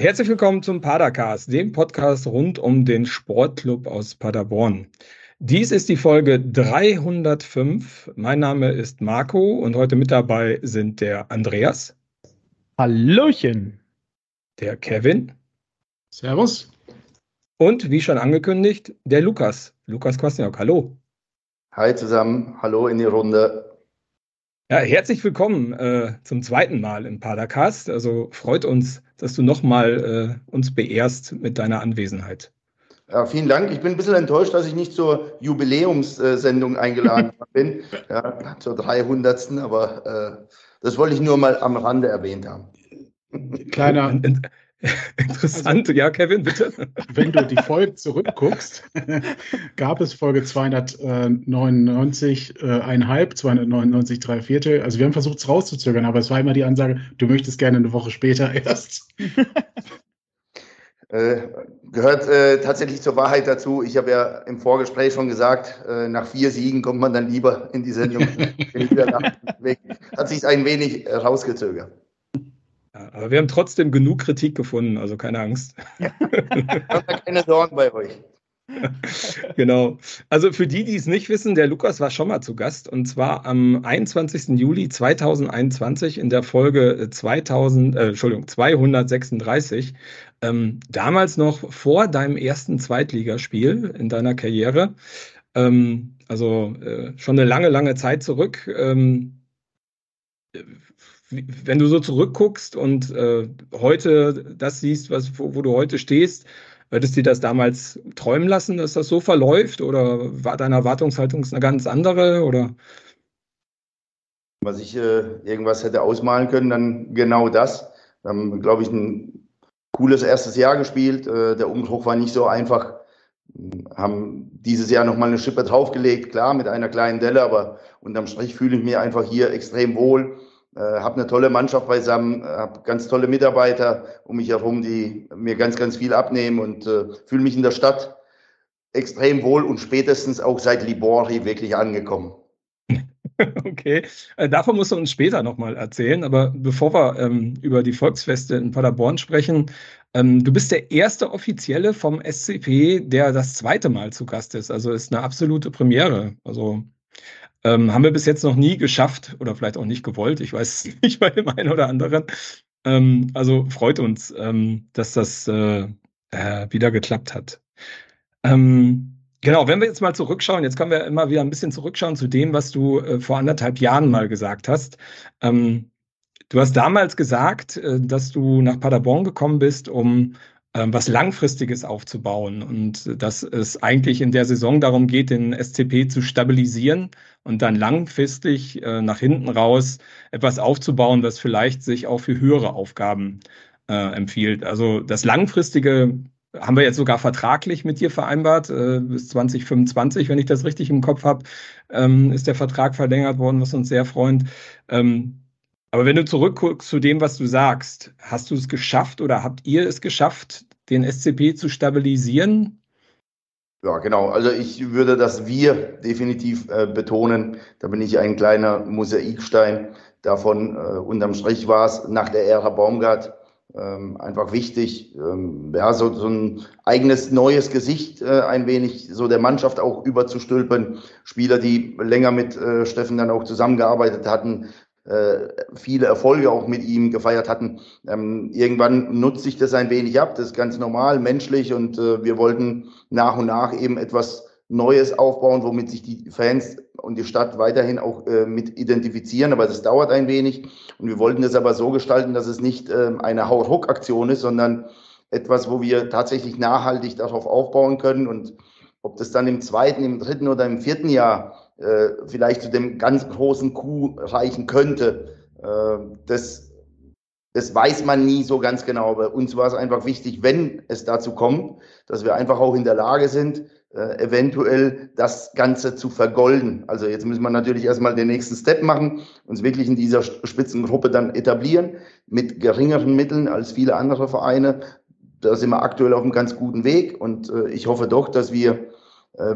Herzlich willkommen zum Padercast, dem Podcast rund um den Sportclub aus Paderborn. Dies ist die Folge 305. Mein Name ist Marco und heute mit dabei sind der Andreas. Hallöchen. Der Kevin. Servus. Und wie schon angekündigt, der Lukas. Lukas Kwasniok. Hallo. Hi zusammen. Hallo in die Runde. Ja, herzlich willkommen äh, zum zweiten Mal im Padercast. Also freut uns, dass du nochmal äh, uns beehrst mit deiner Anwesenheit. Ja, vielen Dank. Ich bin ein bisschen enttäuscht, dass ich nicht zur Jubiläumssendung eingeladen bin, ja, zur 300. Aber äh, das wollte ich nur mal am Rande erwähnt haben. Kleiner, Interessant, also, ja, Kevin, bitte. Wenn du die Folge zurückguckst, gab es Folge 299, äh, einhalb, 299, drei Viertel. Also wir haben versucht, es rauszuzögern, aber es war immer die Ansage, du möchtest gerne eine Woche später erst. Äh, gehört äh, tatsächlich zur Wahrheit dazu. Ich habe ja im Vorgespräch schon gesagt, äh, nach vier Siegen kommt man dann lieber in die Sendung. Hat sich ein wenig rausgezögert. Aber wir haben trotzdem genug Kritik gefunden, also keine Angst. Ja. keine Sorgen bei euch. genau. Also für die, die es nicht wissen, der Lukas war schon mal zu Gast und zwar am 21. Juli 2021 in der Folge 2000, äh, Entschuldigung, 236. Ähm, damals noch vor deinem ersten Zweitligaspiel in deiner Karriere. Ähm, also äh, schon eine lange, lange Zeit zurück. Ähm, wenn du so zurückguckst und äh, heute das siehst, was, wo, wo, du heute stehst, würdest du dir das damals träumen lassen, dass das so verläuft? Oder war deine Erwartungshaltung eine ganz andere? Oder? Was ich äh, irgendwas hätte ausmalen können, dann genau das. Wir haben, glaube ich, ein cooles erstes Jahr gespielt. Äh, der Umbruch war nicht so einfach. Haben dieses Jahr nochmal eine Schippe draufgelegt, klar, mit einer kleinen Delle, aber unterm Strich fühle ich mich einfach hier extrem wohl äh, habe eine tolle Mannschaft beisammen, habe ganz tolle Mitarbeiter um mich herum, die mir ganz, ganz viel abnehmen und äh, fühle mich in der Stadt extrem wohl und spätestens auch seit Libori wirklich angekommen. Okay, äh, davon musst du uns später nochmal erzählen. Aber bevor wir ähm, über die Volksfeste in Paderborn sprechen, ähm, du bist der erste Offizielle vom SCP, der das zweite Mal zu Gast ist. Also ist eine absolute Premiere. Also ähm, haben wir bis jetzt noch nie geschafft oder vielleicht auch nicht gewollt. Ich weiß es nicht bei dem einen oder anderen. Ähm, also freut uns, ähm, dass das äh, äh, wieder geklappt hat. Ähm, genau, wenn wir jetzt mal zurückschauen, jetzt können wir immer wieder ein bisschen zurückschauen zu dem, was du äh, vor anderthalb Jahren mal gesagt hast. Ähm, du hast damals gesagt, äh, dass du nach Paderborn gekommen bist, um was Langfristiges aufzubauen und dass es eigentlich in der Saison darum geht, den SCP zu stabilisieren und dann langfristig äh, nach hinten raus etwas aufzubauen, was vielleicht sich auch für höhere Aufgaben äh, empfiehlt. Also das Langfristige haben wir jetzt sogar vertraglich mit dir vereinbart, äh, bis 2025, wenn ich das richtig im Kopf habe, ähm, ist der Vertrag verlängert worden, was uns sehr freut. Ähm, aber wenn du zurückguckst zu dem, was du sagst, hast du es geschafft oder habt ihr es geschafft, den SCP zu stabilisieren? Ja, genau. Also ich würde das Wir definitiv äh, betonen. Da bin ich ein kleiner Mosaikstein. Davon äh, unterm Strich war es nach der Ära Baumgart ähm, einfach wichtig, ähm, ja, so, so ein eigenes neues Gesicht äh, ein wenig so der Mannschaft auch überzustülpen. Spieler, die länger mit äh, Steffen dann auch zusammengearbeitet hatten, viele Erfolge auch mit ihm gefeiert hatten. Ähm, irgendwann nutzt sich das ein wenig ab, das ist ganz normal, menschlich und äh, wir wollten nach und nach eben etwas Neues aufbauen, womit sich die Fans und die Stadt weiterhin auch äh, mit identifizieren, aber das dauert ein wenig und wir wollten das aber so gestalten, dass es nicht äh, eine Haut-Ruck-Aktion ist, sondern etwas, wo wir tatsächlich nachhaltig darauf aufbauen können und ob das dann im zweiten, im dritten oder im vierten Jahr äh, vielleicht zu dem ganz großen Coup reichen könnte. Äh, das, das weiß man nie so ganz genau. Aber uns war es einfach wichtig, wenn es dazu kommt, dass wir einfach auch in der Lage sind, äh, eventuell das Ganze zu vergolden. Also jetzt müssen wir natürlich erstmal den nächsten Step machen, uns wirklich in dieser Spitzengruppe dann etablieren, mit geringeren Mitteln als viele andere Vereine. Da sind wir aktuell auf einem ganz guten Weg und äh, ich hoffe doch, dass wir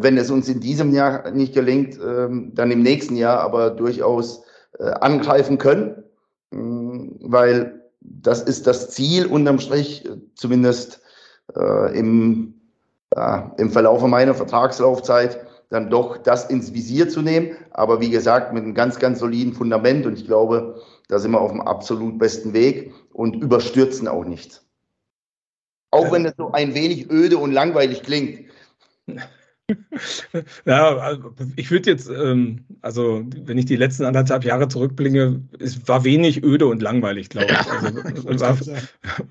wenn es uns in diesem Jahr nicht gelingt, ähm, dann im nächsten Jahr aber durchaus äh, angreifen können, mm, weil das ist das Ziel unterm Strich, zumindest äh, im, äh, im Verlauf meiner Vertragslaufzeit, dann doch das ins Visier zu nehmen. Aber wie gesagt, mit einem ganz, ganz soliden Fundament und ich glaube, da sind wir auf dem absolut besten Weg und überstürzen auch nichts. Auch wenn es so ein wenig öde und langweilig klingt. Ja, also ich würde jetzt, ähm, also wenn ich die letzten anderthalb Jahre zurückblinge, es war wenig öde und langweilig, glaube ich. Also war,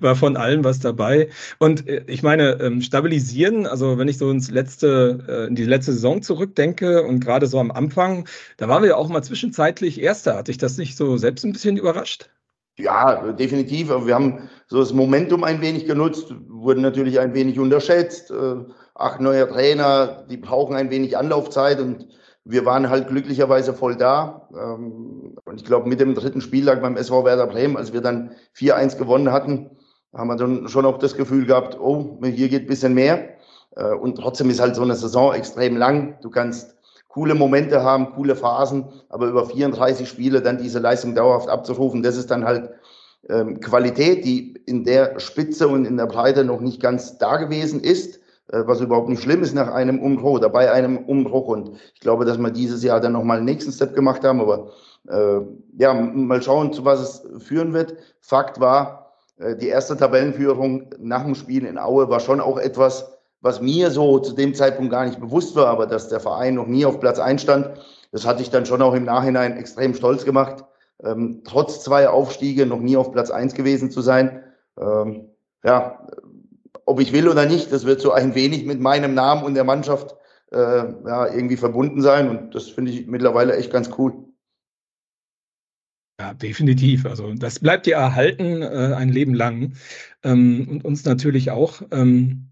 war, von allem was dabei. Und äh, ich meine, ähm, stabilisieren, also wenn ich so ins letzte, äh, in die letzte Saison zurückdenke und gerade so am Anfang, da waren wir ja auch mal zwischenzeitlich Erster. Hat dich das nicht so selbst ein bisschen überrascht? Ja, definitiv. Aber wir haben so das Momentum ein wenig genutzt, wurden natürlich ein wenig unterschätzt. Äh, acht neue Trainer, die brauchen ein wenig Anlaufzeit und wir waren halt glücklicherweise voll da. Ähm, und ich glaube, mit dem dritten Spieltag beim SV Werder Bremen, als wir dann 4-1 gewonnen hatten, haben wir dann schon auch das Gefühl gehabt, oh, hier geht ein bisschen mehr. Äh, und trotzdem ist halt so eine Saison extrem lang. Du kannst coole Momente haben, coole Phasen, aber über 34 Spiele dann diese Leistung dauerhaft abzurufen, das ist dann halt ähm, Qualität, die in der Spitze und in der Breite noch nicht ganz da gewesen ist. Äh, was überhaupt nicht schlimm ist nach einem Umbruch oder bei einem Umbruch. Und ich glaube, dass wir dieses Jahr dann nochmal einen nächsten Step gemacht haben. Aber äh, ja, mal schauen, zu was es führen wird. Fakt war, äh, die erste Tabellenführung nach dem Spiel in Aue war schon auch etwas, was mir so zu dem Zeitpunkt gar nicht bewusst war, aber dass der Verein noch nie auf Platz 1 stand, das hatte ich dann schon auch im Nachhinein extrem stolz gemacht. Ähm, trotz zwei Aufstiege noch nie auf Platz 1 gewesen zu sein. Ähm, ja, ob ich will oder nicht, das wird so ein wenig mit meinem Namen und der Mannschaft äh, ja, irgendwie verbunden sein. Und das finde ich mittlerweile echt ganz cool. Ja, definitiv. Also das bleibt dir erhalten äh, ein Leben lang. Ähm, und uns natürlich auch. Ähm,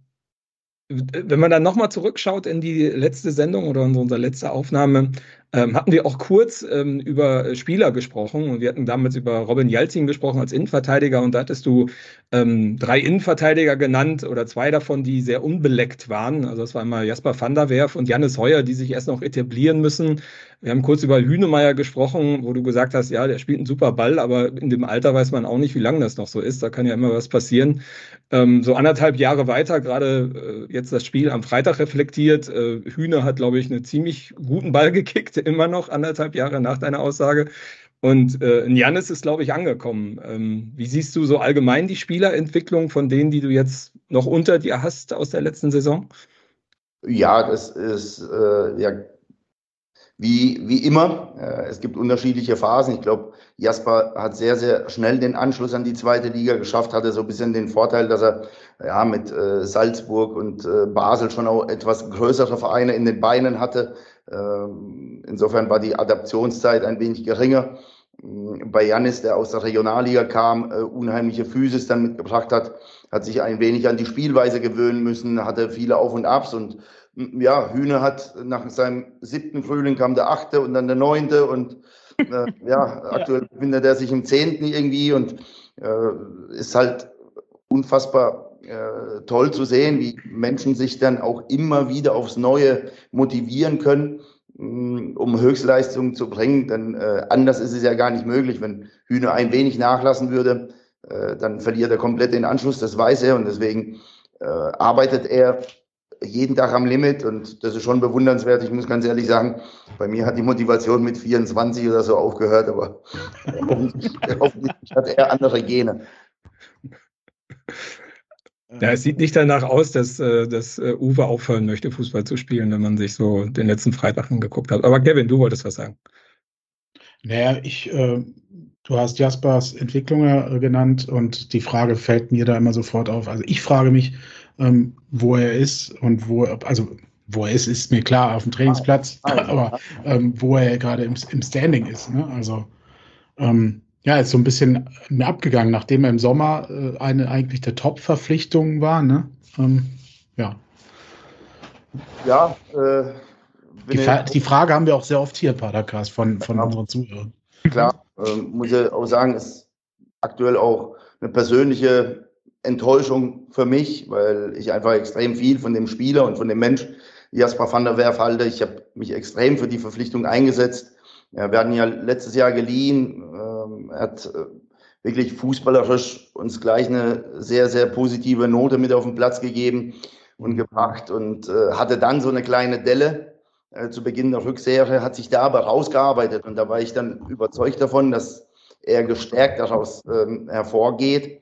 wenn man dann nochmal zurückschaut in die letzte Sendung oder unsere letzte Aufnahme, ähm, hatten wir auch kurz ähm, über Spieler gesprochen und wir hatten damals über Robin Jalzin gesprochen als Innenverteidiger und da hattest du ähm, drei Innenverteidiger genannt oder zwei davon, die sehr unbeleckt waren. Also das war einmal Jasper van der Werf und Jannis Heuer, die sich erst noch etablieren müssen. Wir haben kurz über Hünemeyer gesprochen, wo du gesagt hast, ja, der spielt einen super Ball, aber in dem Alter weiß man auch nicht, wie lange das noch so ist. Da kann ja immer was passieren. Ähm, so anderthalb Jahre weiter, gerade äh, jetzt das Spiel am Freitag reflektiert. Äh, Hühne hat, glaube ich, einen ziemlich guten Ball gekickt immer noch, anderthalb Jahre nach deiner Aussage. Und äh, Janis ist, glaube ich, angekommen. Ähm, wie siehst du so allgemein die Spielerentwicklung von denen, die du jetzt noch unter dir hast aus der letzten Saison? Ja, das ist äh, ja wie, wie immer. Äh, es gibt unterschiedliche Phasen. Ich glaube, Jasper hat sehr, sehr schnell den Anschluss an die zweite Liga geschafft, hatte so ein bisschen den Vorteil, dass er ja mit äh, Salzburg und äh, Basel schon auch etwas größere Vereine in den Beinen hatte. Ähm, insofern war die Adaptionszeit ein wenig geringer. Mm, bei Janis, der aus der Regionalliga kam, äh, unheimliche Physis dann mitgebracht hat, hat sich ein wenig an die Spielweise gewöhnen müssen, hatte viele Auf und Abs und ja, Hühne hat nach seinem siebten Frühling kam der achte und dann der neunte und äh, ja, aktuell befindet er sich im zehnten irgendwie und äh, ist halt unfassbar äh, toll zu sehen, wie Menschen sich dann auch immer wieder aufs Neue motivieren können, mm, um Höchstleistungen zu bringen. Denn äh, anders ist es ja gar nicht möglich. Wenn Hühner ein wenig nachlassen würde, äh, dann verliert er komplett den Anschluss, das weiß er. Und deswegen äh, arbeitet er jeden Tag am Limit und das ist schon bewundernswert. Ich muss ganz ehrlich sagen, bei mir hat die Motivation mit 24 oder so aufgehört, aber hoffentlich, hoffentlich hat er andere Gene. Ja, es sieht nicht danach aus, dass, äh, dass äh, Uwe aufhören möchte, Fußball zu spielen, wenn man sich so den letzten Freitag angeguckt hat. Aber Kevin, du wolltest was sagen. Naja, ich, äh, du hast Jaspers Entwicklung äh, genannt und die Frage fällt mir da immer sofort auf. Also ich frage mich, ähm, wo er ist und wo, also wo er ist, ist mir klar auf dem Trainingsplatz, ah, also, aber ähm, wo er gerade im, im Standing ist. Ne? Also ähm, ja, ist so ein bisschen abgegangen, nachdem er im Sommer äh, eine eigentlich der Top-Verpflichtung war. Ne? Ähm, ja. Ja, äh, die, die, Frage haben wir auch sehr oft hier, Padercast, von, von ja. unseren Zuhörern. Klar, äh, muss ich auch sagen, ist aktuell auch eine persönliche Enttäuschung für mich, weil ich einfach extrem viel von dem Spieler und von dem Mensch Jasper van der Werf halte. Ich habe mich extrem für die Verpflichtung eingesetzt. Ja, wir hatten ja letztes Jahr geliehen. Ähm, er hat äh, wirklich fußballerisch uns gleich eine sehr, sehr positive Note mit auf den Platz gegeben und gebracht und äh, hatte dann so eine kleine Delle äh, zu Beginn der Rückserie, hat sich da aber rausgearbeitet und da war ich dann überzeugt davon, dass er gestärkt daraus ähm, hervorgeht,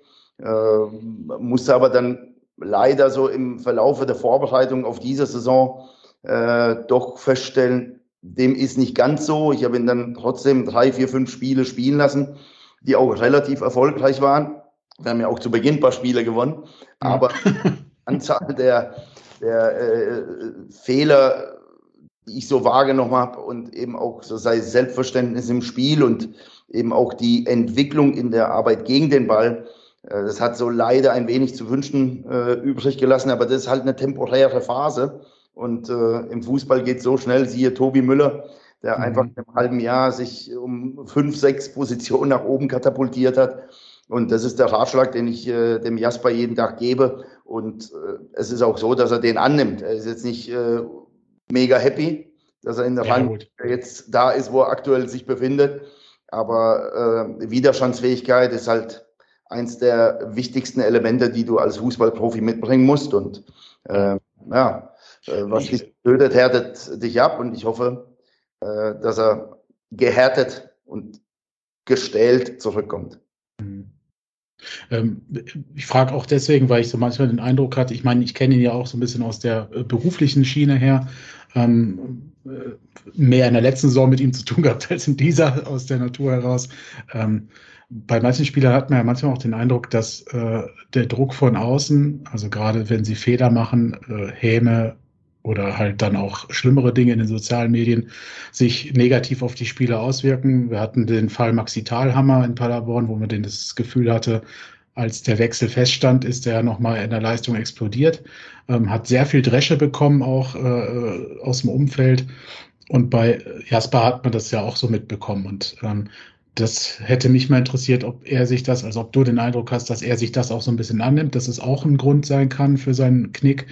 musste aber dann leider so im Verlaufe der Vorbereitung auf diese Saison äh, doch feststellen, dem ist nicht ganz so. Ich habe ihn dann trotzdem drei, vier, fünf Spiele spielen lassen, die auch relativ erfolgreich waren. Wir haben ja auch zu Beginn ein paar Spiele gewonnen, aber Anzahl der, der äh, Fehler, die ich so wahrgenommen habe und eben auch so sei Selbstverständnis im Spiel und eben auch die Entwicklung in der Arbeit gegen den Ball, das hat so leider ein wenig zu wünschen äh, übrig gelassen, aber das ist halt eine temporäre Phase. Und äh, im Fußball geht es so schnell, siehe Tobi Müller, der mhm. einfach in einem halben Jahr sich um fünf, sechs Positionen nach oben katapultiert hat. Und das ist der Ratschlag, den ich äh, dem Jasper jeden Tag gebe. Und äh, es ist auch so, dass er den annimmt. Er ist jetzt nicht äh, mega happy, dass er in der ja, Rang jetzt da ist, wo er aktuell sich befindet. Aber äh, Widerstandsfähigkeit ist halt eins der wichtigsten Elemente, die du als Fußballprofi mitbringen musst. Und äh, ja, äh, was dich tötet, härtet dich ab. Und ich hoffe, äh, dass er gehärtet und gestählt zurückkommt. Mhm. Ähm, ich frage auch deswegen, weil ich so manchmal den Eindruck hatte, ich meine, ich kenne ihn ja auch so ein bisschen aus der äh, beruflichen Schiene her, ähm, äh, mehr in der letzten Saison mit ihm zu tun gehabt als in dieser aus der Natur heraus. Ähm, bei manchen Spielern hat man ja manchmal auch den Eindruck, dass äh, der Druck von außen, also gerade wenn sie Fehler machen, äh, Häme oder halt dann auch schlimmere Dinge in den sozialen Medien sich negativ auf die Spieler auswirken. Wir hatten den Fall Maxi Thalhammer in Paderborn, wo man den das Gefühl hatte, als der Wechsel feststand, ist er nochmal in der Leistung explodiert, ähm, hat sehr viel Dresche bekommen auch äh, aus dem Umfeld. Und bei Jasper hat man das ja auch so mitbekommen. Und ähm, das hätte mich mal interessiert, ob er sich das, also ob du den Eindruck hast, dass er sich das auch so ein bisschen annimmt, dass es auch ein Grund sein kann für seinen Knick.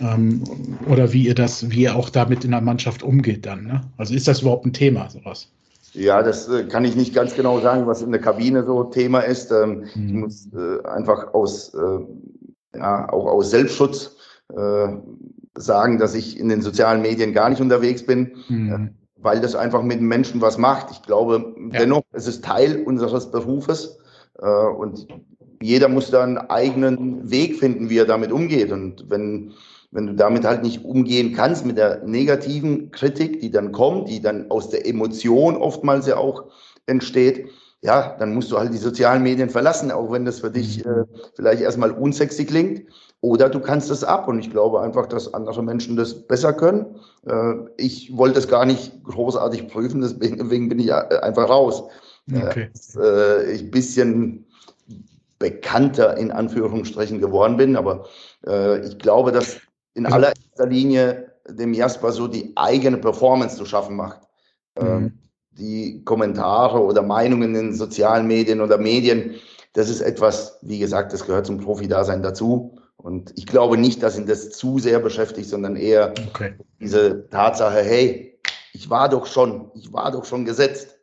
Ähm, oder wie ihr das, wie ihr auch damit in der Mannschaft umgeht dann. Ne? Also ist das überhaupt ein Thema, sowas? Ja, das äh, kann ich nicht ganz genau sagen, was in der Kabine so Thema ist. Ähm, mhm. Ich muss äh, einfach aus, äh, ja, auch aus Selbstschutz äh, sagen, dass ich in den sozialen Medien gar nicht unterwegs bin. Mhm weil das einfach mit den Menschen was macht. Ich glaube ja. dennoch, es ist Teil unseres Berufes äh, und jeder muss da einen eigenen Weg finden, wie er damit umgeht. Und wenn, wenn du damit halt nicht umgehen kannst mit der negativen Kritik, die dann kommt, die dann aus der Emotion oftmals ja auch entsteht, ja, dann musst du halt die sozialen Medien verlassen, auch wenn das für dich äh, vielleicht erstmal unsexy klingt. Oder du kannst es ab. Und ich glaube einfach, dass andere Menschen das besser können. Äh, ich wollte es gar nicht großartig prüfen, deswegen bin ich äh, einfach raus. Äh, okay. Äh, ich ein bisschen bekannter in Anführungsstrichen geworden bin. Aber ich glaube, dass in also allererster Linie dem Jasper so die eigene Performance zu schaffen macht. Ähm, mhm. Die Kommentare oder Meinungen in sozialen Medien oder Medien, das ist etwas, wie gesagt, das gehört zum Profi-Dasein dazu. Und ich glaube nicht, dass ihn das zu sehr beschäftigt, sondern eher okay. diese Tatsache, hey, ich war doch schon, ich war doch schon gesetzt.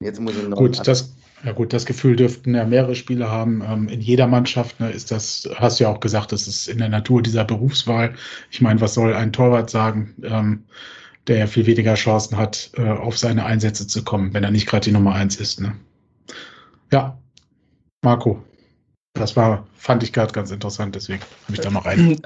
Jetzt muss ich noch. Gut, das, ja gut, das Gefühl dürften ja mehrere Spieler haben. Ähm, in jeder Mannschaft ne, ist das, hast du ja auch gesagt, das ist in der Natur dieser Berufswahl. Ich meine, was soll ein Torwart sagen, ähm, der ja viel weniger Chancen hat, äh, auf seine Einsätze zu kommen, wenn er nicht gerade die Nummer eins ist. Ne? Ja, Marco. Das war, fand ich gerade ganz interessant, deswegen habe ich da noch rein.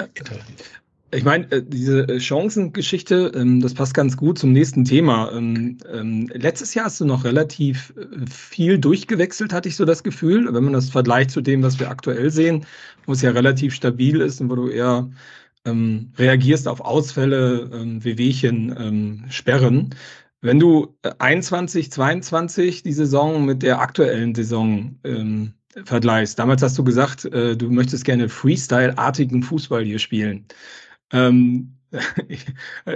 Ich meine, äh, diese äh, Chancengeschichte, ähm, das passt ganz gut zum nächsten Thema. Ähm, ähm, letztes Jahr hast du noch relativ äh, viel durchgewechselt, hatte ich so das Gefühl, wenn man das vergleicht zu dem, was wir aktuell sehen, wo es ja relativ stabil ist und wo du eher reagierst auf Ausfälle, Wehwehchen, Sperren. Wenn du 21, 22 die Saison mit der aktuellen Saison vergleichst. Damals hast du gesagt, äh, du möchtest gerne Freestyle-artigen Fußball hier spielen. Ähm, ich,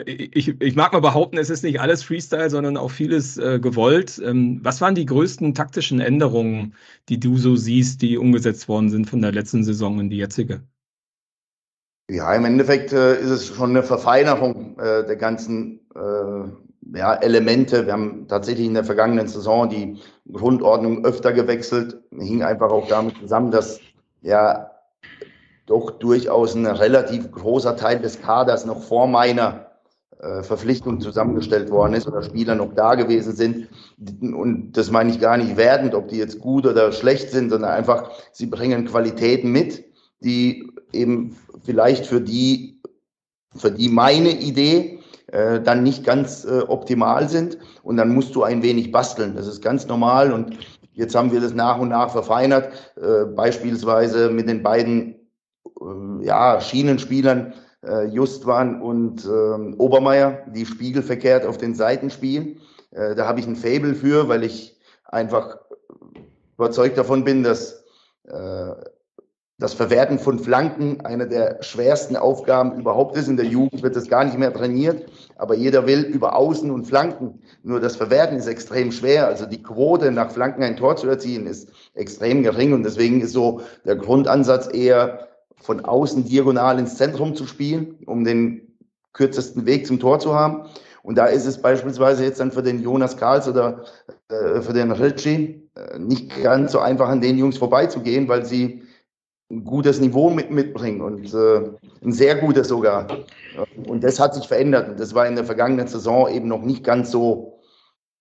ich, ich, mag mal behaupten, es ist nicht alles Freestyle, sondern auch vieles äh, gewollt. Ähm, was waren die größten taktischen Änderungen, die du so siehst, die umgesetzt worden sind von der letzten Saison in die jetzige? Ja, im Endeffekt äh, ist es schon eine Verfeinerung äh, der ganzen äh, ja, Elemente. Wir haben tatsächlich in der vergangenen Saison die Grundordnung öfter gewechselt. Hing einfach auch damit zusammen, dass ja doch durchaus ein relativ großer Teil des Kaders noch vor meiner äh, Verpflichtung zusammengestellt worden ist oder Spieler noch da gewesen sind. Und das meine ich gar nicht wertend, ob die jetzt gut oder schlecht sind, sondern einfach, sie bringen Qualitäten mit, die eben vielleicht für die, für die meine Idee äh, dann nicht ganz äh, optimal sind. Und dann musst du ein wenig basteln. Das ist ganz normal. Und jetzt haben wir das nach und nach verfeinert. Äh, beispielsweise mit den beiden äh, ja, Schienenspielern, äh, Justwan und äh, Obermeier, die spiegelverkehrt auf den Seiten spielen. Da habe ich ein Fable für, weil ich einfach überzeugt davon bin, dass das Verwerten von Flanken eine der schwersten Aufgaben überhaupt ist. In der Jugend wird das gar nicht mehr trainiert, aber jeder will über Außen und Flanken. Nur das Verwerten ist extrem schwer. Also die Quote, nach Flanken ein Tor zu erzielen, ist extrem gering und deswegen ist so der Grundansatz eher von außen diagonal ins Zentrum zu spielen, um den kürzesten Weg zum Tor zu haben. Und da ist es beispielsweise jetzt dann für den Jonas Karls oder äh, für den Ritchie äh, nicht ganz so einfach an den Jungs vorbeizugehen, weil sie ein gutes Niveau mit, mitbringen und äh, ein sehr gutes sogar. Und das hat sich verändert. Und das war in der vergangenen Saison eben noch nicht ganz so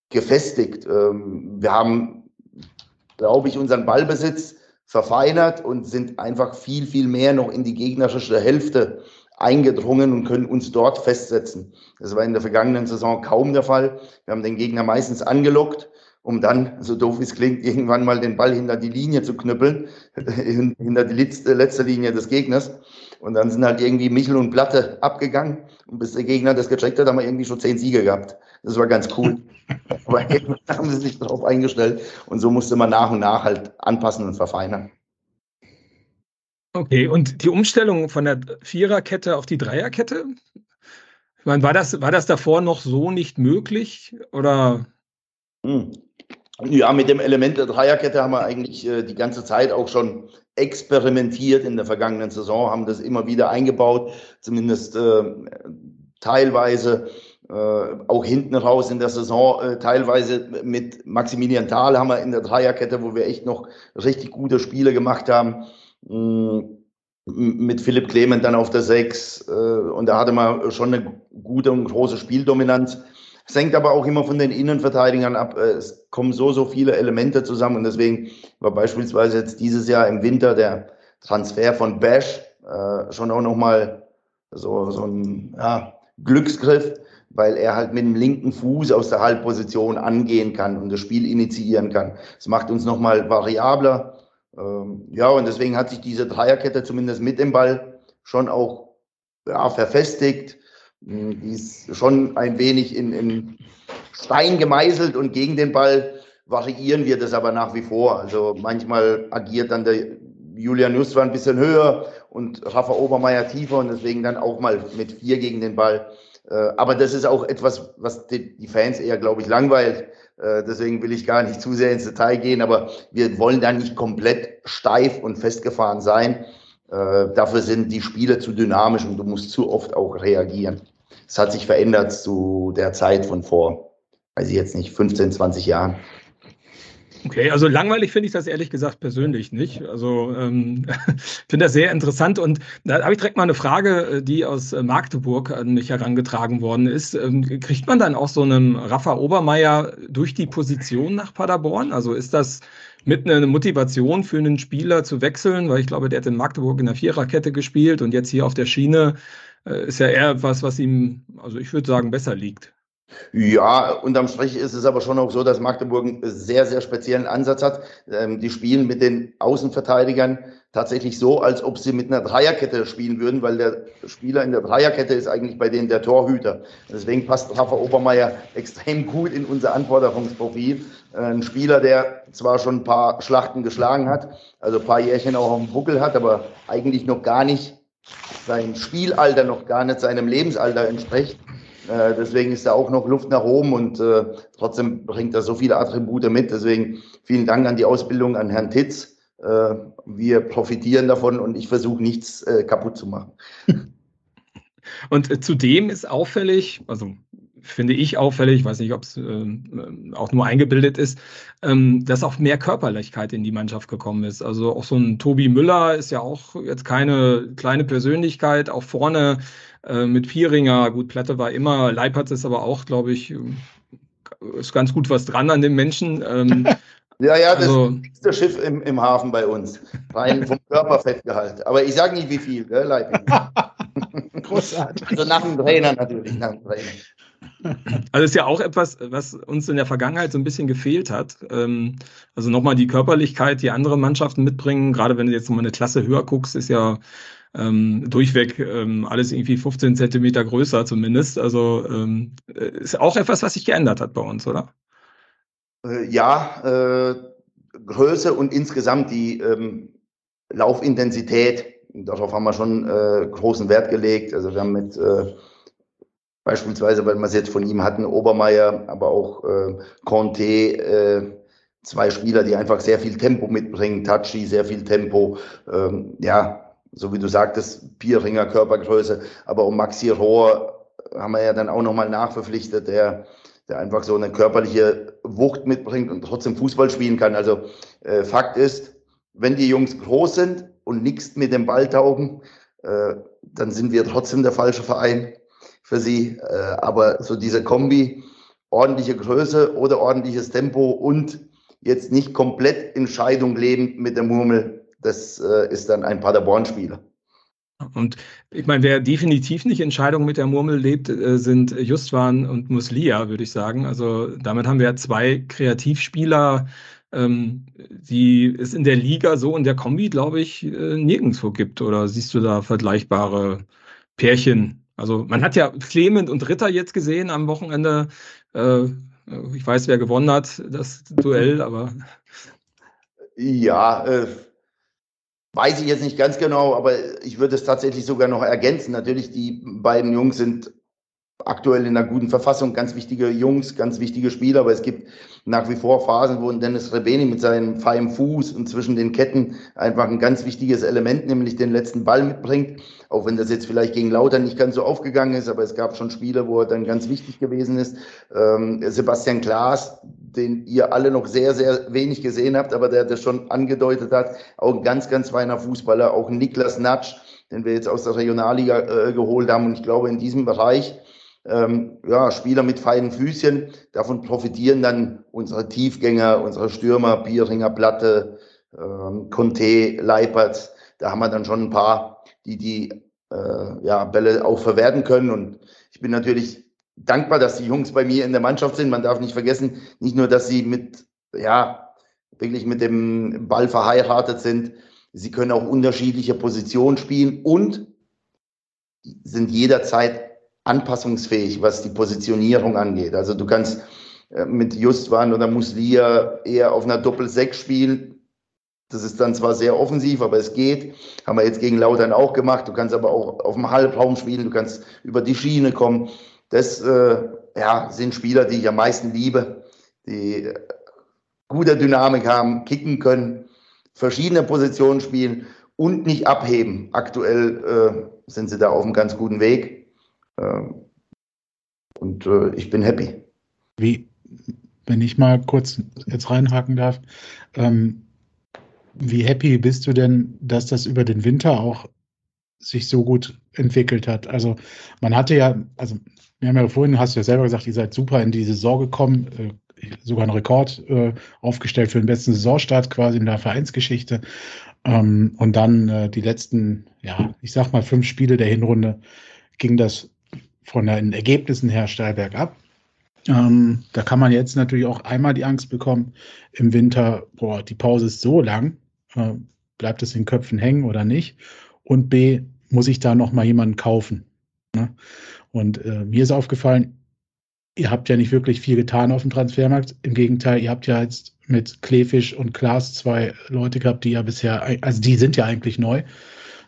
gefestigt. Ähm, wir haben, glaube ich, unseren Ballbesitz verfeinert und sind einfach viel, viel mehr noch in die gegnerische Hälfte eingedrungen und können uns dort festsetzen. Das war in der vergangenen Saison kaum der Fall. Wir haben den Gegner meistens angelockt um dann, so doof es klingt, irgendwann mal den Ball hinter die Linie zu knüppeln, hinter die letzte, letzte Linie des Gegners. Und dann sind halt irgendwie Michel und Platte abgegangen. Und bis der Gegner das gecheckt hat, haben wir irgendwie schon zehn Siege gehabt. Das war ganz cool. Aber haben sie sich darauf eingestellt. Und so musste man nach und nach halt anpassen und verfeinern. Okay, und die Umstellung von der Viererkette auf die Dreierkette? Ich meine, war das, war das davor noch so nicht möglich? Oder? Hm. Ja, mit dem Element der Dreierkette haben wir eigentlich äh, die ganze Zeit auch schon experimentiert in der vergangenen Saison, haben das immer wieder eingebaut, zumindest äh, teilweise äh, auch hinten raus in der Saison, äh, teilweise mit Maximilian Thal haben wir in der Dreierkette, wo wir echt noch richtig gute Spiele gemacht haben. Mh, mit Philipp Clement dann auf der Sechs äh, und da hatte man schon eine gute und große Spieldominanz. Es hängt aber auch immer von den Innenverteidigern ab. Äh, es kommen so, so viele Elemente zusammen und deswegen war beispielsweise jetzt dieses Jahr im Winter der Transfer von Bash äh, schon auch nochmal so, so ein ja, Glücksgriff, weil er halt mit dem linken Fuß aus der Halbposition angehen kann und das Spiel initiieren kann. Das macht uns nochmal variabler. Ähm, ja, und deswegen hat sich diese Dreierkette zumindest mit dem Ball schon auch ja, verfestigt die ist schon ein wenig in, in Stein gemeißelt und gegen den Ball variieren wir das aber nach wie vor. Also manchmal agiert dann der Julian Justwa ein bisschen höher und Rafa Obermeier tiefer und deswegen dann auch mal mit vier gegen den Ball. Äh, aber das ist auch etwas, was die Fans eher, glaube ich, langweilt. Äh, deswegen will ich gar nicht zu sehr ins Detail gehen, aber wir wollen da nicht komplett steif und festgefahren sein. Äh, dafür sind die Spiele zu dynamisch und du musst zu oft auch reagieren. Es hat sich verändert zu der Zeit von vor, weiß ich jetzt nicht, 15, 20 Jahren. Okay, also langweilig finde ich das ehrlich gesagt persönlich nicht. Also ähm, finde das sehr interessant und da habe ich direkt mal eine Frage, äh, die aus äh, Magdeburg an mich herangetragen worden ist. Ähm, kriegt man dann auch so einen Rafa Obermeier durch die Position nach Paderborn? Also ist das mit einer Motivation für einen Spieler zu wechseln, weil ich glaube, der hat in Magdeburg in der Viererkette gespielt und jetzt hier auf der Schiene äh, ist ja eher was, was ihm, also ich würde sagen, besser liegt. Ja, unterm Strich ist es aber schon auch so, dass Magdeburg einen sehr, sehr speziellen Ansatz hat. Ähm, die spielen mit den Außenverteidigern tatsächlich so, als ob sie mit einer Dreierkette spielen würden, weil der Spieler in der Dreierkette ist eigentlich bei denen der Torhüter. Deswegen passt Rafa Obermeier extrem gut in unser Anforderungsprofil. Äh, ein Spieler, der zwar schon ein paar Schlachten geschlagen hat, also ein paar Jährchen auch auf dem Buckel hat, aber eigentlich noch gar nicht sein Spielalter noch gar nicht seinem Lebensalter entspricht. Äh, deswegen ist da auch noch Luft nach oben und äh, trotzdem bringt er so viele Attribute mit. Deswegen vielen Dank an die Ausbildung an Herrn Titz. Äh, wir profitieren davon und ich versuche nichts äh, kaputt zu machen. Und äh, zudem ist auffällig, also finde ich auffällig, ich weiß nicht, ob es äh, auch nur eingebildet ist, ähm, dass auch mehr Körperlichkeit in die Mannschaft gekommen ist. Also auch so ein Tobi Müller ist ja auch jetzt keine kleine Persönlichkeit, auch vorne äh, mit Pieringer, gut, Platte war immer, Leipert ist aber auch, glaube ich, ist ganz gut was dran an dem Menschen. Ähm, Ja, ja, das also, ist das Schiff im, im Hafen bei uns. Rein vom Körperfettgehalt. Aber ich sage nicht, wie viel, gell, Leipzig. Großartig. Also nach dem Trainer natürlich, nach dem Trainer. Also ist ja auch etwas, was uns in der Vergangenheit so ein bisschen gefehlt hat. Ähm, also nochmal die Körperlichkeit, die andere Mannschaften mitbringen. Gerade wenn du jetzt mal eine Klasse höher guckst, ist ja ähm, durchweg ähm, alles irgendwie 15 Zentimeter größer zumindest. Also ähm, ist auch etwas, was sich geändert hat bei uns, oder? Äh, ja, äh, Größe und insgesamt die ähm, Laufintensität, darauf haben wir schon äh, großen Wert gelegt. Also wir haben mit beispielsweise, weil wir es jetzt von ihm hatten, Obermeier, aber auch äh, Conte, äh, zwei Spieler, die einfach sehr viel Tempo mitbringen, Tachi, sehr viel Tempo, ähm, ja, so wie du sagtest, Pierringer Körpergröße, aber um Maxi Rohr haben wir ja dann auch nochmal nachverpflichtet, der der einfach so eine körperliche Wucht mitbringt und trotzdem Fußball spielen kann. Also äh, Fakt ist, wenn die Jungs groß sind und nichts mit dem Ball taugen, äh, dann sind wir trotzdem der falsche Verein für sie. Äh, aber so diese Kombi, ordentliche Größe oder ordentliches Tempo und jetzt nicht komplett in Scheidung lebend mit der Murmel, das äh, ist dann ein Paderborn-Spieler. Und ich meine, wer definitiv nicht in Scheidung mit der Murmel lebt, äh, sind Justwan und Muslia, würde ich sagen. Also damit haben wir zwei Kreativspieler, ähm, die es in der Liga so in der Kombi, glaube ich, äh, nirgendwo gibt. Oder siehst du da vergleichbare Pärchen? Also man hat ja Clement und Ritter jetzt gesehen am Wochenende. Äh, ich weiß, wer gewonnen hat, das Duell, aber. Ja, äh, Weiß ich jetzt nicht ganz genau, aber ich würde es tatsächlich sogar noch ergänzen. Natürlich, die beiden Jungs sind aktuell in einer guten Verfassung, ganz wichtige Jungs, ganz wichtige Spieler, aber es gibt nach wie vor Phasen, wo Dennis Rebeni mit seinem feinen Fuß und zwischen den Ketten einfach ein ganz wichtiges Element, nämlich den letzten Ball mitbringt. Auch wenn das jetzt vielleicht gegen Lauter nicht ganz so aufgegangen ist, aber es gab schon Spiele, wo er dann ganz wichtig gewesen ist. Ähm, Sebastian Klaas, den ihr alle noch sehr, sehr wenig gesehen habt, aber der das schon angedeutet hat, auch ein ganz, ganz feiner Fußballer, auch Niklas Natsch, den wir jetzt aus der Regionalliga äh, geholt haben. Und ich glaube, in diesem Bereich ähm, ja, Spieler mit feinen Füßchen. Davon profitieren dann unsere Tiefgänger, unsere Stürmer, Bieringer, Platte, ähm, Conte, Leipert. Da haben wir dann schon ein paar, die die äh, ja, Bälle auch verwerten können. Und ich bin natürlich dankbar, dass die Jungs bei mir in der Mannschaft sind. Man darf nicht vergessen, nicht nur, dass sie mit, ja, wirklich mit dem Ball verheiratet sind, sie können auch unterschiedliche Positionen spielen und sind jederzeit anpassungsfähig, was die Positionierung angeht. Also du kannst äh, mit Justwan oder Muslia eher auf einer Doppel-6 spielen. Das ist dann zwar sehr offensiv, aber es geht. Haben wir jetzt gegen Lautern auch gemacht. Du kannst aber auch auf dem Halbraum spielen. Du kannst über die Schiene kommen. Das äh, ja, sind Spieler, die ich am meisten liebe, die äh, gute Dynamik haben, kicken können, verschiedene Positionen spielen und nicht abheben. Aktuell äh, sind sie da auf einem ganz guten Weg. Ähm, und äh, ich bin happy. Wie, wenn ich mal kurz jetzt reinhaken darf, ähm, wie happy bist du denn, dass das über den Winter auch sich so gut entwickelt hat? Also man hatte ja, also wir haben ja vorhin, hast du ja selber gesagt, ihr seid super in die Saison gekommen, äh, sogar einen Rekord äh, aufgestellt für den besten Saisonstart quasi in der Vereinsgeschichte. Ähm, und dann äh, die letzten, ja, ich sag mal fünf Spiele der Hinrunde ging das von den Ergebnissen her steil bergab. Ähm, da kann man jetzt natürlich auch einmal die Angst bekommen, im Winter, boah, die Pause ist so lang, äh, bleibt es in den Köpfen hängen oder nicht? Und B, muss ich da noch mal jemanden kaufen? Ne? Und äh, mir ist aufgefallen, ihr habt ja nicht wirklich viel getan auf dem Transfermarkt. Im Gegenteil, ihr habt ja jetzt mit Klefisch und Klaas zwei Leute gehabt, die ja bisher, also die sind ja eigentlich neu.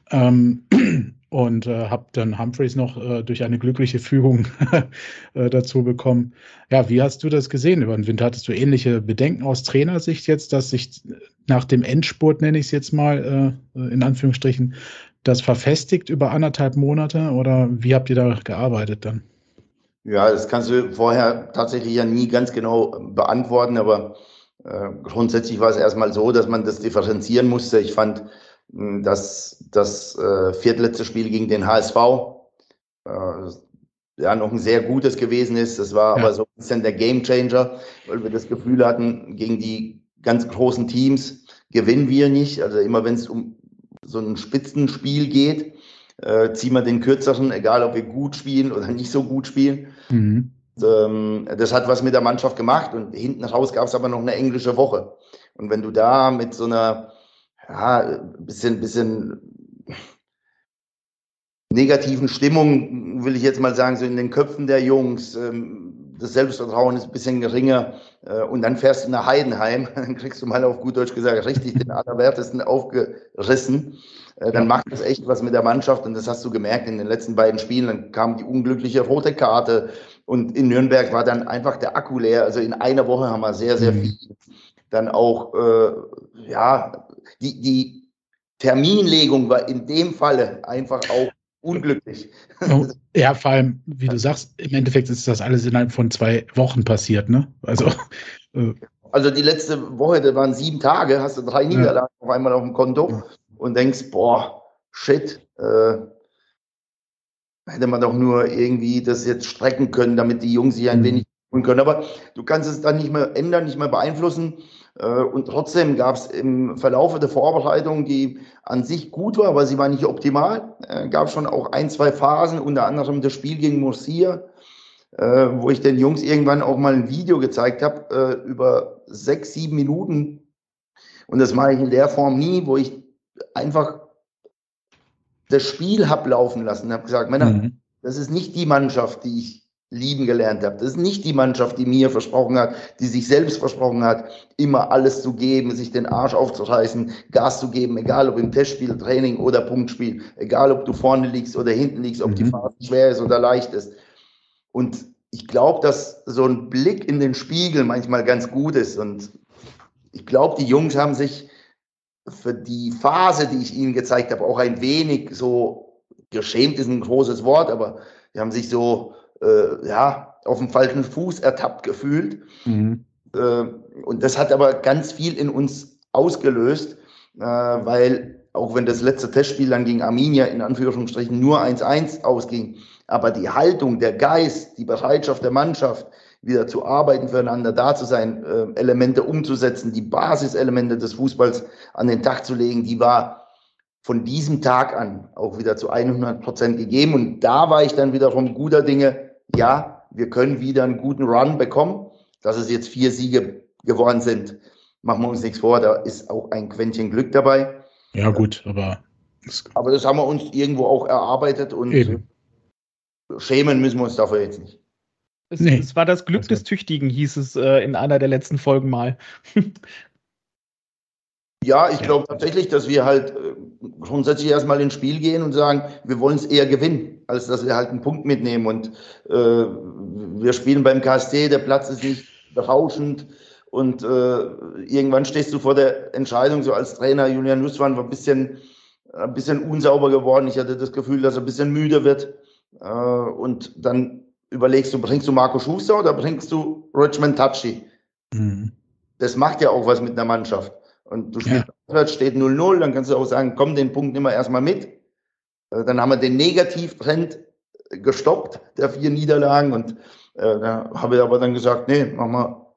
Ähm, und äh, habe dann Humphreys noch äh, durch eine glückliche Fügung äh, dazu bekommen. Ja, wie hast du das gesehen über den Winter? Hattest du ähnliche Bedenken aus Trainersicht jetzt, dass sich nach dem Endspurt, nenne ich es jetzt mal äh, in Anführungsstrichen, das verfestigt über anderthalb Monate oder wie habt ihr da gearbeitet dann? Ja, das kannst du vorher tatsächlich ja nie ganz genau beantworten, aber äh, grundsätzlich war es erstmal so, dass man das differenzieren musste. Ich fand, mh, dass das äh, viertletzte Spiel gegen den HSV äh, ja noch ein sehr gutes gewesen ist. Das war ja. aber so ein bisschen der Gamechanger, weil wir das Gefühl hatten, gegen die ganz großen Teams gewinnen wir nicht. Also immer wenn es um so ein Spitzenspiel geht, äh, ziehen wir den kürzeren, egal ob wir gut spielen oder nicht so gut spielen. Mhm. Ähm, das hat was mit der Mannschaft gemacht und hinten raus gab es aber noch eine englische Woche. Und wenn du da mit so einer, ja, bisschen, bisschen negativen Stimmung, will ich jetzt mal sagen, so in den Köpfen der Jungs, ähm, das Selbstvertrauen ist ein bisschen geringer äh, und dann fährst du nach Heidenheim, dann kriegst du mal auf gut Deutsch gesagt richtig den Allerwertesten aufgerissen. Äh, dann macht das echt was mit der Mannschaft und das hast du gemerkt in den letzten beiden Spielen. Dann kam die unglückliche rote Karte und in Nürnberg war dann einfach der Akku leer. Also in einer Woche haben wir sehr, sehr mhm. viel. Dann auch, äh, ja, die, die Terminlegung war in dem Falle einfach auch unglücklich. Ja, vor allem, wie du sagst, im Endeffekt ist das alles innerhalb von zwei Wochen passiert, ne? Also, äh, also die letzte Woche, da waren sieben Tage, hast du drei Niederlagen ja. auf einmal auf dem Konto ja. und denkst, boah, shit, äh, hätte man doch nur irgendwie das jetzt strecken können, damit die Jungs sich ein mhm. wenig tun können. Aber du kannst es dann nicht mehr ändern, nicht mehr beeinflussen. Äh, und trotzdem gab es im Verlauf der Vorbereitung, die an sich gut war, aber sie war nicht optimal, äh, gab schon auch ein, zwei Phasen, unter anderem das Spiel gegen Murcia, äh, wo ich den Jungs irgendwann auch mal ein Video gezeigt habe, über sechs, sieben Minuten. Und das mache ich in der Form nie, wo ich einfach das Spiel habe laufen lassen, habe gesagt, Männer, mhm. das ist nicht die Mannschaft, die ich lieben gelernt habe. Das ist nicht die Mannschaft, die mir versprochen hat, die sich selbst versprochen hat, immer alles zu geben, sich den Arsch aufzureißen, Gas zu geben, egal ob im Testspiel, Training oder Punktspiel, egal ob du vorne liegst oder hinten liegst, ob mhm. die Phase schwer ist oder leicht ist. Und ich glaube, dass so ein Blick in den Spiegel manchmal ganz gut ist. Und ich glaube, die Jungs haben sich für die Phase, die ich ihnen gezeigt habe, auch ein wenig so geschämt ist ein großes Wort, aber die haben sich so äh, ja, auf dem falschen Fuß ertappt gefühlt. Mhm. Äh, und das hat aber ganz viel in uns ausgelöst, äh, weil auch wenn das letzte Testspiel dann gegen Arminia in Anführungsstrichen nur 1-1 ausging, aber die Haltung, der Geist, die Bereitschaft der Mannschaft, wieder zu arbeiten, füreinander da zu sein, äh, Elemente umzusetzen, die Basiselemente des Fußballs an den Tag zu legen, die war von diesem Tag an auch wieder zu 100 Prozent gegeben. Und da war ich dann wiederum guter Dinge, ja, wir können wieder einen guten Run bekommen. Dass es jetzt vier Siege geworden sind, machen wir uns nichts vor, da ist auch ein Quäntchen Glück dabei. Ja, gut, aber. Aber das haben wir uns irgendwo auch erarbeitet und Eben. schämen müssen wir uns dafür jetzt nicht. Es, nee. es war das Glück des Tüchtigen, hieß es äh, in einer der letzten Folgen mal. Ja, ich glaube tatsächlich, dass wir halt äh, grundsätzlich erstmal ins Spiel gehen und sagen, wir wollen es eher gewinnen, als dass wir halt einen Punkt mitnehmen. Und äh, wir spielen beim KSC, der Platz ist nicht berauschend. Und äh, irgendwann stehst du vor der Entscheidung, so als Trainer, Julian Nussmann war ein bisschen, ein bisschen unsauber geworden. Ich hatte das Gefühl, dass er ein bisschen müde wird. Äh, und dann überlegst du, bringst du Marco Schuster oder bringst du Richmond Tachi? Mhm. Das macht ja auch was mit einer Mannschaft und du spielst ja. Steht 0-0, dann kannst du auch sagen, komm, den Punkt nimm wir erstmal mit. Äh, dann haben wir den Negativtrend gestoppt, der vier Niederlagen. Und äh, da habe ich aber dann gesagt, nee, mach mal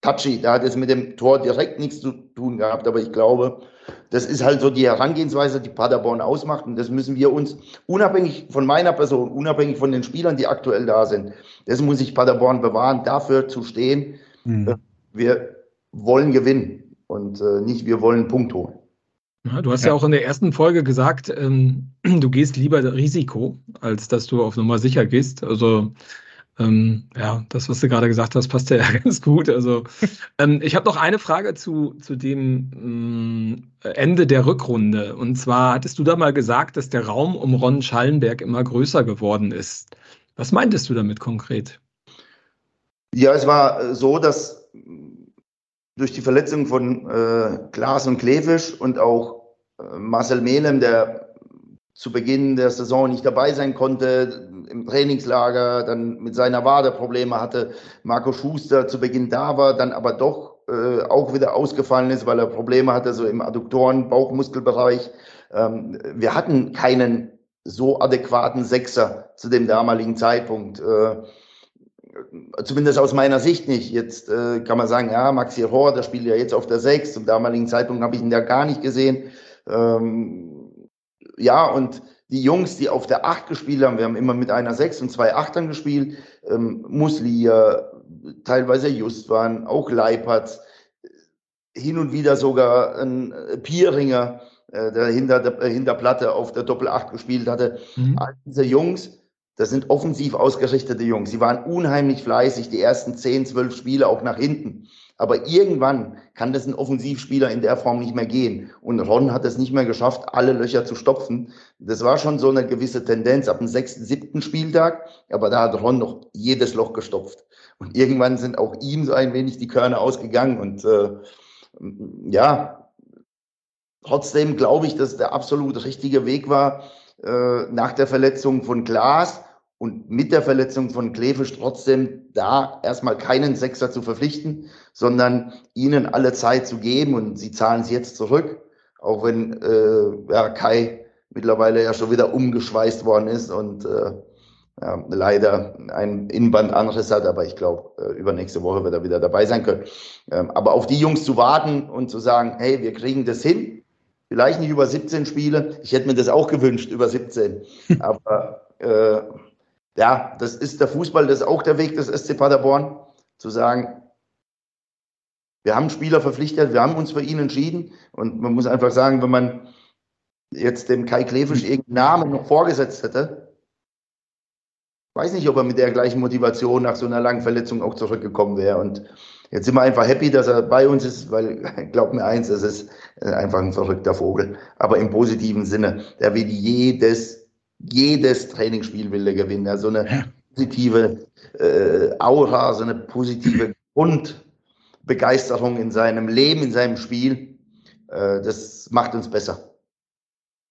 touchy. Da hat es mit dem Tor direkt nichts zu tun gehabt. Aber ich glaube, das ist halt so die Herangehensweise, die Paderborn ausmacht. Und das müssen wir uns, unabhängig von meiner Person, unabhängig von den Spielern, die aktuell da sind, das muss sich Paderborn bewahren, dafür zu stehen. Mhm. Wir wollen gewinnen und äh, nicht, wir wollen einen Punkt holen. Ja, du hast ja. ja. auch in der ersten Folge gesagt, ähm, du gehst lieber Risiko, als dass du auf Nummer sicher gehst. Also ähm, ja, das, was du gerade gesagt hast, passt ja ganz gut. Also ähm, ich habe noch eine Frage zu, zu dem ähm, Ende der Rückrunde. Und zwar hattest du da mal gesagt, dass der Raum um Ron Schallenberg immer größer geworden ist. Was meintest du damit konkret? Ja, es war so, dass durch die Verletzung von äh, Klaas und Klefisch und auch äh, Marcel Melem, der zu Beginn der Saison nicht dabei sein konnte, im Trainingslager dann mit seiner Wade Probleme hatte, Marco Schuster zu Beginn da war, dann aber doch äh, auch wieder ausgefallen ist, weil er Probleme hatte, so im Adduktoren, Bauchmuskelbereich. Ähm, wir hatten keinen so adäquaten Sechser zu dem damaligen Zeitpunkt. Äh, zumindest aus meiner Sicht nicht. Jetzt äh, kann man sagen, ja, Maxi Rohr, der spielt ja jetzt auf der Sechs. Zum damaligen Zeitpunkt habe ich ihn ja gar nicht gesehen. Ähm, ja, und die Jungs, die auf der Acht gespielt haben, wir haben immer mit einer Sechs und zwei Achtern gespielt, ähm, Muslia, teilweise Just waren, auch Leipertz, hin und wieder sogar ein äh, Pieringer, äh, der hinter der äh, hinter Platte auf der Doppel Acht gespielt hatte. Mhm. All diese Jungs, das sind offensiv ausgerichtete Jungs. Sie waren unheimlich fleißig, die ersten zehn, zwölf Spiele auch nach hinten. Aber irgendwann kann das ein Offensivspieler in der Form nicht mehr gehen. Und Ron hat es nicht mehr geschafft, alle Löcher zu stopfen. Das war schon so eine gewisse Tendenz ab dem sechsten, siebten Spieltag. Aber da hat Ron noch jedes Loch gestopft. Und irgendwann sind auch ihm so ein wenig die Körner ausgegangen. Und äh, ja, trotzdem glaube ich, dass der absolut richtige Weg war, äh, nach der Verletzung von Glas und mit der Verletzung von Klefisch trotzdem da erstmal keinen Sechser zu verpflichten, sondern ihnen alle Zeit zu geben. Und sie zahlen es jetzt zurück, auch wenn äh, ja, Kai mittlerweile ja schon wieder umgeschweißt worden ist und äh, ja, leider ein Innenbandanriss hat, aber ich glaube, äh, übernächste Woche wird er wieder dabei sein können. Ähm, aber auf die Jungs zu warten und zu sagen, hey, wir kriegen das hin, vielleicht nicht über 17 Spiele, ich hätte mir das auch gewünscht, über 17, aber äh, ja, das ist der Fußball, das ist auch der Weg des SC Paderborn, zu sagen, wir haben Spieler verpflichtet, wir haben uns für ihn entschieden und man muss einfach sagen, wenn man jetzt dem Kai Klefisch irgendeinen Namen noch vorgesetzt hätte, weiß nicht, ob er mit der gleichen Motivation nach so einer langen Verletzung auch zurückgekommen wäre. Und jetzt sind wir einfach happy, dass er bei uns ist, weil, glaub mir eins, es ist einfach ein verrückter Vogel. Aber im positiven Sinne. Der will jedes jedes Trainingsspiel will er gewinnen. Ja, so eine positive äh, Aura, so eine positive Grundbegeisterung in seinem Leben, in seinem Spiel. Äh, das macht uns besser.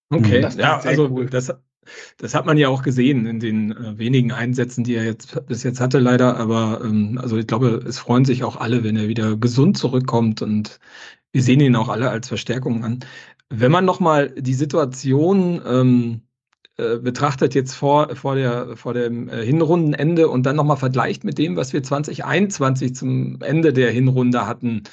Okay, das ja, also cool. das, das hat man ja auch gesehen in den äh, wenigen Einsätzen, die er jetzt bis jetzt hatte, leider. Aber ähm, also ich glaube, es freuen sich auch alle, wenn er wieder gesund zurückkommt und wir sehen ihn auch alle als Verstärkung an. Wenn man nochmal die Situation ähm, äh, betrachtet jetzt vor, vor, der, vor dem äh, Hinrundenende und dann nochmal vergleicht mit dem, was wir 2021 zum Ende der Hinrunde hatten.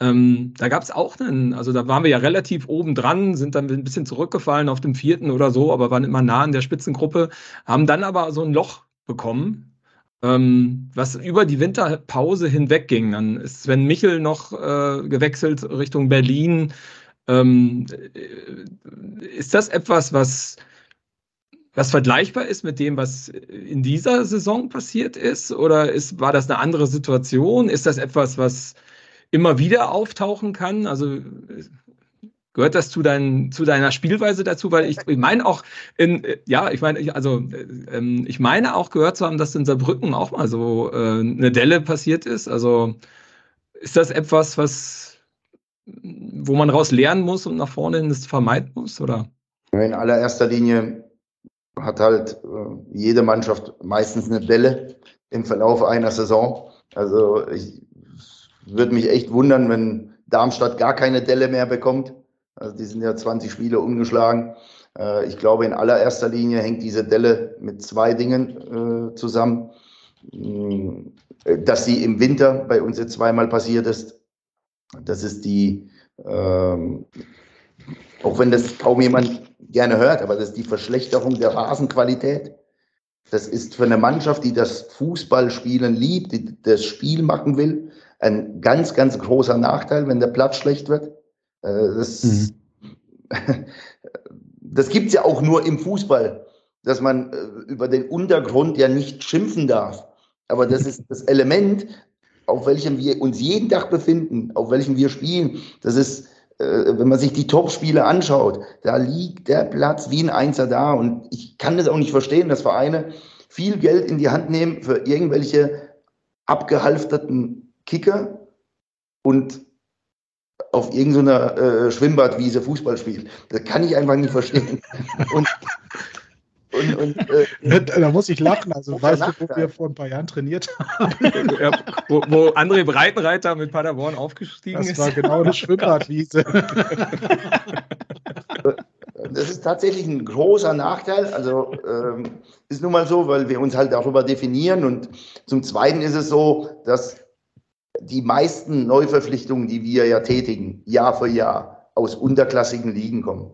Ähm, da gab es auch einen, also da waren wir ja relativ oben dran, sind dann ein bisschen zurückgefallen auf dem vierten oder so, aber waren immer nah in der Spitzengruppe, haben dann aber so ein Loch bekommen, ähm, was über die Winterpause hinweg ging. Dann ist Sven Michel noch äh, gewechselt Richtung Berlin. Ähm, äh, ist das etwas, was was vergleichbar ist mit dem, was in dieser Saison passiert ist? Oder ist, war das eine andere Situation? Ist das etwas, was immer wieder auftauchen kann? Also gehört das zu, dein, zu deiner Spielweise dazu? Weil ich, ich meine auch, in, ja, ich meine, also ähm, ich meine auch gehört zu haben, dass in Saarbrücken auch mal so äh, eine Delle passiert ist. Also ist das etwas, was wo man raus lernen muss und nach vorne hin das vermeiden muss, oder? In allererster Linie hat halt äh, jede Mannschaft meistens eine Delle im Verlauf einer Saison. Also ich würde mich echt wundern, wenn Darmstadt gar keine Delle mehr bekommt. Also die sind ja 20 Spiele ungeschlagen. Äh, ich glaube, in allererster Linie hängt diese Delle mit zwei Dingen äh, zusammen. Äh, dass sie im Winter bei uns jetzt zweimal passiert ist. Das ist die, ähm, auch wenn das kaum jemand gerne hört, aber das ist die Verschlechterung der Rasenqualität. Das ist für eine Mannschaft, die das Fußballspielen liebt, die das Spiel machen will, ein ganz, ganz großer Nachteil, wenn der Platz schlecht wird. Äh, das, mhm. das gibt's ja auch nur im Fußball, dass man äh, über den Untergrund ja nicht schimpfen darf. Aber das ist das Element, auf welchem wir uns jeden Tag befinden, auf welchem wir spielen. Das ist wenn man sich die Top-Spiele anschaut, da liegt der Platz wie ein Einser da. Und ich kann das auch nicht verstehen, dass Vereine viel Geld in die Hand nehmen für irgendwelche abgehalfterten Kicker und auf irgendeiner äh, Schwimmbadwiese Fußball spielt. Das kann ich einfach nicht verstehen. und, und, und, äh, da muss ich lachen. Also weißt du, wo wir vor ein paar Jahren trainiert haben? Ja, wo, wo André Breitenreiter mit Paderborn aufgestiegen das ist. Das war genau eine Schwimmbadwiese. Das ist tatsächlich ein großer Nachteil. Also ähm, ist nun mal so, weil wir uns halt darüber definieren. Und zum Zweiten ist es so, dass die meisten Neuverpflichtungen, die wir ja tätigen, Jahr für Jahr, aus unterklassigen Ligen kommen.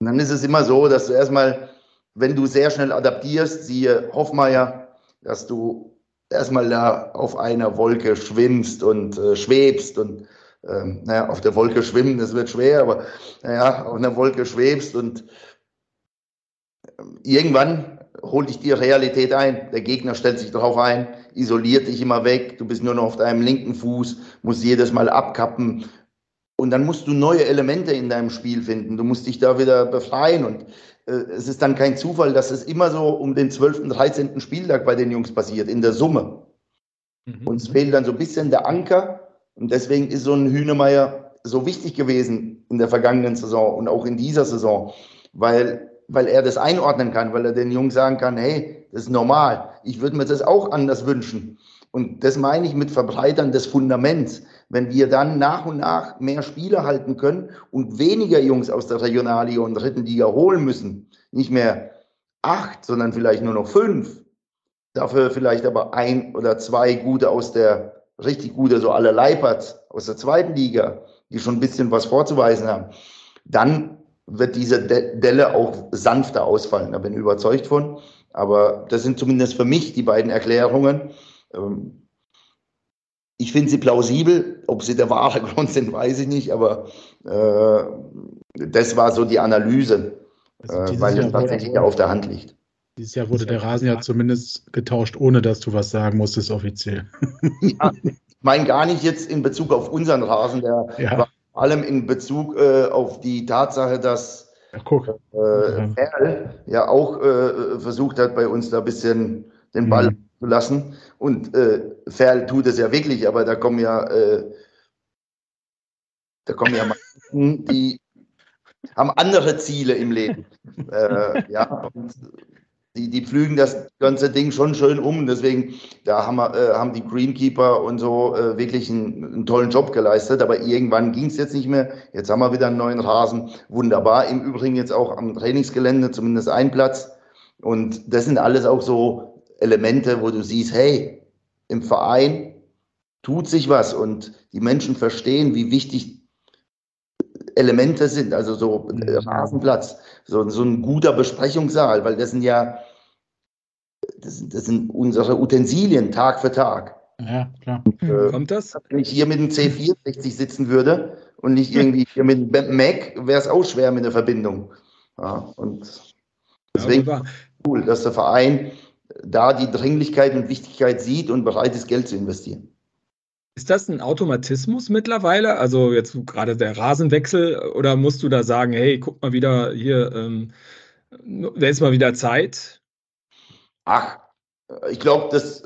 Und dann ist es immer so, dass du erstmal, wenn du sehr schnell adaptierst, siehe Hoffmeier, dass du erstmal da auf einer Wolke schwimmst und äh, schwebst und ähm, naja, auf der Wolke schwimmen, das wird schwer, aber naja, auf einer Wolke schwebst und ähm, irgendwann holt dich die Realität ein. Der Gegner stellt sich darauf ein, isoliert dich immer weg, du bist nur noch auf deinem linken Fuß, musst jedes Mal abkappen. Und dann musst du neue Elemente in deinem Spiel finden. Du musst dich da wieder befreien. Und es ist dann kein Zufall, dass es immer so um den 12., 13. Spieltag bei den Jungs passiert, in der Summe. Mhm. Uns fehlt dann so ein bisschen der Anker. Und deswegen ist so ein Hühnemeier so wichtig gewesen in der vergangenen Saison und auch in dieser Saison, weil weil er das einordnen kann, weil er den Jungs sagen kann, hey, das ist normal. Ich würde mir das auch anders wünschen. Und das meine ich mit Verbreitern des Fundaments. Wenn wir dann nach und nach mehr Spieler halten können und weniger Jungs aus der Regionalliga und dritten Liga holen müssen, nicht mehr acht, sondern vielleicht nur noch fünf, dafür vielleicht aber ein oder zwei gute aus der, richtig gute, so alle Leiperts aus der zweiten Liga, die schon ein bisschen was vorzuweisen haben, dann wird diese Delle auch sanfter ausfallen. Da bin ich überzeugt von. Aber das sind zumindest für mich die beiden Erklärungen. Ähm, ich finde sie plausibel. Ob sie der wahre Grund sind, weiß ich nicht. Aber äh, das war so die Analyse, also äh, weil es tatsächlich ja auf der Hand liegt. Dieses Jahr wurde der Rasen ja zumindest getauscht, ohne dass du was sagen musstest offiziell. Ja, ich meine gar nicht jetzt in Bezug auf unseren Rasen, der ja. war vor allem in Bezug äh, auf die Tatsache, dass ja, guck. Äh, Erl ja auch äh, versucht hat, bei uns da ein bisschen den Ball mhm. Lassen. Und äh, Ferl tut es ja wirklich, aber da kommen ja, äh, da kommen ja Menschen, die haben andere Ziele im Leben. äh, ja, und die, die pflügen das ganze Ding schon schön um. Deswegen, da haben, wir, äh, haben die Greenkeeper und so äh, wirklich einen, einen, tollen Job geleistet. Aber irgendwann ging es jetzt nicht mehr. Jetzt haben wir wieder einen neuen Rasen. Wunderbar. Im Übrigen jetzt auch am Trainingsgelände zumindest ein Platz. Und das sind alles auch so Elemente, wo du siehst, hey, im Verein tut sich was und die Menschen verstehen, wie wichtig Elemente sind, also so mhm. Rasenplatz, so, so ein guter Besprechungssaal, weil das sind ja, das, das sind unsere Utensilien Tag für Tag. Ja, klar. Äh, Kommt das? Wenn ich hier mit dem C64 sitzen würde und nicht irgendwie hier mit dem Mac, wäre es auch schwer mit der Verbindung. Ja, und deswegen ja, cool, dass der Verein da die Dringlichkeit und Wichtigkeit sieht und bereit ist, Geld zu investieren. Ist das ein Automatismus mittlerweile? Also jetzt gerade der Rasenwechsel oder musst du da sagen, hey, guck mal wieder hier, ähm, da ist mal wieder Zeit? Ach, ich glaube, das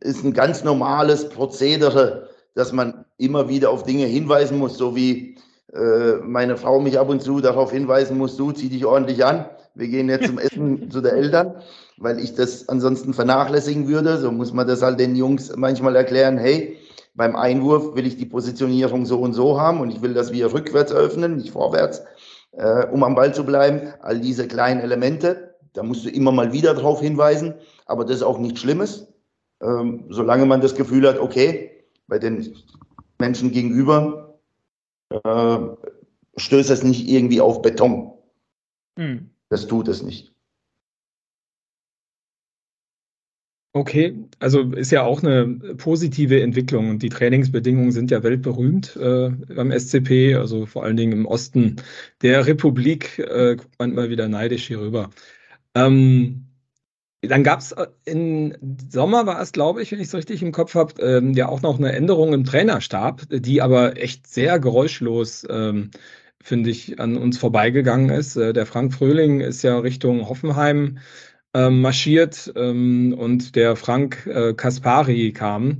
ist ein ganz normales Prozedere, dass man immer wieder auf Dinge hinweisen muss, so wie äh, meine Frau mich ab und zu darauf hinweisen muss, du zieh dich ordentlich an. Wir gehen jetzt zum Essen zu den Eltern, weil ich das ansonsten vernachlässigen würde. So muss man das halt den Jungs manchmal erklären, hey, beim Einwurf will ich die Positionierung so und so haben und ich will, dass wir rückwärts öffnen, nicht vorwärts, äh, um am Ball zu bleiben. All diese kleinen Elemente, da musst du immer mal wieder darauf hinweisen, aber das ist auch nichts Schlimmes, ähm, solange man das Gefühl hat, okay, bei den Menschen gegenüber äh, stößt es nicht irgendwie auf Beton. Hm. Das tut es nicht. Okay, also ist ja auch eine positive Entwicklung und die Trainingsbedingungen sind ja weltberühmt äh, beim SCP, also vor allen Dingen im Osten der Republik, äh, guckt man mal wieder neidisch hier rüber. Ähm, dann gab es äh, im Sommer, war es, glaube ich, wenn ich es richtig im Kopf habe, ähm, ja auch noch eine Änderung im Trainerstab, die aber echt sehr geräuschlos, ähm, finde ich, an uns vorbeigegangen ist. Äh, der Frank Fröhling ist ja Richtung Hoffenheim ähm, marschiert ähm, und der Frank äh, Kaspari kam.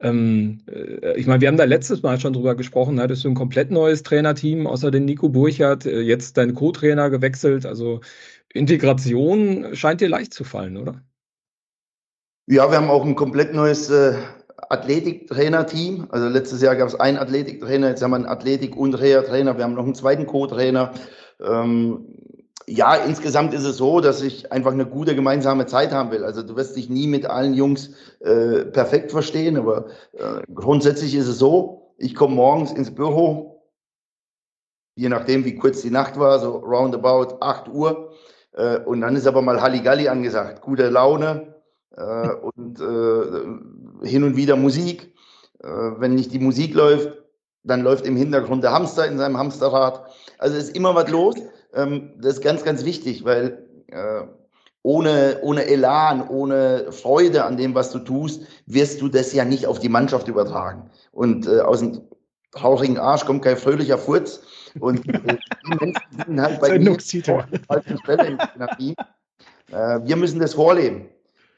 Ähm, äh, ich meine, wir haben da letztes Mal schon drüber gesprochen, hattest du ein komplett neues Trainerteam, außer den Nico Burchardt, äh, jetzt dein Co-Trainer gewechselt. Also Integration scheint dir leicht zu fallen, oder? Ja, wir haben auch ein komplett neues äh, Athletiktrainer-Team. Also letztes Jahr gab es einen Athletiktrainer, jetzt haben wir einen Athletik- und Reha-Trainer. Wir haben noch einen zweiten Co-Trainer. Ähm, ja, insgesamt ist es so, dass ich einfach eine gute gemeinsame Zeit haben will. Also du wirst dich nie mit allen Jungs äh, perfekt verstehen, aber äh, grundsätzlich ist es so, ich komme morgens ins Büro, je nachdem, wie kurz die Nacht war, so roundabout 8 Uhr. Äh, und dann ist aber mal Halligalli angesagt, gute Laune äh, und äh, hin und wieder Musik. Äh, wenn nicht die Musik läuft, dann läuft im Hintergrund der Hamster in seinem Hamsterrad. Also ist immer was los. Ähm, das ist ganz, ganz wichtig, weil äh, ohne, ohne Elan, ohne Freude an dem, was du tust, wirst du das ja nicht auf die Mannschaft übertragen. Und äh, aus dem traurigen Arsch kommt kein fröhlicher Furz. Und äh, die Menschen sind halt bei mir falschen Stelle im Team. Äh, wir müssen das vorleben.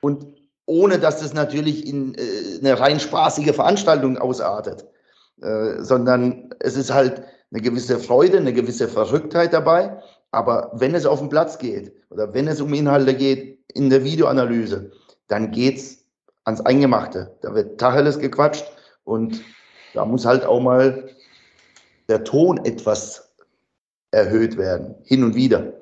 Und ohne dass das natürlich in äh, eine rein spaßige Veranstaltung ausartet, äh, sondern es ist halt eine gewisse Freude, eine gewisse Verrücktheit dabei. Aber wenn es auf den Platz geht oder wenn es um Inhalte geht in der Videoanalyse, dann geht's ans Eingemachte. Da wird Tacheles gequatscht und da muss halt auch mal der Ton etwas erhöht werden, hin und wieder.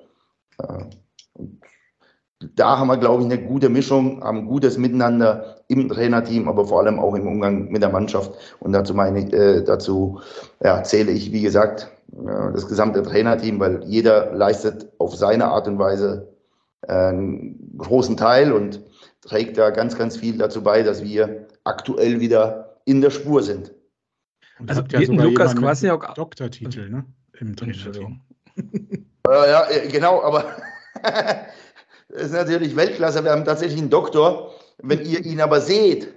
Da haben wir, glaube ich, eine gute Mischung, haben ein gutes Miteinander im Trainerteam, aber vor allem auch im Umgang mit der Mannschaft. Und dazu meine ich, äh, dazu ja, zähle ich, wie gesagt, äh, das gesamte Trainerteam, weil jeder leistet auf seine Art und Weise äh, einen großen Teil und trägt da ganz, ganz viel dazu bei, dass wir aktuell wieder in der Spur sind. Und also ja Lukas Kwasniok Doktortitel, ne? Im Trainerteam. ja, genau, aber ist natürlich Weltklasse. Wir haben tatsächlich einen Doktor. Wenn ihr ihn aber seht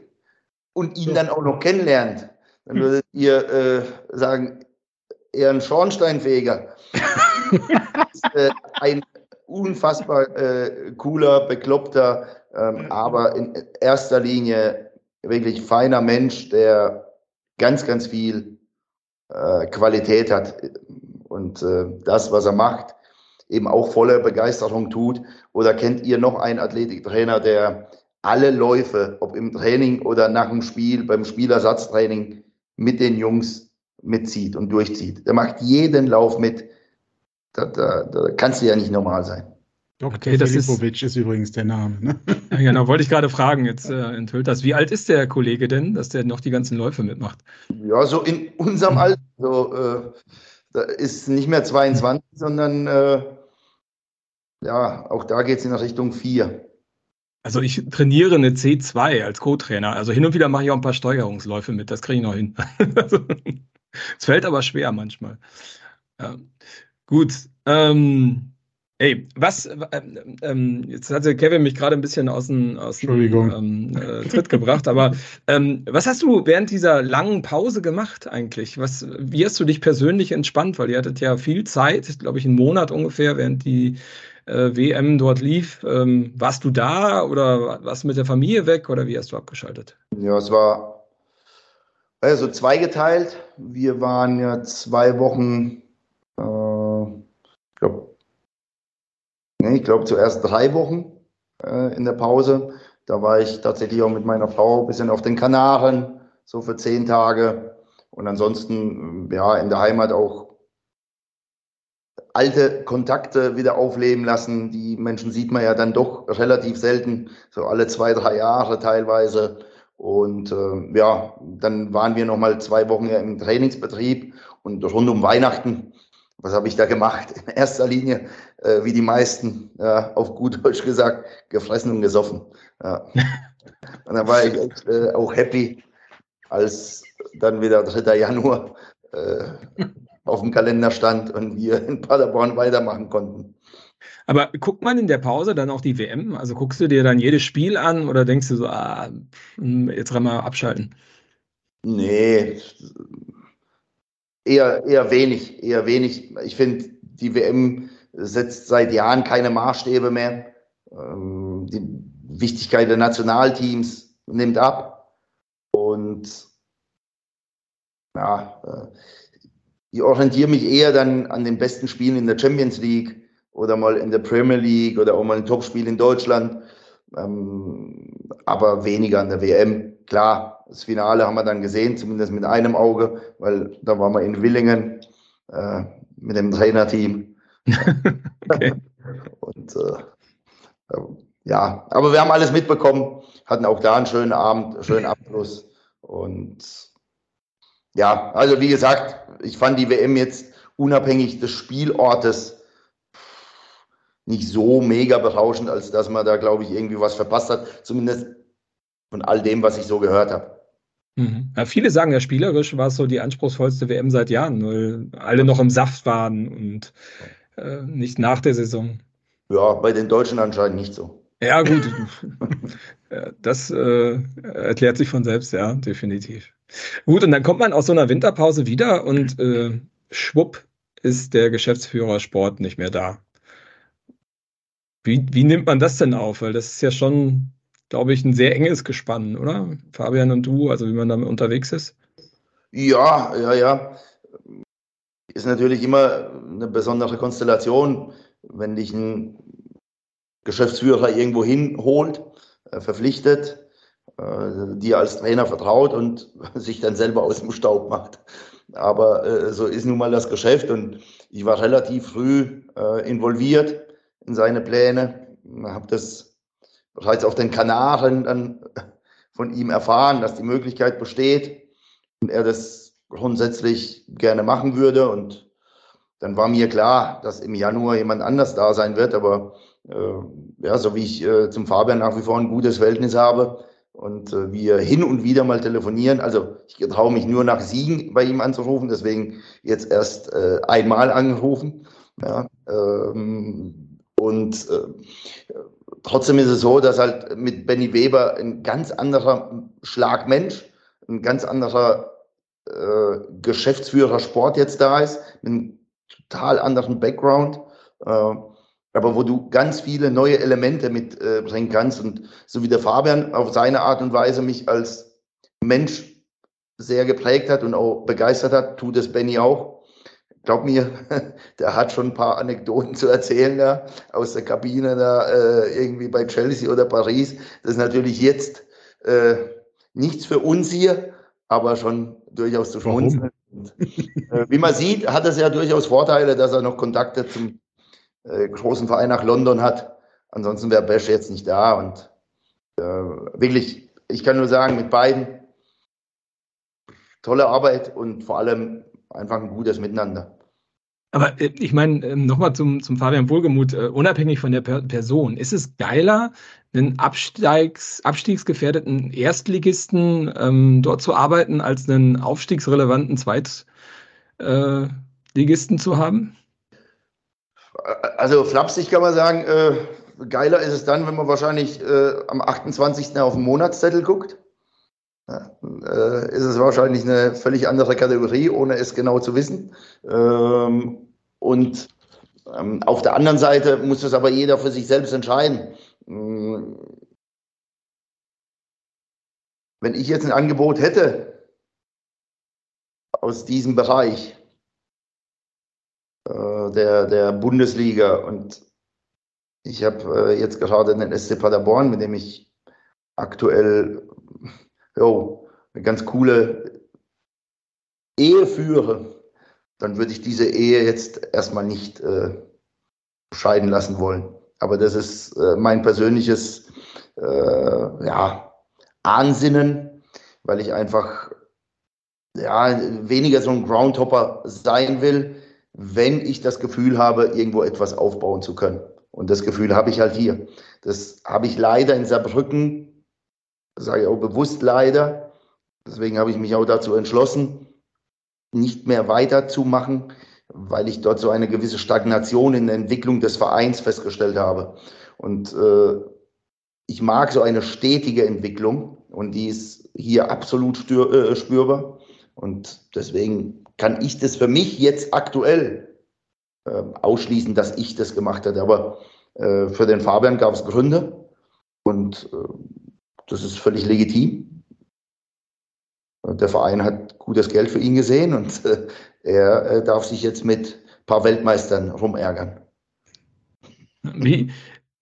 und ihn dann auch noch kennenlernt, dann würdet ihr äh, sagen, eher ein Schornsteinfeger. ist, äh, ein unfassbar äh, cooler, bekloppter, ähm, aber in erster Linie wirklich feiner Mensch, der ganz, ganz viel äh, Qualität hat. Und äh, das, was er macht, eben auch voller Begeisterung tut. Oder kennt ihr noch einen Athletiktrainer, der alle Läufe, ob im Training oder nach dem Spiel, beim Spielersatztraining, mit den Jungs mitzieht und durchzieht? Der macht jeden Lauf mit. Da, da, da kannst du ja nicht normal sein. Dr. Okay, Filipovic ist, ist, übrigens der Name. Ne? Ja, genau, wollte ich gerade fragen. Jetzt äh, enthüllt das. Wie alt ist der Kollege denn, dass der noch die ganzen Läufe mitmacht? Ja, so in unserem Alter. So, äh, da ist nicht mehr 22, sondern äh, ja, auch da geht es in Richtung 4. Also ich trainiere eine C2 als Co-Trainer. Also hin und wieder mache ich auch ein paar Steuerungsläufe mit, das kriege ich noch hin. Es fällt aber schwer manchmal. Ja. Gut. Ähm, ey, was, ähm, ähm, jetzt hatte Kevin mich gerade ein bisschen aus dem, aus dem ähm, äh, Tritt gebracht, aber ähm, was hast du während dieser langen Pause gemacht eigentlich? Was, wie hast du dich persönlich entspannt? Weil ihr hattet ja viel Zeit, glaube ich, einen Monat ungefähr, während die äh, WM dort lief. Ähm, warst du da oder warst du mit der Familie weg oder wie hast du abgeschaltet? Ja, es war also zweigeteilt. Wir waren ja zwei Wochen, äh, ich glaube, nee, ich zuerst drei Wochen äh, in der Pause. Da war ich tatsächlich auch mit meiner Frau ein bisschen auf den Kanaren, so für zehn Tage. Und ansonsten, ja, in der Heimat auch alte Kontakte wieder aufleben lassen. Die Menschen sieht man ja dann doch relativ selten, so alle zwei, drei Jahre teilweise. Und äh, ja, dann waren wir noch mal zwei Wochen im Trainingsbetrieb und rund um Weihnachten, was habe ich da gemacht? In erster Linie, äh, wie die meisten, ja, auf gut Deutsch gesagt, gefressen und gesoffen. Ja. Und dann war ich äh, auch happy, als dann wieder 3. Januar äh, auf dem Kalender stand und wir in Paderborn weitermachen konnten. Aber guckt man in der Pause dann auch die WM? Also guckst du dir dann jedes Spiel an oder denkst du so, ah, hm, jetzt rein mal abschalten? Nee, eher, eher wenig, eher wenig. Ich finde, die WM setzt seit Jahren keine Maßstäbe mehr. Ähm, die Wichtigkeit der Nationalteams nimmt ab. Und und ja, äh, ich orientiere mich eher dann an den besten Spielen in der Champions League oder mal in der Premier League oder auch mal ein Topspiel in Deutschland, ähm, aber weniger an der WM. Klar, das Finale haben wir dann gesehen, zumindest mit einem Auge, weil da waren wir in Willingen äh, mit dem Trainerteam. okay. Und äh, ja, aber wir haben alles mitbekommen, hatten auch da einen schönen Abend, schönen Abschluss und ja, also wie gesagt, ich fand die WM jetzt unabhängig des Spielortes nicht so mega berauschend, als dass man da, glaube ich, irgendwie was verpasst hat. Zumindest von all dem, was ich so gehört habe. Mhm. Ja, viele sagen ja, spielerisch war es so die anspruchsvollste WM seit Jahren, weil alle noch im Saft waren und äh, nicht nach der Saison. Ja, bei den Deutschen anscheinend nicht so. Ja, gut. das äh, erklärt sich von selbst, ja, definitiv. Gut, und dann kommt man aus so einer Winterpause wieder und äh, schwupp ist der Geschäftsführer Sport nicht mehr da. Wie, wie nimmt man das denn auf? Weil das ist ja schon, glaube ich, ein sehr enges Gespann, oder? Fabian und du, also wie man damit unterwegs ist? Ja, ja, ja. Ist natürlich immer eine besondere Konstellation, wenn dich ein Geschäftsführer irgendwo hinholt, äh, verpflichtet, äh, dir als Trainer vertraut und sich dann selber aus dem Staub macht. Aber äh, so ist nun mal das Geschäft und ich war relativ früh involviert in seine Pläne. Habe das bereits auf den Kanaren dann von ihm erfahren, dass die Möglichkeit besteht und er das grundsätzlich gerne machen würde. Und dann war mir klar, dass im Januar jemand anders da sein wird. Aber äh, ja, so wie ich äh, zum Fabian nach wie vor ein gutes Verhältnis habe und äh, wir hin und wieder mal telefonieren. Also ich traue mich nur nach Siegen bei ihm anzurufen, deswegen jetzt erst äh, einmal angerufen. Ja, ähm, und äh, trotzdem ist es so, dass halt mit Benny Weber ein ganz anderer Schlagmensch, ein ganz anderer äh, Geschäftsführer Sport jetzt da ist, mit einem total anderen Background, äh, aber wo du ganz viele neue Elemente mitbringen äh, kannst. Und so wie der Fabian auf seine Art und Weise mich als Mensch sehr geprägt hat und auch begeistert hat, tut es Benny auch glaub mir, der hat schon ein paar Anekdoten zu erzählen da aus der Kabine da äh, irgendwie bei Chelsea oder Paris. Das ist natürlich jetzt äh, nichts für uns hier, aber schon durchaus zu schmunzeln. äh, wie man sieht, hat es ja durchaus Vorteile, dass er noch Kontakte zum äh, großen Verein nach London hat. Ansonsten wäre Besch jetzt nicht da und äh, wirklich, ich kann nur sagen, mit beiden tolle Arbeit und vor allem einfach ein gutes Miteinander. Aber äh, ich meine, äh, nochmal zum, zum Fabian Wohlgemuth, äh, unabhängig von der per Person, ist es geiler, einen Absteigs, abstiegsgefährdeten Erstligisten ähm, dort zu arbeiten, als einen aufstiegsrelevanten Zweitligisten äh, zu haben? Also flapsig kann man sagen, äh, geiler ist es dann, wenn man wahrscheinlich äh, am 28. auf den Monatszettel guckt ja, äh, ist es wahrscheinlich eine völlig andere Kategorie, ohne es genau zu wissen. Ähm, und ähm, auf der anderen Seite muss das aber jeder für sich selbst entscheiden. Ähm, wenn ich jetzt ein Angebot hätte aus diesem Bereich äh, der, der Bundesliga. Und ich habe äh, jetzt gerade den SC Paderborn, mit dem ich aktuell jo, eine ganz coole Ehe führe, dann würde ich diese Ehe jetzt erstmal nicht äh, scheiden lassen wollen. Aber das ist äh, mein persönliches äh, ja, Ansinnen, weil ich einfach ja, weniger so ein Groundhopper sein will, wenn ich das Gefühl habe, irgendwo etwas aufbauen zu können. Und das Gefühl habe ich halt hier. Das habe ich leider in Saarbrücken sage ich auch bewusst leider. Deswegen habe ich mich auch dazu entschlossen, nicht mehr weiterzumachen, weil ich dort so eine gewisse Stagnation in der Entwicklung des Vereins festgestellt habe. Und äh, ich mag so eine stetige Entwicklung und die ist hier absolut äh, spürbar. Und deswegen kann ich das für mich jetzt aktuell äh, ausschließen, dass ich das gemacht hätte. Aber äh, für den Fabian gab es Gründe und äh, das ist völlig legitim. der Verein hat gutes Geld für ihn gesehen und äh, er äh, darf sich jetzt mit ein paar Weltmeistern rumärgern. Wie,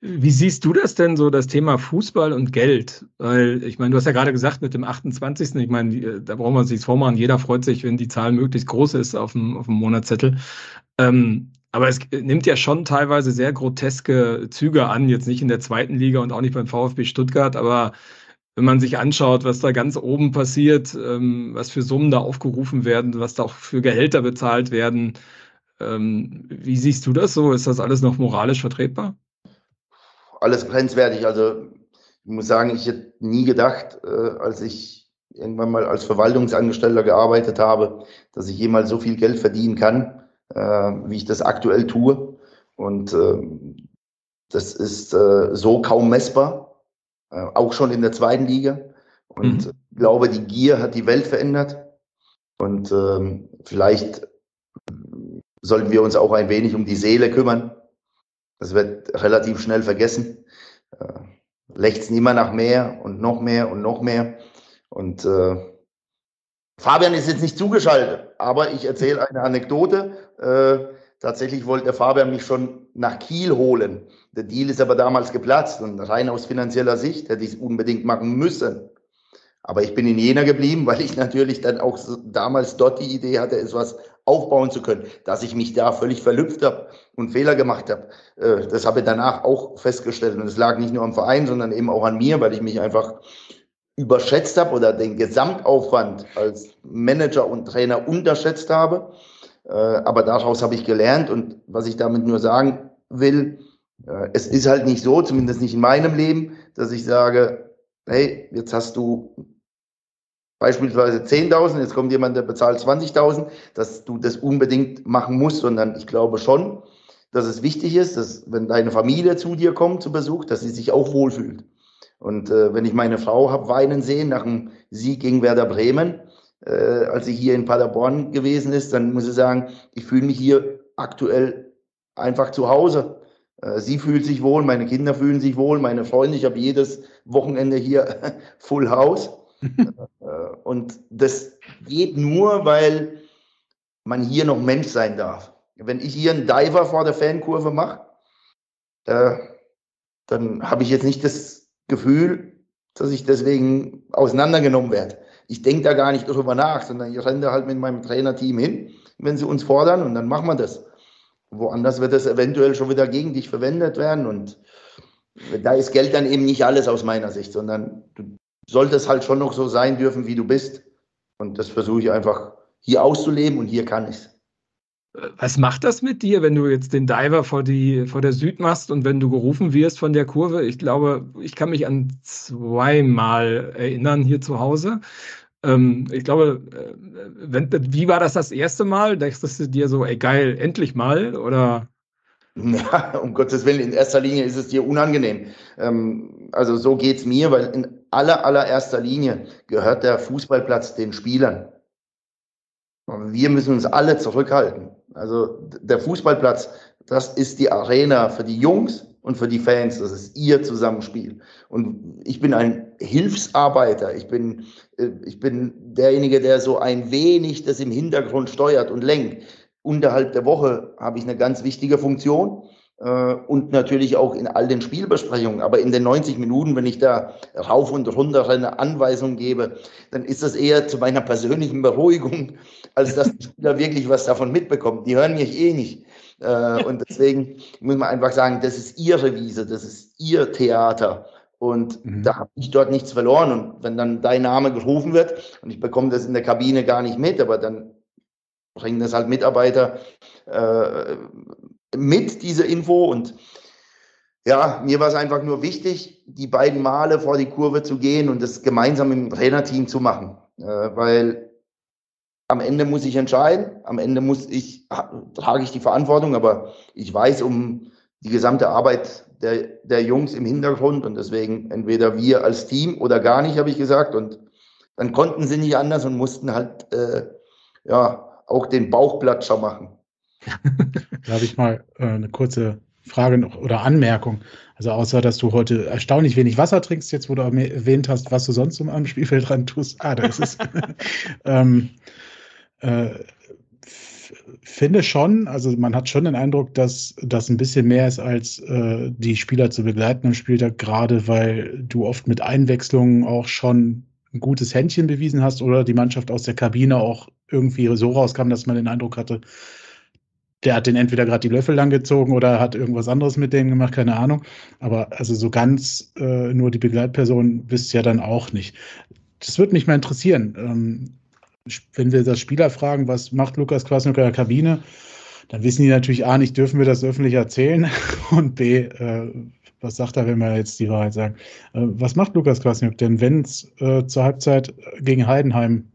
wie siehst du das denn so, das Thema Fußball und Geld? Weil, ich meine, du hast ja gerade gesagt, mit dem 28. Ich meine, da brauchen wir uns nichts vormachen. Jeder freut sich, wenn die Zahl möglichst groß ist auf dem, auf dem Monatszettel. Ähm, aber es nimmt ja schon teilweise sehr groteske Züge an, jetzt nicht in der zweiten Liga und auch nicht beim VfB Stuttgart, aber wenn man sich anschaut, was da ganz oben passiert, ähm, was für Summen da aufgerufen werden, was da auch für Gehälter bezahlt werden, ähm, wie siehst du das so? Ist das alles noch moralisch vertretbar? Alles grenzwertig. Also ich muss sagen, ich hätte nie gedacht, äh, als ich irgendwann mal als Verwaltungsangestellter gearbeitet habe, dass ich jemals so viel Geld verdienen kann, äh, wie ich das aktuell tue. Und äh, das ist äh, so kaum messbar, äh, auch schon in der zweiten Liga. Und mhm. ich glaube, die Gier hat die Welt verändert. Und ähm, vielleicht sollten wir uns auch ein wenig um die Seele kümmern. Das wird relativ schnell vergessen. Äh, lechzen immer nach mehr und noch mehr und noch mehr. Und äh, Fabian ist jetzt nicht zugeschaltet, aber ich erzähle eine Anekdote. Äh, tatsächlich wollte Fabian mich schon nach Kiel holen. Der Deal ist aber damals geplatzt und rein aus finanzieller Sicht hätte ich es unbedingt machen müssen. Aber ich bin in Jena geblieben, weil ich natürlich dann auch damals dort die Idee hatte, etwas aufbauen zu können. Dass ich mich da völlig verlüpft habe und Fehler gemacht habe, äh, das habe ich danach auch festgestellt. Und es lag nicht nur am Verein, sondern eben auch an mir, weil ich mich einfach überschätzt habe oder den Gesamtaufwand als Manager und Trainer unterschätzt habe. Äh, aber daraus habe ich gelernt und was ich damit nur sagen will, äh, es ist halt nicht so, zumindest nicht in meinem Leben, dass ich sage, hey, jetzt hast du beispielsweise 10.000, jetzt kommt jemand, der bezahlt 20.000, dass du das unbedingt machen musst, sondern ich glaube schon, dass es wichtig ist, dass wenn deine Familie zu dir kommt zu Besuch, dass sie sich auch wohlfühlt. Und äh, wenn ich meine Frau habe weinen sehen nach dem Sieg gegen Werder Bremen, äh, als sie hier in Paderborn gewesen ist, dann muss ich sagen, ich fühle mich hier aktuell einfach zu Hause. Äh, sie fühlt sich wohl, meine Kinder fühlen sich wohl, meine Freunde, ich habe jedes Wochenende hier Full House. Äh, und das geht nur, weil man hier noch Mensch sein darf. Wenn ich hier einen Diver vor der Fankurve mache, äh, dann habe ich jetzt nicht das Gefühl, dass ich deswegen auseinandergenommen werde. Ich denke da gar nicht drüber nach, sondern ich renne da halt mit meinem Trainerteam hin, wenn sie uns fordern und dann machen wir das. Woanders wird das eventuell schon wieder gegen dich verwendet werden und da ist Geld dann eben nicht alles aus meiner Sicht, sondern du sollte es halt schon noch so sein dürfen, wie du bist. Und das versuche ich einfach hier auszuleben und hier kann ich es. Was macht das mit dir, wenn du jetzt den Diver vor, die, vor der Süd machst und wenn du gerufen wirst von der Kurve? Ich glaube, ich kann mich an zweimal erinnern hier zu Hause. Ähm, ich glaube, äh, wenn, wie war das das erste Mal? Dachtest du dir so, ey geil, endlich mal? Oder? Ja, um Gottes Willen, in erster Linie ist es dir unangenehm. Ähm, also so geht es mir, weil in aller, allererster Linie gehört der Fußballplatz den Spielern. Wir müssen uns alle zurückhalten. Also der Fußballplatz, das ist die Arena für die Jungs und für die Fans. Das ist ihr Zusammenspiel. Und ich bin ein Hilfsarbeiter. Ich bin, äh, ich bin derjenige, der so ein wenig das im Hintergrund steuert und lenkt. Unterhalb der Woche habe ich eine ganz wichtige Funktion und natürlich auch in all den Spielbesprechungen. Aber in den 90 Minuten, wenn ich da rauf und runter eine Anweisung gebe, dann ist das eher zu meiner persönlichen Beruhigung, als dass die Spieler wirklich was davon mitbekommen. Die hören mich eh nicht. Äh, und deswegen muss man einfach sagen, das ist ihre Wiese, das ist ihr Theater. Und mhm. da habe ich dort nichts verloren. Und wenn dann dein Name gerufen wird, und ich bekomme das in der Kabine gar nicht mit, aber dann bringen das halt Mitarbeiter äh, mit, diese Info. Und ja, mir war es einfach nur wichtig, die beiden Male vor die Kurve zu gehen und das gemeinsam im Trainerteam zu machen. Äh, weil am Ende muss ich entscheiden, am Ende muss ich, trage ich die Verantwortung, aber ich weiß um die gesamte Arbeit der, der Jungs im Hintergrund und deswegen entweder wir als Team oder gar nicht, habe ich gesagt. Und dann konnten sie nicht anders und mussten halt äh, ja auch den Bauchplatscher machen. Darf ich mal äh, eine kurze Frage noch oder Anmerkung. Also außer, dass du heute erstaunlich wenig Wasser trinkst, jetzt wo du erwähnt hast, was du sonst am Spielfeld dran tust. Ah, da ist es. ähm, äh, finde schon, also man hat schon den Eindruck, dass das ein bisschen mehr ist, als äh, die Spieler zu begleiten am Spieltag, gerade weil du oft mit Einwechslungen auch schon ein gutes Händchen bewiesen hast oder die Mannschaft aus der Kabine auch irgendwie so rauskam, dass man den Eindruck hatte, der hat den entweder gerade die Löffel lang gezogen oder hat irgendwas anderes mit denen gemacht, keine Ahnung. Aber also so ganz äh, nur die Begleitperson wisst ja dann auch nicht. Das würde mich mal interessieren. Ähm, wenn wir das Spieler fragen, was macht Lukas Kwasniok in der Kabine, dann wissen die natürlich A, nicht dürfen wir das öffentlich erzählen und B, äh, was sagt er, wenn wir jetzt die Wahrheit sagen? Äh, was macht Lukas Kwasniok denn, wenn es äh, zur Halbzeit gegen Heidenheim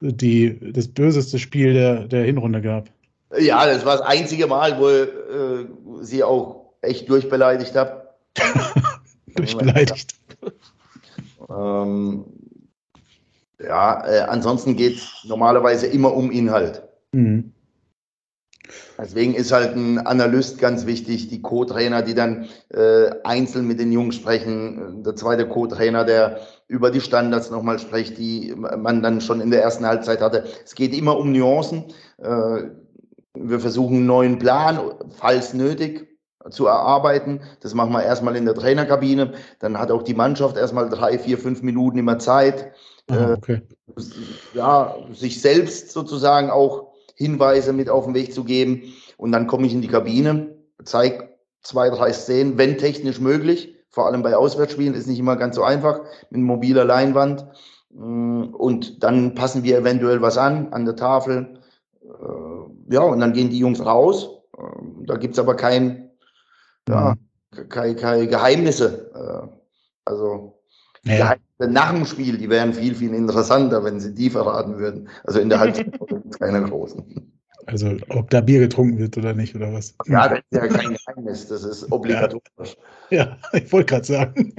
die, das böseste Spiel der, der Hinrunde gab? Ja, das war das einzige Mal, wo äh, sie auch echt durchbeleidigt habe. durchbeleidigt. ähm, ja, äh, ansonsten geht es normalerweise immer um Inhalt. Mhm. Deswegen ist halt ein Analyst ganz wichtig, die Co-Trainer, die dann äh, einzeln mit den Jungs sprechen, der zweite Co-Trainer, der über die Standards nochmal spricht, die man dann schon in der ersten Halbzeit hatte. Es geht immer um Nuancen. Äh, wir versuchen einen neuen Plan, falls nötig, zu erarbeiten. Das machen wir erstmal in der Trainerkabine. Dann hat auch die Mannschaft erstmal drei, vier, fünf Minuten immer Zeit, Aha, okay. äh, ja, sich selbst sozusagen auch Hinweise mit auf den Weg zu geben. Und dann komme ich in die Kabine, zeige zwei, drei Szenen, wenn technisch möglich. Vor allem bei Auswärtsspielen ist nicht immer ganz so einfach mit mobiler Leinwand. Und dann passen wir eventuell was an an der Tafel ja, und dann gehen die Jungs raus. Ähm, da gibt es aber kein, ja, mhm. keine, keine Geheimnisse. Äh, also ja. Geheimnisse nach dem Spiel, die wären viel, viel interessanter, wenn sie die verraten würden. Also in der Halbzeit keine großen. Also ob da Bier getrunken wird oder nicht, oder was? Ja, das ist ja kein Geheimnis, das ist obligatorisch. Ja, ja ich wollte gerade sagen.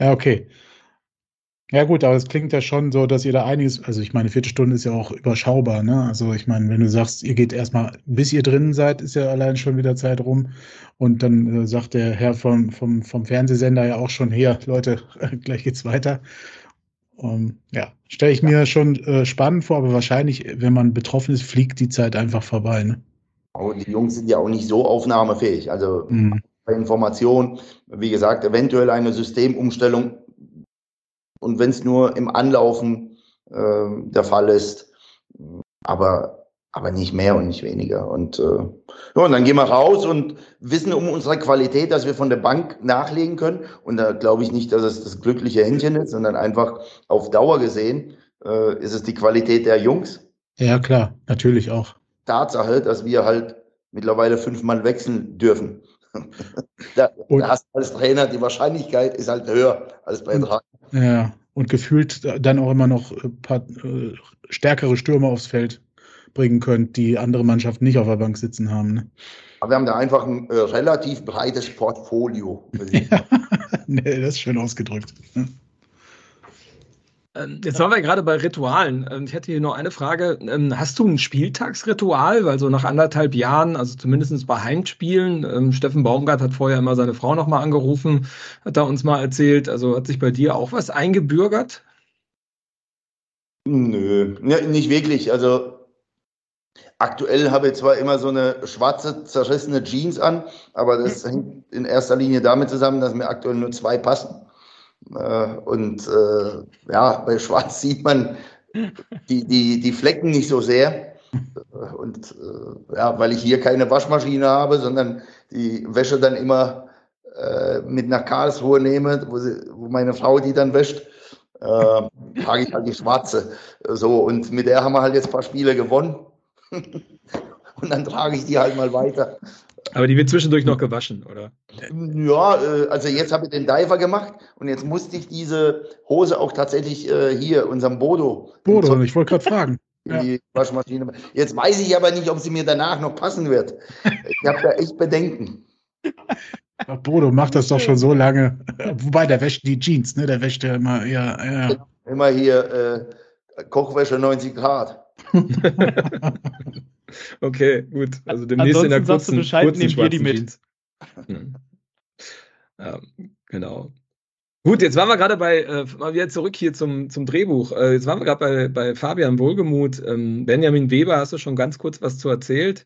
ja, okay. Ja gut, aber es klingt ja schon so, dass ihr da einiges, also ich meine, vierte Stunde ist ja auch überschaubar, ne? Also ich meine, wenn du sagst, ihr geht erstmal, bis ihr drinnen seid, ist ja allein schon wieder Zeit rum. Und dann äh, sagt der Herr vom, vom, vom Fernsehsender ja auch schon, hier, Leute, gleich geht's weiter. Um, ähm, ja, stelle ich mir schon äh, spannend vor, aber wahrscheinlich, wenn man betroffen ist, fliegt die Zeit einfach vorbei, ne? Und die Jungs sind ja auch nicht so aufnahmefähig. Also mhm. bei Informationen, wie gesagt, eventuell eine Systemumstellung und wenn es nur im Anlaufen äh, der Fall ist, aber, aber nicht mehr und nicht weniger. Und, äh, ja, und dann gehen wir raus und wissen um unsere Qualität, dass wir von der Bank nachlegen können. Und da glaube ich nicht, dass es das glückliche Händchen ist, sondern einfach auf Dauer gesehen äh, ist es die Qualität der Jungs. Ja, klar, natürlich auch. Tatsache, dass wir halt mittlerweile fünfmal wechseln dürfen. Da, da, hast du als Trainer die Wahrscheinlichkeit ist halt höher als bei drei. Ja, und gefühlt dann auch immer noch paar äh, stärkere Stürmer aufs Feld bringen könnt, die andere Mannschaften nicht auf der Bank sitzen haben. Ne? Aber wir haben da einfach ein äh, relativ breites Portfolio. ja, nee, das ist schön ausgedrückt. Ne? Ähm, jetzt waren wir gerade bei Ritualen. Ähm, ich hätte hier noch eine Frage. Ähm, hast du ein Spieltagsritual? Weil so nach anderthalb Jahren, also zumindest bei Heimspielen, Steffen Baumgart hat vorher immer seine Frau nochmal angerufen, hat er uns mal erzählt. Also hat sich bei dir auch was eingebürgert? Nö, nicht wirklich. Also aktuell habe ich zwar immer so eine schwarze, zerrissene Jeans an, aber das hängt in erster Linie damit zusammen, dass mir aktuell nur zwei passen. Äh, und äh, ja, bei Schwarz sieht man die, die, die Flecken nicht so sehr. Und äh, ja, weil ich hier keine Waschmaschine habe, sondern die Wäsche dann immer mit nach Karlsruhe nehme, wo, sie, wo meine Frau die dann wäscht, äh, trage ich halt die schwarze. So, und mit der haben wir halt jetzt ein paar Spiele gewonnen. und dann trage ich die halt mal weiter. Aber die wird zwischendurch noch gewaschen, oder? Ja, äh, also jetzt habe ich den Diver gemacht und jetzt musste ich diese Hose auch tatsächlich äh, hier, unserem Bodo. Bodo, ich wollte gerade fragen. In die Waschmaschine. Jetzt weiß ich aber nicht, ob sie mir danach noch passen wird. Ich habe da echt Bedenken. Ach, Bodo macht das doch schon so lange. Wobei, der wäscht die Jeans, ne? Der wäscht ja immer, ja. ja. Immer hier äh, Kochwäsche 90 Grad. Okay, gut. Also demnächst in der kurzen, Bescheid, kurzen nehmen wir die mit. Hm. Ja, genau. Gut, jetzt waren wir gerade bei, äh, mal wieder zurück hier zum, zum Drehbuch. Äh, jetzt waren wir gerade bei, bei Fabian Wohlgemuth. Ähm, Benjamin Weber, hast du schon ganz kurz was zu erzählt.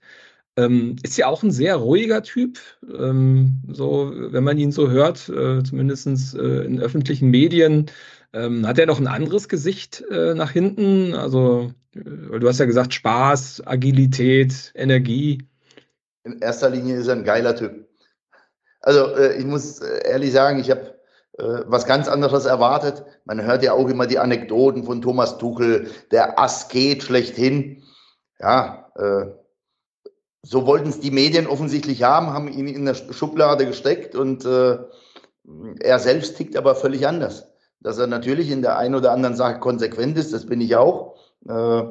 Ähm, ist ja auch ein sehr ruhiger Typ. Ähm, so, wenn man ihn so hört, äh, zumindest äh, in öffentlichen Medien, ähm, hat er noch ein anderes Gesicht äh, nach hinten. Also, äh, du hast ja gesagt, Spaß, Agilität, Energie. In erster Linie ist er ein geiler Typ. Also, äh, ich muss äh, ehrlich sagen, ich habe äh, was ganz anderes erwartet. Man hört ja auch immer die Anekdoten von Thomas Tuchel, der Asket schlechthin. Ja, äh, so wollten es die Medien offensichtlich haben, haben ihn in der Schublade gesteckt und äh, er selbst tickt aber völlig anders. Dass er natürlich in der einen oder anderen Sache konsequent ist, das bin ich auch. Äh,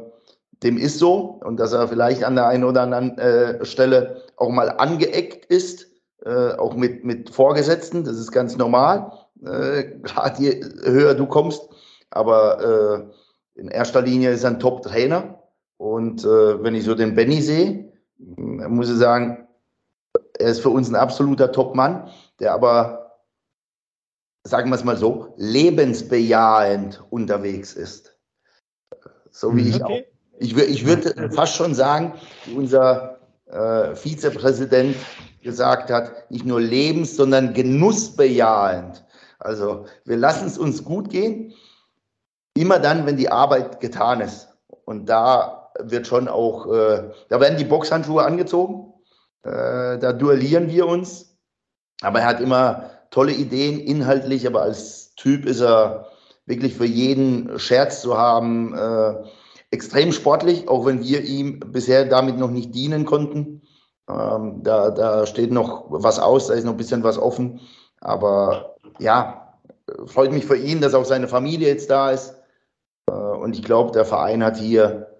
dem ist so und dass er vielleicht an der einen oder anderen äh, Stelle auch mal angeeckt ist, äh, auch mit, mit Vorgesetzten, das ist ganz normal äh, gerade je höher du kommst. Aber äh, in erster Linie ist er ein Top-Trainer. Und äh, wenn ich so den Benny sehe, muss ich sagen, er ist für uns ein absoluter Top-Mann, der aber, sagen wir es mal so, lebensbejahend unterwegs ist. So wie mhm, okay. ich auch. Ich, ich würde fast schon sagen, unser äh, Vizepräsident gesagt hat, nicht nur lebens-, sondern genussbejahend. Also wir lassen es uns gut gehen, immer dann, wenn die Arbeit getan ist. Und da wird schon auch, äh, da werden die Boxhandschuhe angezogen, äh, da duellieren wir uns. Aber er hat immer tolle Ideen, inhaltlich, aber als Typ ist er wirklich für jeden Scherz zu haben. Äh, extrem sportlich, auch wenn wir ihm bisher damit noch nicht dienen konnten. Ähm, da, da steht noch was aus, da ist noch ein bisschen was offen. Aber ja, freut mich für ihn, dass auch seine Familie jetzt da ist. Äh, und ich glaube, der Verein hat hier,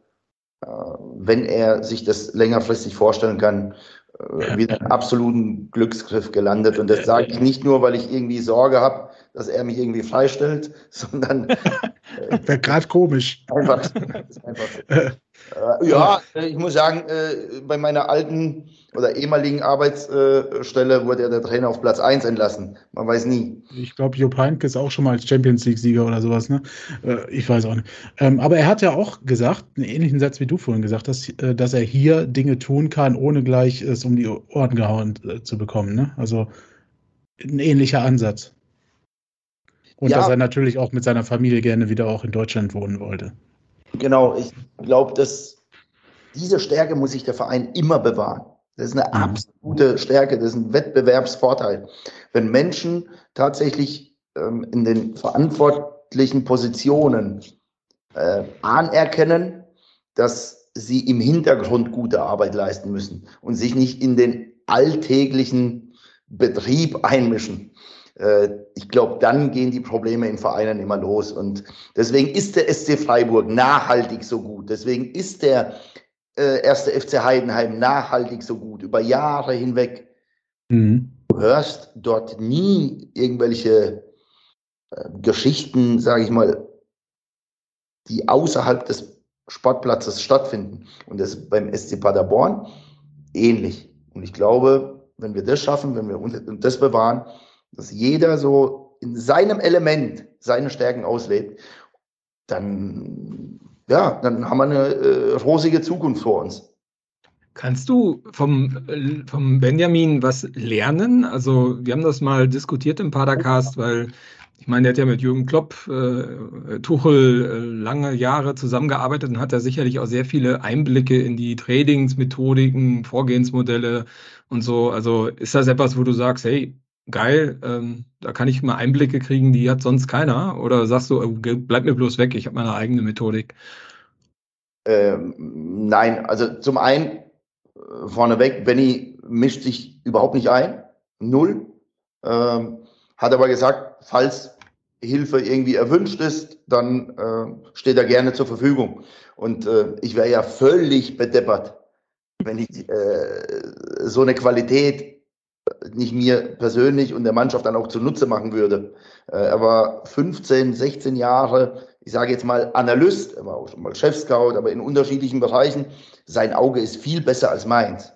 äh, wenn er sich das längerfristig vorstellen kann, wieder einen absoluten Glücksgriff gelandet. Und das sage ich nicht nur, weil ich irgendwie Sorge habe, dass er mich irgendwie freistellt, sondern. Wäre gerade komisch. Einfach, ja, ich muss sagen, bei meiner alten oder ehemaligen Arbeitsstelle wurde ja der Trainer auf Platz 1 entlassen. Man weiß nie. Ich glaube, Jupp Heynck ist auch schon mal als Champions League-Sieger oder sowas. Ne? Äh, ich weiß auch nicht. Ähm, aber er hat ja auch gesagt, einen ähnlichen Satz wie du vorhin gesagt hast, äh, dass er hier Dinge tun kann, ohne gleich es um die Ohren gehauen äh, zu bekommen. Ne? Also ein ähnlicher Ansatz. Und ja. dass er natürlich auch mit seiner Familie gerne wieder auch in Deutschland wohnen wollte. Genau, ich glaube, dass diese Stärke muss sich der Verein immer bewahren. Das ist eine mhm. absolute Stärke, das ist ein Wettbewerbsvorteil. Wenn Menschen tatsächlich ähm, in den verantwortlichen Positionen äh, anerkennen, dass sie im Hintergrund gute Arbeit leisten müssen und sich nicht in den alltäglichen Betrieb einmischen. Äh, ich glaube, dann gehen die Probleme in Vereinen immer los. Und deswegen ist der SC Freiburg nachhaltig so gut. Deswegen ist der äh, erste FC Heidenheim nachhaltig so gut, über Jahre hinweg. Mhm. Du hörst dort nie irgendwelche äh, Geschichten, sage ich mal, die außerhalb des Sportplatzes stattfinden. Und das ist beim SC Paderborn ähnlich. Und ich glaube, wenn wir das schaffen, wenn wir das bewahren, dass jeder so in seinem Element seine Stärken auslebt, dann ja, dann haben wir eine äh, rosige Zukunft vor uns. Kannst du vom, vom Benjamin was lernen? Also, wir haben das mal diskutiert im Padercast, weil ich meine, der hat ja mit Jürgen Klopp, äh, Tuchel äh, lange Jahre zusammengearbeitet und hat da sicherlich auch sehr viele Einblicke in die Trainingsmethodiken, Vorgehensmodelle und so. Also ist das etwas, wo du sagst, hey, geil, ähm, da kann ich mal Einblicke kriegen, die hat sonst keiner? Oder sagst du, äh, bleib mir bloß weg, ich habe meine eigene Methodik? Ähm, nein, also zum einen äh, vorneweg, Benny mischt sich überhaupt nicht ein, null. Ähm, hat aber gesagt, falls Hilfe irgendwie erwünscht ist, dann äh, steht er gerne zur Verfügung. Und äh, ich wäre ja völlig bedeppert, wenn ich äh, so eine Qualität nicht mir persönlich und der Mannschaft dann auch zunutze machen würde. Äh, er war 15, 16 Jahre, ich sage jetzt mal Analyst, er war auch schon mal Chef-Scout, aber in unterschiedlichen Bereichen, sein Auge ist viel besser als meins.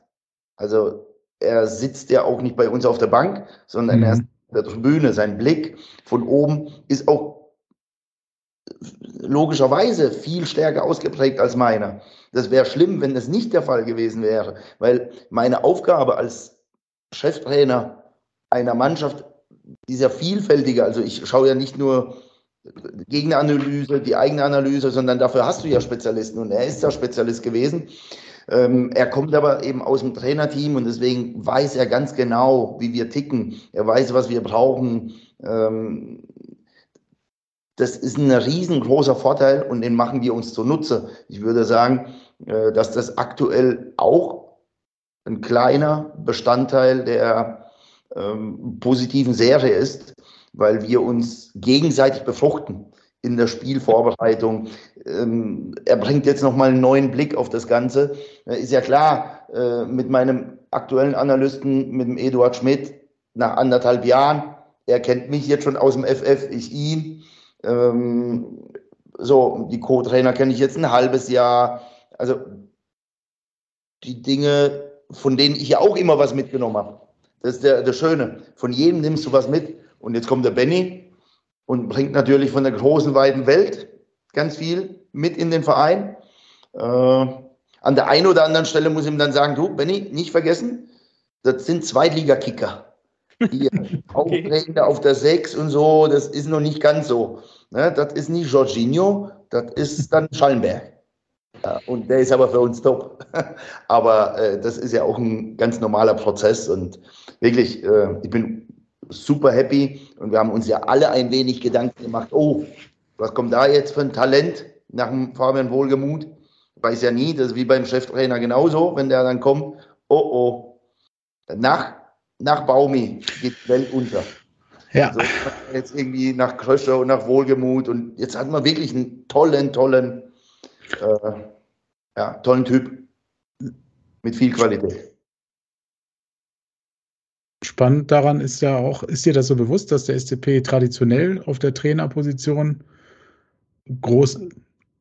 Also er sitzt ja auch nicht bei uns auf der Bank, sondern mhm. er ist auf der Tribüne. Sein Blick von oben ist auch logischerweise viel stärker ausgeprägt als meiner. Das wäre schlimm, wenn das nicht der Fall gewesen wäre, weil meine Aufgabe als Cheftrainer einer Mannschaft ist ja vielfältiger. Also ich schaue ja nicht nur Gegneranalyse, die eigene Analyse, sondern dafür hast du ja Spezialisten und er ist ja Spezialist gewesen. Ähm, er kommt aber eben aus dem Trainerteam und deswegen weiß er ganz genau, wie wir ticken. Er weiß, was wir brauchen. Ähm, das ist ein riesengroßer Vorteil und den machen wir uns zunutze. Ich würde sagen, äh, dass das aktuell auch ein kleiner Bestandteil der ähm, positiven Serie ist, weil wir uns gegenseitig befruchten in der Spielvorbereitung. Ähm, er bringt jetzt nochmal einen neuen Blick auf das Ganze. Äh, ist ja klar, äh, mit meinem aktuellen Analysten, mit dem Eduard Schmidt, nach anderthalb Jahren, er kennt mich jetzt schon aus dem FF, ich ihn. Ähm, so, die Co-Trainer kenne ich jetzt ein halbes Jahr. Also die Dinge, von denen ich ja auch immer was mitgenommen habe. Das ist der, der Schöne. Von jedem nimmst du was mit. Und jetzt kommt der Benny und bringt natürlich von der großen, weiten Welt ganz viel mit in den Verein. Äh, an der einen oder anderen Stelle muss ich ihm dann sagen, du, Benny, nicht vergessen, das sind Zweitligakicker. Die okay. auf der 6 und so, das ist noch nicht ganz so. Ne, das ist nicht Jorginho, das ist dann Schallenberg. Ja, und der ist aber für uns top. aber äh, das ist ja auch ein ganz normaler Prozess und wirklich, äh, ich bin super happy und wir haben uns ja alle ein wenig Gedanken gemacht, oh, was kommt da jetzt für ein Talent nach dem Fabian Wohlgemuth? Weiß ja nie, das ist wie beim Cheftrainer genauso, wenn der dann kommt, oh oh, nach, nach Baumi geht die Welt unter. Ja. Also jetzt irgendwie nach Kröscher und nach Wohlgemut und jetzt hat man wirklich einen tollen, tollen, äh, ja, tollen Typ mit viel Qualität. Spannend daran ist ja auch, ist dir das so bewusst, dass der SCP traditionell auf der Trainerposition groß,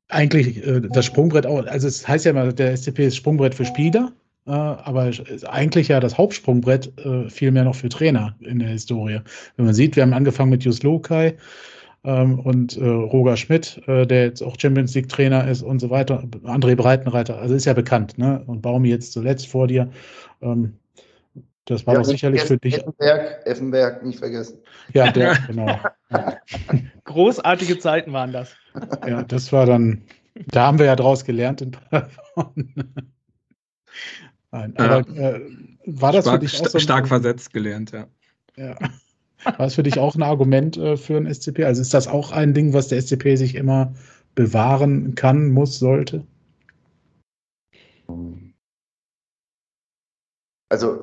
eigentlich äh, das Sprungbrett auch, also es heißt ja immer, der SCP ist Sprungbrett für Spieler, äh, aber eigentlich ja das Hauptsprungbrett äh, vielmehr noch für Trainer in der Historie. Wenn man sieht, wir haben angefangen mit Jus Lokai ähm, und äh, Roger Schmidt, äh, der jetzt auch Champions League Trainer ist und so weiter, André Breitenreiter, also ist ja bekannt, ne? Und Baumi jetzt zuletzt vor dir. Ähm, das war ja, doch sicherlich für dich. Effenberg, Effenberg, nicht vergessen. Ja, der, genau. Großartige Zeiten waren das. Ja, das war dann, da haben wir ja draus gelernt in Paderborn. Nein, aber äh, war das stark, für dich auch so stark versetzt gelernt, ja. Ja. War es für dich auch ein Argument äh, für ein SCP? Also ist das auch ein Ding, was der SCP sich immer bewahren kann, muss, sollte? Also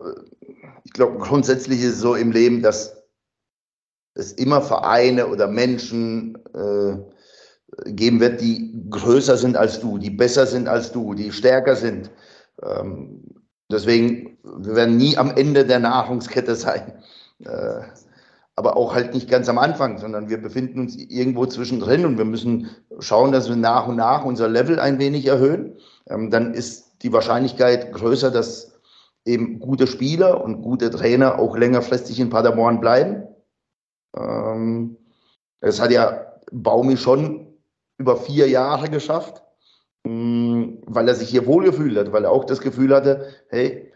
ich glaube, grundsätzlich ist es so im Leben, dass es immer Vereine oder Menschen äh, geben wird, die größer sind als du, die besser sind als du, die stärker sind. Ähm, deswegen, wir werden nie am Ende der Nahrungskette sein. Äh, aber auch halt nicht ganz am Anfang, sondern wir befinden uns irgendwo zwischendrin und wir müssen schauen, dass wir nach und nach unser Level ein wenig erhöhen. Ähm, dann ist die Wahrscheinlichkeit größer, dass eben gute Spieler und gute Trainer auch längerfristig in Paderborn bleiben. Ähm, das hat ja Baumi schon über vier Jahre geschafft, mm, weil er sich hier wohlgefühlt hat, weil er auch das Gefühl hatte, hey,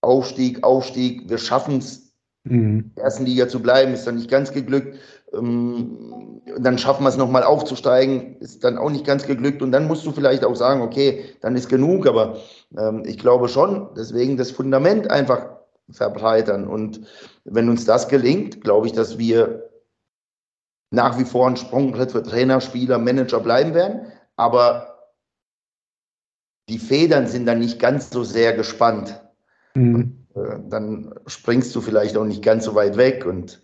Aufstieg, Aufstieg, wir schaffen es, mhm. in der ersten Liga zu bleiben, ist dann nicht ganz geglückt. Ähm, dann schaffen wir es nochmal aufzusteigen, ist dann auch nicht ganz geglückt. Und dann musst du vielleicht auch sagen, okay, dann ist genug. Aber ähm, ich glaube schon, deswegen das Fundament einfach verbreitern. Und wenn uns das gelingt, glaube ich, dass wir nach wie vor ein Sprungbrett für Trainer, Spieler, Manager bleiben werden. Aber die Federn sind dann nicht ganz so sehr gespannt. Mhm. Äh, dann springst du vielleicht auch nicht ganz so weit weg und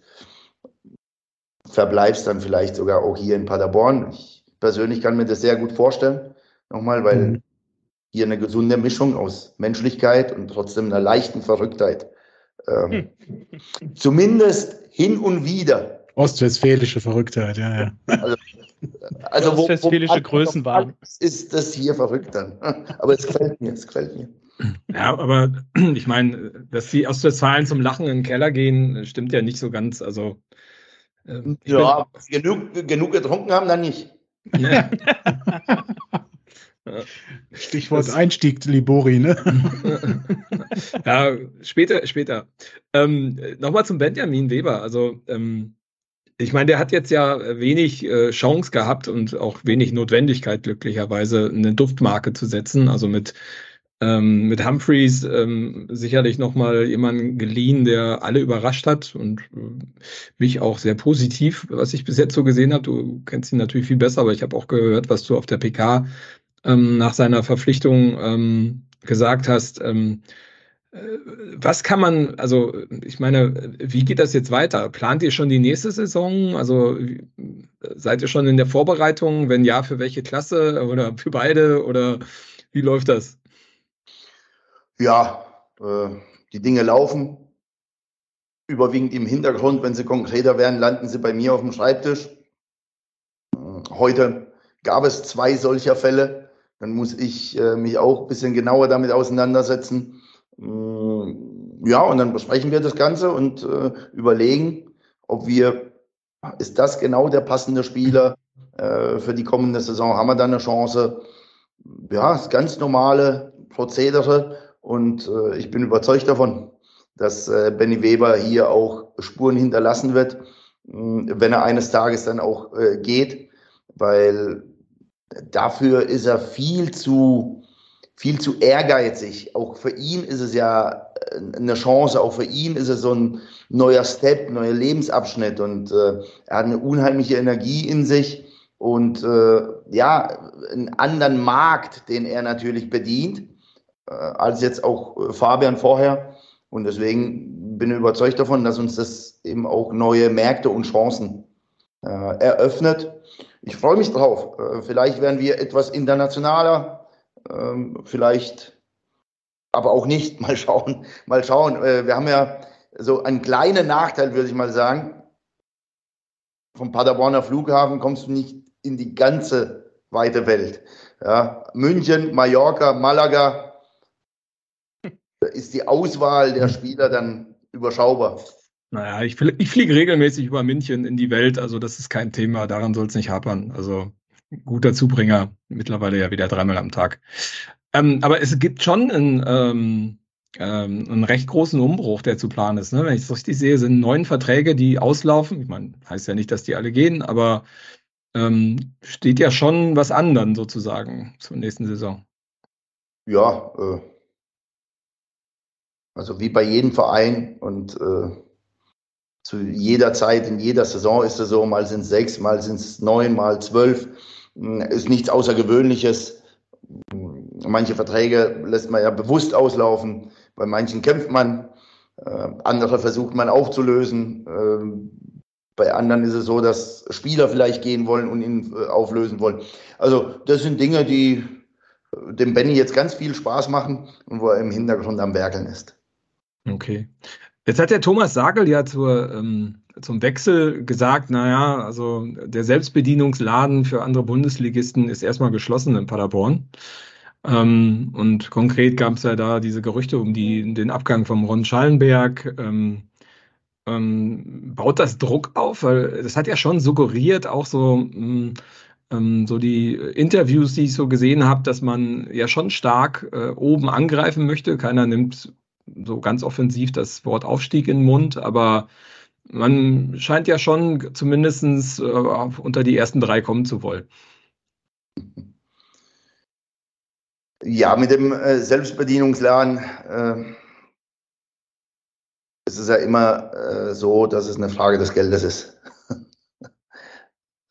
verbleibst dann vielleicht sogar auch hier in Paderborn. Ich persönlich kann mir das sehr gut vorstellen. Nochmal, weil mhm. hier eine gesunde Mischung aus Menschlichkeit und trotzdem einer leichten Verrücktheit ähm, zumindest hin und wieder Ostwestfälische Verrücktheit, ja, ja. Also, also wo, Ostwestfälische Größenwahn. Ist das hier verrückt dann? Aber es gefällt mir, es gefällt mir. Ja, aber ich meine, dass die Ostwestfalen zum Lachen in den Keller gehen, stimmt ja nicht so ganz. Also ähm, ja, genug, genug getrunken haben dann nicht. Ja. Stichwort das, Einstieg, Libori, ne? ja, später, später. Ähm, Nochmal zum Benjamin Weber. Also, ähm, ich meine, der hat jetzt ja wenig äh, Chance gehabt und auch wenig Notwendigkeit, glücklicherweise, eine Duftmarke zu setzen. Also mit ähm, mit Humphreys ähm, sicherlich nochmal jemanden geliehen, der alle überrascht hat und äh, mich auch sehr positiv, was ich bis jetzt so gesehen habe. Du kennst ihn natürlich viel besser, aber ich habe auch gehört, was du auf der PK ähm, nach seiner Verpflichtung ähm, gesagt hast. Ähm, äh, was kann man, also ich meine, wie geht das jetzt weiter? Plant ihr schon die nächste Saison? Also seid ihr schon in der Vorbereitung? Wenn ja, für welche Klasse oder für beide oder wie läuft das? Ja, äh, die Dinge laufen. Überwiegend im Hintergrund, wenn sie konkreter werden, landen sie bei mir auf dem Schreibtisch. Äh, heute gab es zwei solcher Fälle. Dann muss ich äh, mich auch ein bisschen genauer damit auseinandersetzen. Äh, ja, und dann besprechen wir das Ganze und äh, überlegen, ob wir, ist das genau der passende Spieler äh, für die kommende Saison? Haben wir da eine Chance? Ja, das ganz normale Prozedere und äh, ich bin überzeugt davon, dass äh, Benny Weber hier auch Spuren hinterlassen wird, mh, wenn er eines Tages dann auch äh, geht, weil dafür ist er viel zu, viel zu ehrgeizig. Auch für ihn ist es ja äh, eine Chance, auch für ihn ist es so ein neuer Step, neuer Lebensabschnitt. Und äh, er hat eine unheimliche Energie in sich. Und äh, ja, einen anderen Markt, den er natürlich bedient äh, als jetzt auch äh, Fabian vorher. Und deswegen bin ich überzeugt davon, dass uns das eben auch neue Märkte und Chancen äh, eröffnet. Ich freue mich drauf. Äh, vielleicht werden wir etwas internationaler, ähm, vielleicht aber auch nicht. Mal schauen. Mal schauen. Äh, wir haben ja so einen kleinen Nachteil, würde ich mal sagen. Vom Paderborner Flughafen kommst du nicht in die ganze weite Welt. Ja, München, Mallorca, Malaga, ist die Auswahl der Spieler dann überschaubar. Naja, ich, ich fliege regelmäßig über München in die Welt, also das ist kein Thema, daran soll es nicht hapern. Also guter Zubringer, mittlerweile ja wieder dreimal am Tag. Ähm, aber es gibt schon einen, ähm, ähm, einen recht großen Umbruch, der zu planen ist. Ne? Wenn ich es richtig sehe, sind neun Verträge, die auslaufen. Ich meine, heißt ja nicht, dass die alle gehen, aber ähm, steht ja schon was an dann sozusagen zur nächsten Saison. Ja, äh, also wie bei jedem Verein und äh, zu jeder Zeit, in jeder Saison ist es so, mal sind es sechs, mal sind es neun, mal zwölf. Hm, ist nichts Außergewöhnliches. Manche Verträge lässt man ja bewusst auslaufen, bei manchen kämpft man, äh, andere versucht man aufzulösen. Äh, bei anderen ist es so, dass Spieler vielleicht gehen wollen und ihn äh, auflösen wollen. Also das sind Dinge, die äh, dem Benny jetzt ganz viel Spaß machen und wo er im Hintergrund am Werkeln ist. Okay. Jetzt hat der Thomas Sagel ja zur, ähm, zum Wechsel gesagt, naja, also der Selbstbedienungsladen für andere Bundesligisten ist erstmal geschlossen in Paderborn. Ähm, und konkret gab es ja da diese Gerüchte um die, den Abgang vom Ron Schallenberg. Ähm, ähm, baut das Druck auf? Weil das hat ja schon suggeriert, auch so, mh, mm, ähm, so die Interviews, die ich so gesehen habe, dass man ja schon stark äh, oben angreifen möchte. Keiner nimmt so ganz offensiv das Wort Aufstieg in den Mund, aber man scheint ja schon zumindest äh, unter die ersten drei kommen zu wollen. Ja, mit dem äh, Selbstbedienungsladen äh, ist es ja immer äh, so, dass es eine Frage des Geldes ist.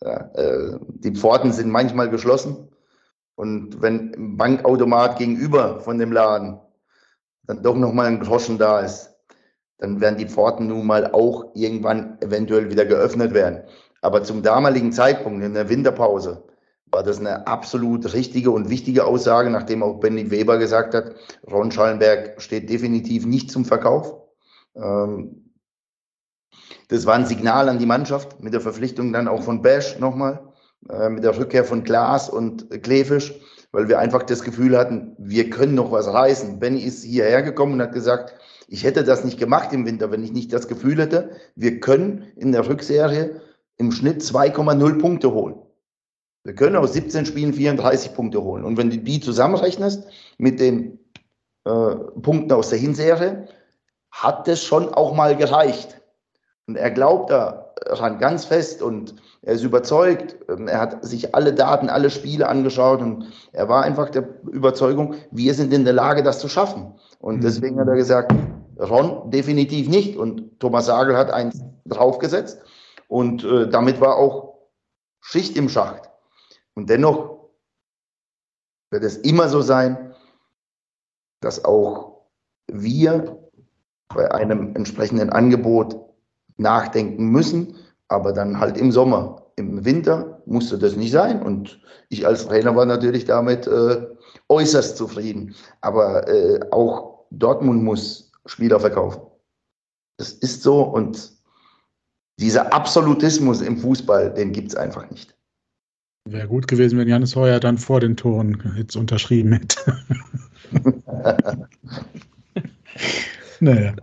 ja, äh, die Pforten sind manchmal geschlossen und wenn ein Bankautomat gegenüber von dem Laden dann doch nochmal ein Groschen da ist, dann werden die Pforten nun mal auch irgendwann eventuell wieder geöffnet werden. Aber zum damaligen Zeitpunkt in der Winterpause war das eine absolut richtige und wichtige Aussage, nachdem auch Benny Weber gesagt hat, Ron Schallenberg steht definitiv nicht zum Verkauf. Ähm, Das war ein Signal an die Mannschaft mit der Verpflichtung dann auch von Bash nochmal, äh, mit der Rückkehr von Klaas und Klefisch, weil wir einfach das Gefühl hatten, wir können noch was reißen. Benny ist hierher gekommen und hat gesagt, ich hätte das nicht gemacht im Winter, wenn ich nicht das Gefühl hätte, wir können in der Rückserie im Schnitt 2,0 Punkte holen. Wir können aus 17 Spielen 34 Punkte holen. Und wenn du die zusammenrechnest mit den äh, Punkten aus der Hinserie, hat das schon auch mal gereicht. Und er glaubt daran ganz fest und er ist überzeugt. Ähm, er hat sich alle Daten, alle Spiele angeschaut und er war einfach der Überzeugung, wir sind in der Lage, das zu schaffen. Und mhm. deswegen hat er gesagt, Ron definitiv nicht. Und Thomas Sagel hat eins draufgesetzt. Und äh, damit war auch Schicht im Schacht. Und dennoch wird es immer so sein, dass auch wir bei einem entsprechenden Angebot nachdenken müssen, aber dann halt im Sommer. Im Winter musste das nicht sein und ich als Trainer war natürlich damit äh, äußerst zufrieden. Aber äh, auch Dortmund muss Spieler verkaufen. Das ist so und dieser Absolutismus im Fußball, den gibt es einfach nicht. Wäre gut gewesen, wenn Janis Heuer dann vor den Toren jetzt unterschrieben hätte. naja.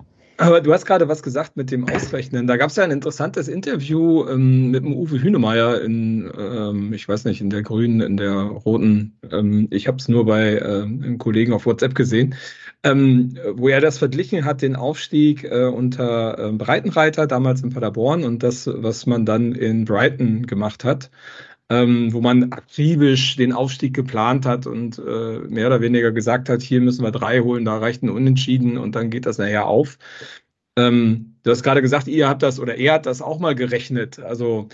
Aber du hast gerade was gesagt mit dem Ausrechnen. Da gab es ja ein interessantes Interview ähm, mit dem Uwe Hünemeyer in, ähm, ich weiß nicht, in der grünen, in der roten. Ähm, ich habe es nur bei äh, einem Kollegen auf WhatsApp gesehen, ähm, wo er das verglichen hat, den Aufstieg äh, unter äh, Breitenreiter damals in Paderborn und das, was man dann in Brighton gemacht hat ähm, wo man akribisch den Aufstieg geplant hat und äh, mehr oder weniger gesagt hat, hier müssen wir drei holen, da reicht ein Unentschieden und dann geht das nachher auf. Ähm, du hast gerade gesagt, ihr habt das oder er hat das auch mal gerechnet. Also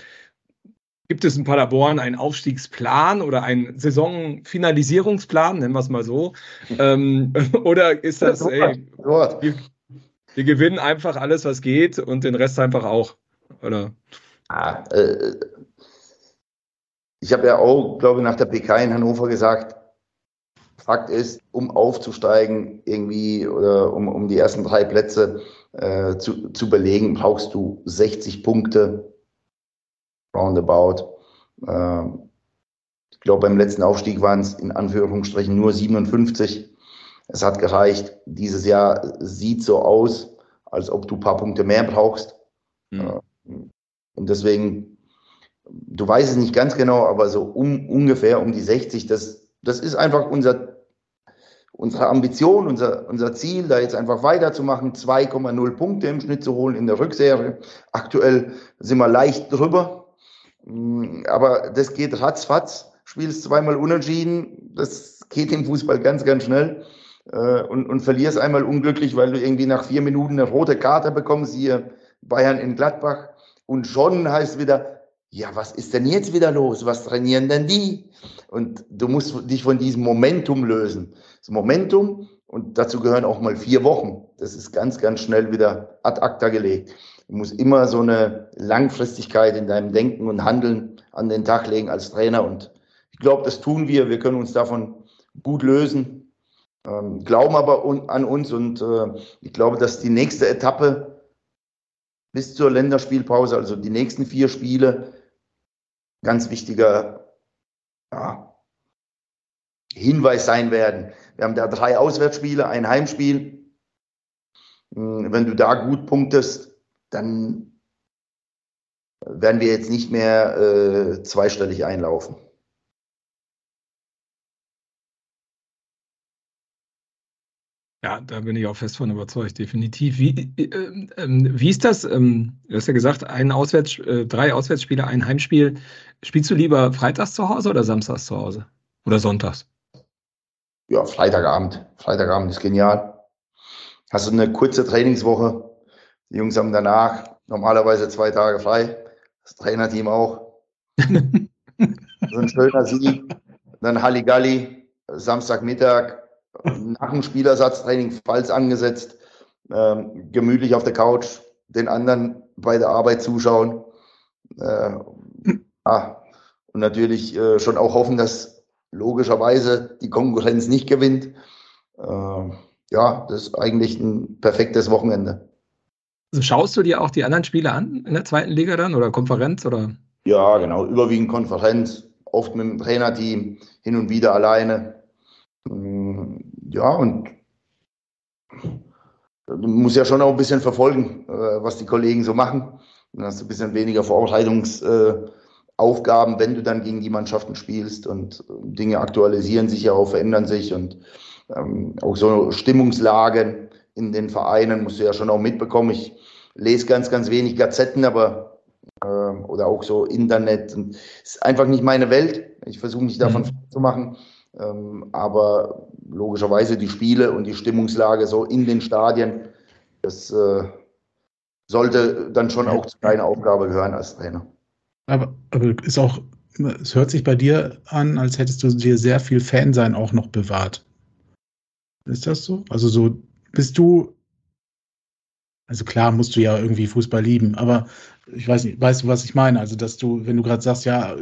gibt es in Paderborn einen Aufstiegsplan oder einen Saisonfinalisierungsplan, nennen wir es mal so? Ähm, oder ist das, ey, wir, wir, gewinnen einfach alles, was geht und den Rest einfach auch? Oder? Ah, äh, ich habe ja auch, glaube ich, nach der PK in Hannover gesagt, Fakt ist, um aufzusteigen irgendwie oder um, um die ersten drei Plätze äh, zu, zu belegen, brauchst du 60 Punkte roundabout. Äh, ich glaube, beim letzten Aufstieg waren es in Anführungsstrichen nur 57. Es hat gereicht. Dieses Jahr sieht so aus, als ob du ein paar Punkte mehr brauchst. Mhm. Und deswegen du weißt es nicht ganz genau, aber so um, ungefähr um die 60, das, das ist einfach unser, unsere Ambition, unser, unser Ziel, da jetzt einfach weiterzumachen, 2,0 Punkte im Schnitt zu holen in der Rückserie. Aktuell sind wir leicht drüber, mm, aber das geht ratzfatz. Spielst zweimal unentschieden, das geht im Fußball ganz, ganz schnell. Äh, und, und verlierst einmal unglücklich, weil du irgendwie nach vier Minuten eine rote Karte bekommst, hier Bayern in Gladbach. Und schon heißt wieder, ja, was ist denn jetzt wieder los? Was trainieren denn die? Und du musst dich von diesem Momentum lösen. Das Momentum, und dazu gehören auch mal vier Wochen, das ist ganz, ganz schnell wieder ad acta gelegt. Du musst immer so eine Langfristigkeit in deinem Denken und Handeln an den Tag legen als Trainer. Und ich glaube, das tun wir. Wir können uns davon gut lösen, ähm, glauben aber un an uns. Und äh, ich glaube, dass die nächste Etappe bis zur Länderspielpause, also die nächsten vier Spiele, ganz wichtiger ja, Hinweis sein werden. Wir haben da drei Auswärtsspiele, ein Heimspiel. Hm, wenn du da gut punktest, dann werden wir jetzt nicht mehr äh, zweistellig einlaufen. Ja, da bin ich auch fest von überzeugt, definitiv. Wie, äh, äh, wie ist das? Ähm, du hast ja gesagt, ein Auswärts, äh, drei Auswärtsspiele, ein Heimspiel. Spielst du lieber freitags zu Hause oder samstags zu Hause? Oder sonntags? Ja, Freitagabend. Freitagabend ist genial. Hast du eine kurze Trainingswoche. Die Jungs haben danach normalerweise zwei Tage frei. Das Trainerteam auch. so ein schöner Sieg. Dann Halligalli, Samstagmittag, nach dem Spielersatztraining falls angesetzt, ähm, gemütlich auf der Couch, den anderen bei der Arbeit zuschauen. Äh, ah, und natürlich äh, schon auch hoffen, dass logischerweise die Konkurrenz nicht gewinnt. Äh, ja, das ist eigentlich ein perfektes Wochenende. Also schaust du dir auch die anderen Spiele an in der zweiten Liga dann oder Konferenz oder? Ja, genau, überwiegend Konferenz, oft mit dem Trainerteam, hin und wieder alleine. Ja, und du musst ja schon auch ein bisschen verfolgen, äh, was die Kollegen so machen. Dann hast du ein bisschen weniger Vorbereitungsaufgaben, wenn du dann gegen die Mannschaften spielst und äh, Dinge aktualisieren sich ja auch, verändern sich und ähm, auch so Stimmungslagen in den Vereinen musst du ja schon auch mitbekommen. Ich lese ganz, ganz wenig Gazetten, aber äh, oder auch so Internet. Und ist einfach nicht meine Welt. Ich versuche mich davon mhm. zu machen. Ähm, aber logischerweise die Spiele und die Stimmungslage so in den Stadien, das äh, sollte dann schon auch zu deiner Aufgabe gehören als Trainer. Aber, aber ist auch, es hört sich bei dir an, als hättest du dir sehr viel Fansein auch noch bewahrt. Ist das so? Also so bist du, also klar musst du ja irgendwie Fußball lieben, aber ich weiß nicht, weißt du, was ich meine? Also, dass du, wenn du gerade sagst, ja,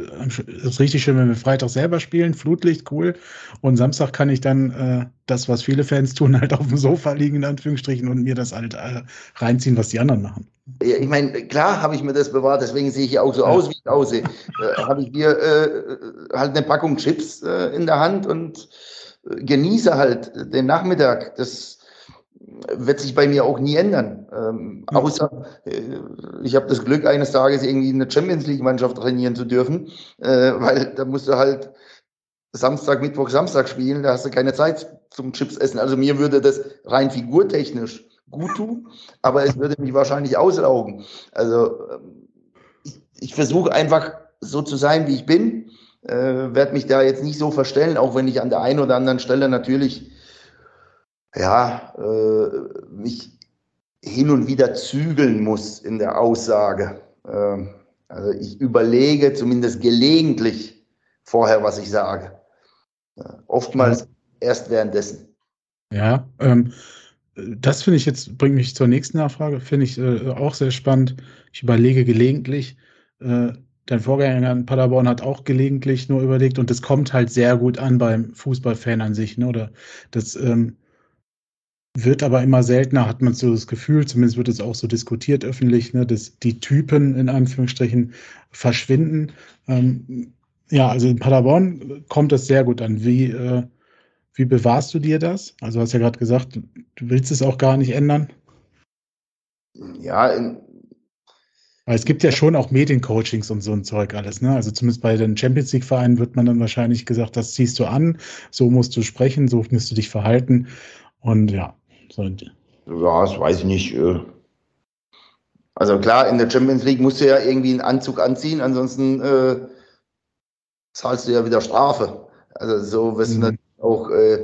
ist richtig schön, wenn wir Freitag selber spielen, Flutlicht, cool. Und Samstag kann ich dann äh, das, was viele Fans tun, halt auf dem Sofa liegen, in Anführungsstrichen, und mir das halt äh, reinziehen, was die anderen machen. Ja, ich meine, klar habe ich mir das bewahrt, deswegen sehe ich ja auch so ja. aus, wie ich aussehe. äh, habe ich mir äh, halt eine Packung Chips äh, in der Hand und äh, genieße halt den Nachmittag. Das wird sich bei mir auch nie ändern. Ähm, ja. Außer äh, ich habe das Glück, eines Tages irgendwie eine Champions League-Mannschaft trainieren zu dürfen, äh, weil da musst du halt Samstag, Mittwoch, Samstag spielen, da hast du keine Zeit zum Chips essen. Also mir würde das rein figurtechnisch gut tun, aber es würde mich wahrscheinlich auslaugen. Also ähm, ich, ich versuche einfach so zu sein, wie ich bin, äh, werde mich da jetzt nicht so verstellen, auch wenn ich an der einen oder anderen Stelle natürlich ja, äh, mich hin und wieder zügeln muss in der Aussage. Ähm, also ich überlege zumindest gelegentlich vorher, was ich sage. Äh, oftmals ja. erst währenddessen. Ja, ähm, das finde ich jetzt, bringt mich zur nächsten Nachfrage, finde ich äh, auch sehr spannend. Ich überlege gelegentlich, äh, dein Vorgänger in Paderborn hat auch gelegentlich nur überlegt und das kommt halt sehr gut an beim Fußballfan an sich, ne? Oder das, ähm, wird aber immer seltener, hat man so das Gefühl, zumindest wird es auch so diskutiert öffentlich, ne, dass die Typen in Anführungsstrichen verschwinden. Ähm, ja, also in Paderborn kommt das sehr gut an. Wie, äh, wie bewahrst du dir das? Also hast ja gerade gesagt, du willst es auch gar nicht ändern. Ja, in, weil es gibt ja schon auch Mediencoachings und so ein Zeug alles, ne? Also zumindest bei den Champions League-Vereinen wird man dann wahrscheinlich gesagt, das ziehst du an, so musst du sprechen, so musst du dich verhalten. Und ja, Ja, das weiß ich nicht. Äh. Also klar, in der Champions League musst du ja irgendwie einen Anzug anziehen, ansonsten äh, zahlst du ja wieder Strafe. Also so wirst mhm. du natürlich auch äh,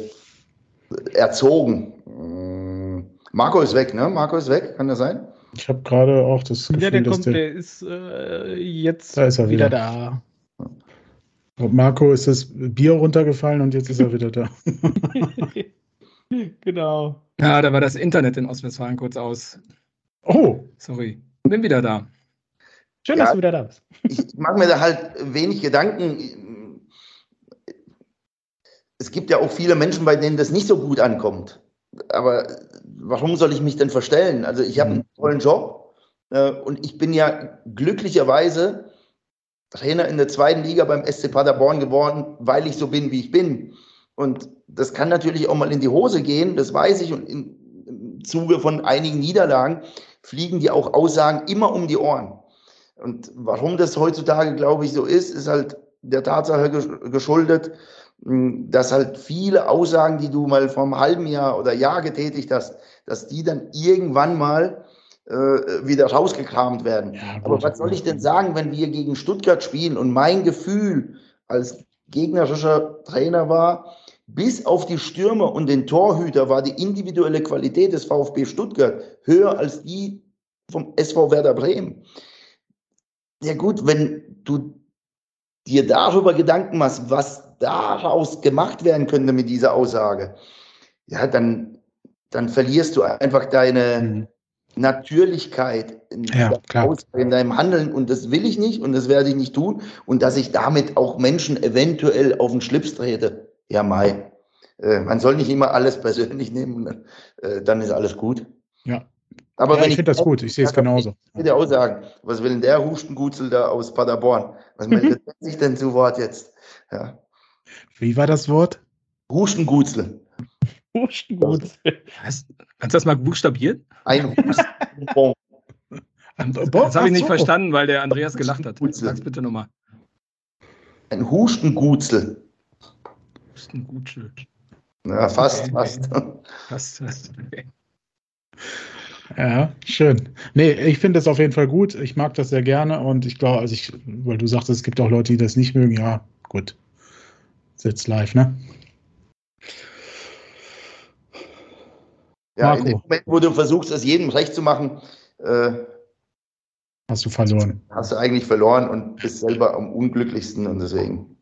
erzogen. Mm. Marco ist weg, ne? Marco ist weg, kann das sein? Ich habe gerade auch das Gefühl, ja, der kommt, der, der ist äh, jetzt da ist er wieder, wieder da. Marco ist das Bier runtergefallen und jetzt ist er wieder da. genau. Ja, da war das Internet in Ostwestfalen kurz aus. Oh. Sorry. Bin wieder da. Schön, ja, dass du wieder da bist. Ich mache mir da halt wenig Gedanken. Es gibt ja auch viele Menschen, bei denen das nicht so gut ankommt. Aber warum soll ich mich denn verstellen? Also ich habe einen mhm. tollen Job äh, und ich bin ja glücklicherweise Trainer in der zweiten Liga beim SC Paderborn geworden, weil ich so bin, wie ich bin. Und das kann natürlich auch mal in die Hose gehen, das weiß ich. Und in, im Zuge von einigen Niederlagen fliegen die auch Aussagen immer um die Ohren. Und warum das heutzutage, glaube ich, so ist, ist halt der Tatsache geschuldet, hm, dass halt viele Aussagen, die du mal vor einem halben Jahr oder Jahr getätigt hast, dass die dann irgendwann mal äh, wieder rausgekramt werden. Ja, Aber was soll ich denn sagen, wenn wir gegen Stuttgart spielen und mein Gefühl als gegnerischer Trainer war, bis auf die Stürmer und den Torhüter war die individuelle Qualität des VfB Stuttgart höher als die vom SV Werder Bremen. Ja gut, wenn du dir darüber Gedanken machst, was daraus gemacht werden könnte mit dieser Aussage, ja, dann, dann verlierst du einfach deine mhm. Natürlichkeit in, ja, in, deinem Handeln und das will ich nicht und das werde ich nicht tun und dass ich damit auch Menschen eventuell auf den Schlips trete ja, Mai. Äh, man soll nicht immer alles persönlich nehmen, äh, dann ist alles gut. Ja. Aber Ja, wenn ich finde das gut, ich sehe es genauso. Ich würde auch sagen, was will denn der Hustengutzel da aus Paderborn? Was meldet der sich denn zu Wort jetzt? Ja. Wie war das Wort? Hustengutzel. Hustengut. Was? Kannst du das mal buchstabieren? Ein Hustenbon. Das habe ich nicht verstanden, weil der Andreas gelacht hat. Sag's bitte nochmal. Ein Hustengutzel. Hustengutsche. Ja, fast, fast. Was? was? Okay. Ja, schön. Nee, ich finde das auf jeden Fall gut. Ich mag das sehr gerne und ich glaube, also ich, weil du sagtest, es gibt auch Leute, die das nicht mögen. Ja, gut. Ist jetzt live, ne? Ja, in Marco. dem Moment, wo du versuchst, es jedem recht zu machen, äh, Hast du verloren. hast du eigentlich verloren und bist selber am unglücklichsten und deswegen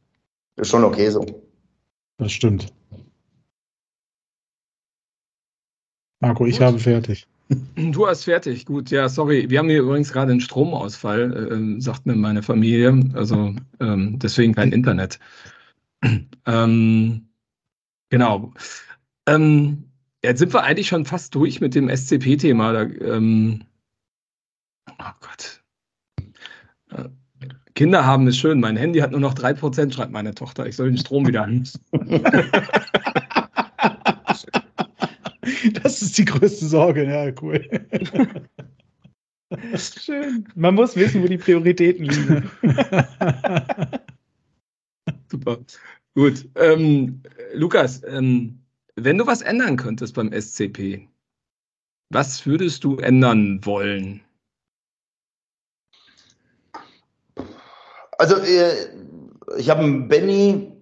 ist schon okay so. Das stimmt. Marco, ich Gut. habe fertig. Du hast fertig. Gut, ja, sorry. Wir haben hier übrigens gerade einen Stromausfall, äh, sagt mir meine Familie. Also ähm, deswegen kein Internet. ähm, genau. Ähm, jetzt sind wir eigentlich schon fast durch mit dem SCP-Thema. Ähm, oh Gott. Äh, Kinder haben ist schön. Mein Handy hat nur noch 3%, schreibt meine Tochter. Ich soll den Strom wieder an. Das ist die größte Sorge, ja, cool. Schön. Man muss wissen, wo die Prioritäten liegen. Super. Gut. Ähm, Lukas, ähm, wenn du was ändern könntest beim SCP, was würdest du ändern wollen? Also, äh, ich habe Benny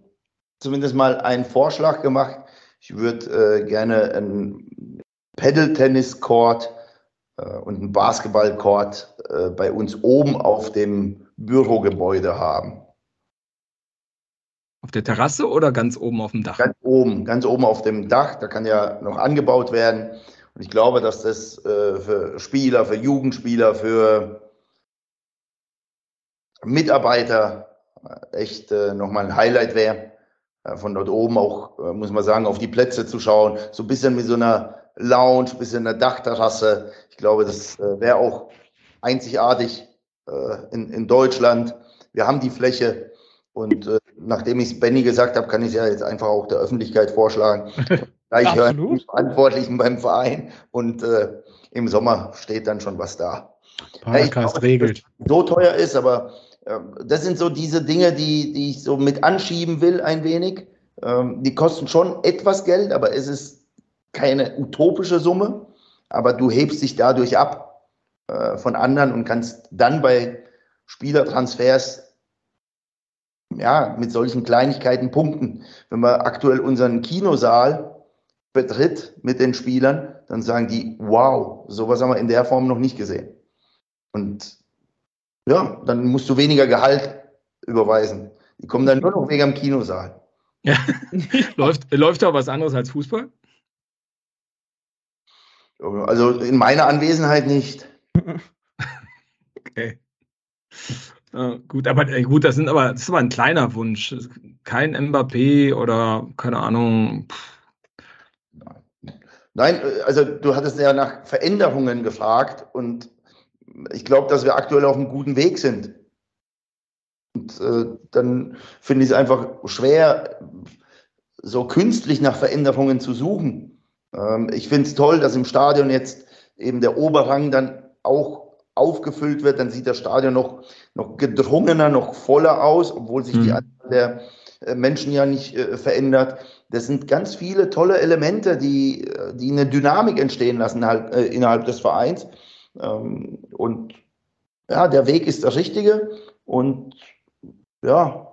zumindest mal einen Vorschlag gemacht. Ich würde äh, gerne einen Pedal-Tennis-Court äh, und einen Basketball-Court äh, bei uns oben auf dem Bürogebäude haben. Auf der Terrasse oder ganz oben auf dem Dach? Ganz oben, ganz oben auf dem Dach. Da kann ja noch angebaut werden. Und ich glaube, dass das äh, für Spieler, für Jugendspieler, für Mitarbeiter äh, echt äh, nochmal ein Highlight wäre. Äh, von dort oben auch, äh, muss man sagen, auf die Plätze zu schauen. So ein bisschen mit so einer Lounge, ein bisschen einer Dachterrasse. Ich glaube, das äh, wäre auch einzigartig äh, in, in Deutschland. Wir haben die Fläche. Und nachdem ich es Benny gesagt habe, kann ich es ja jetzt einfach auch der Öffentlichkeit vorschlagen. Gleich hören die Verantwortlichen beim Verein und im Sommer steht dann schon was da. Paracast glaube, regelt. So teuer ist, aber das sind so diese Dinge, die, die ich so mit anschieben will ein wenig. Ähm, die kosten schon etwas Geld, aber es ist keine utopische Summe. Aber du hebst dich dadurch ab äh, von anderen und kannst dann bei Spielertransfers ja, mit solchen Kleinigkeiten punkten. Wenn man aktuell unseren Kinosaal betritt mit den Spielern, dann sagen die, wow, sowas haben wir in der Form noch nicht gesehen. Und ja, dann musst du weniger Gehalt überweisen. Die kommen dann nur noch wegen am Kinosaal. Ja. läuft, läuft da was anderes als Fußball? Also in meiner Anwesenheit nicht. Okay. Äh, gut, aber äh, gut, das sind aber das ist aber ein kleiner Wunsch. Kein Mbappé oder keine Ahnung. Pff, Nein, äh, also du hattest ja nach Veränderungen gefragt und ich glaube, dass wir aktuell auf einem guten Weg sind. Und äh, dann finde ich es einfach schwer, so künstlich nach Veränderungen zu suchen. Ähm, ich finde es toll, dass im Stadion jetzt eben der Oberrang dann auch aufgefüllt wird. Dann sieht das Stadion noch, noch gedrungener, noch voller aus, obwohl sich die Mhm. Anzahl der äh, Menschen ja nicht äh, verändert. Das sind ganz viele tolle Elemente, die, äh, die eine Dynamik entstehen lassen halt, äh, innerhalb des Vereins. Ähm, und ja, der Weg ist der richtige. Und ja,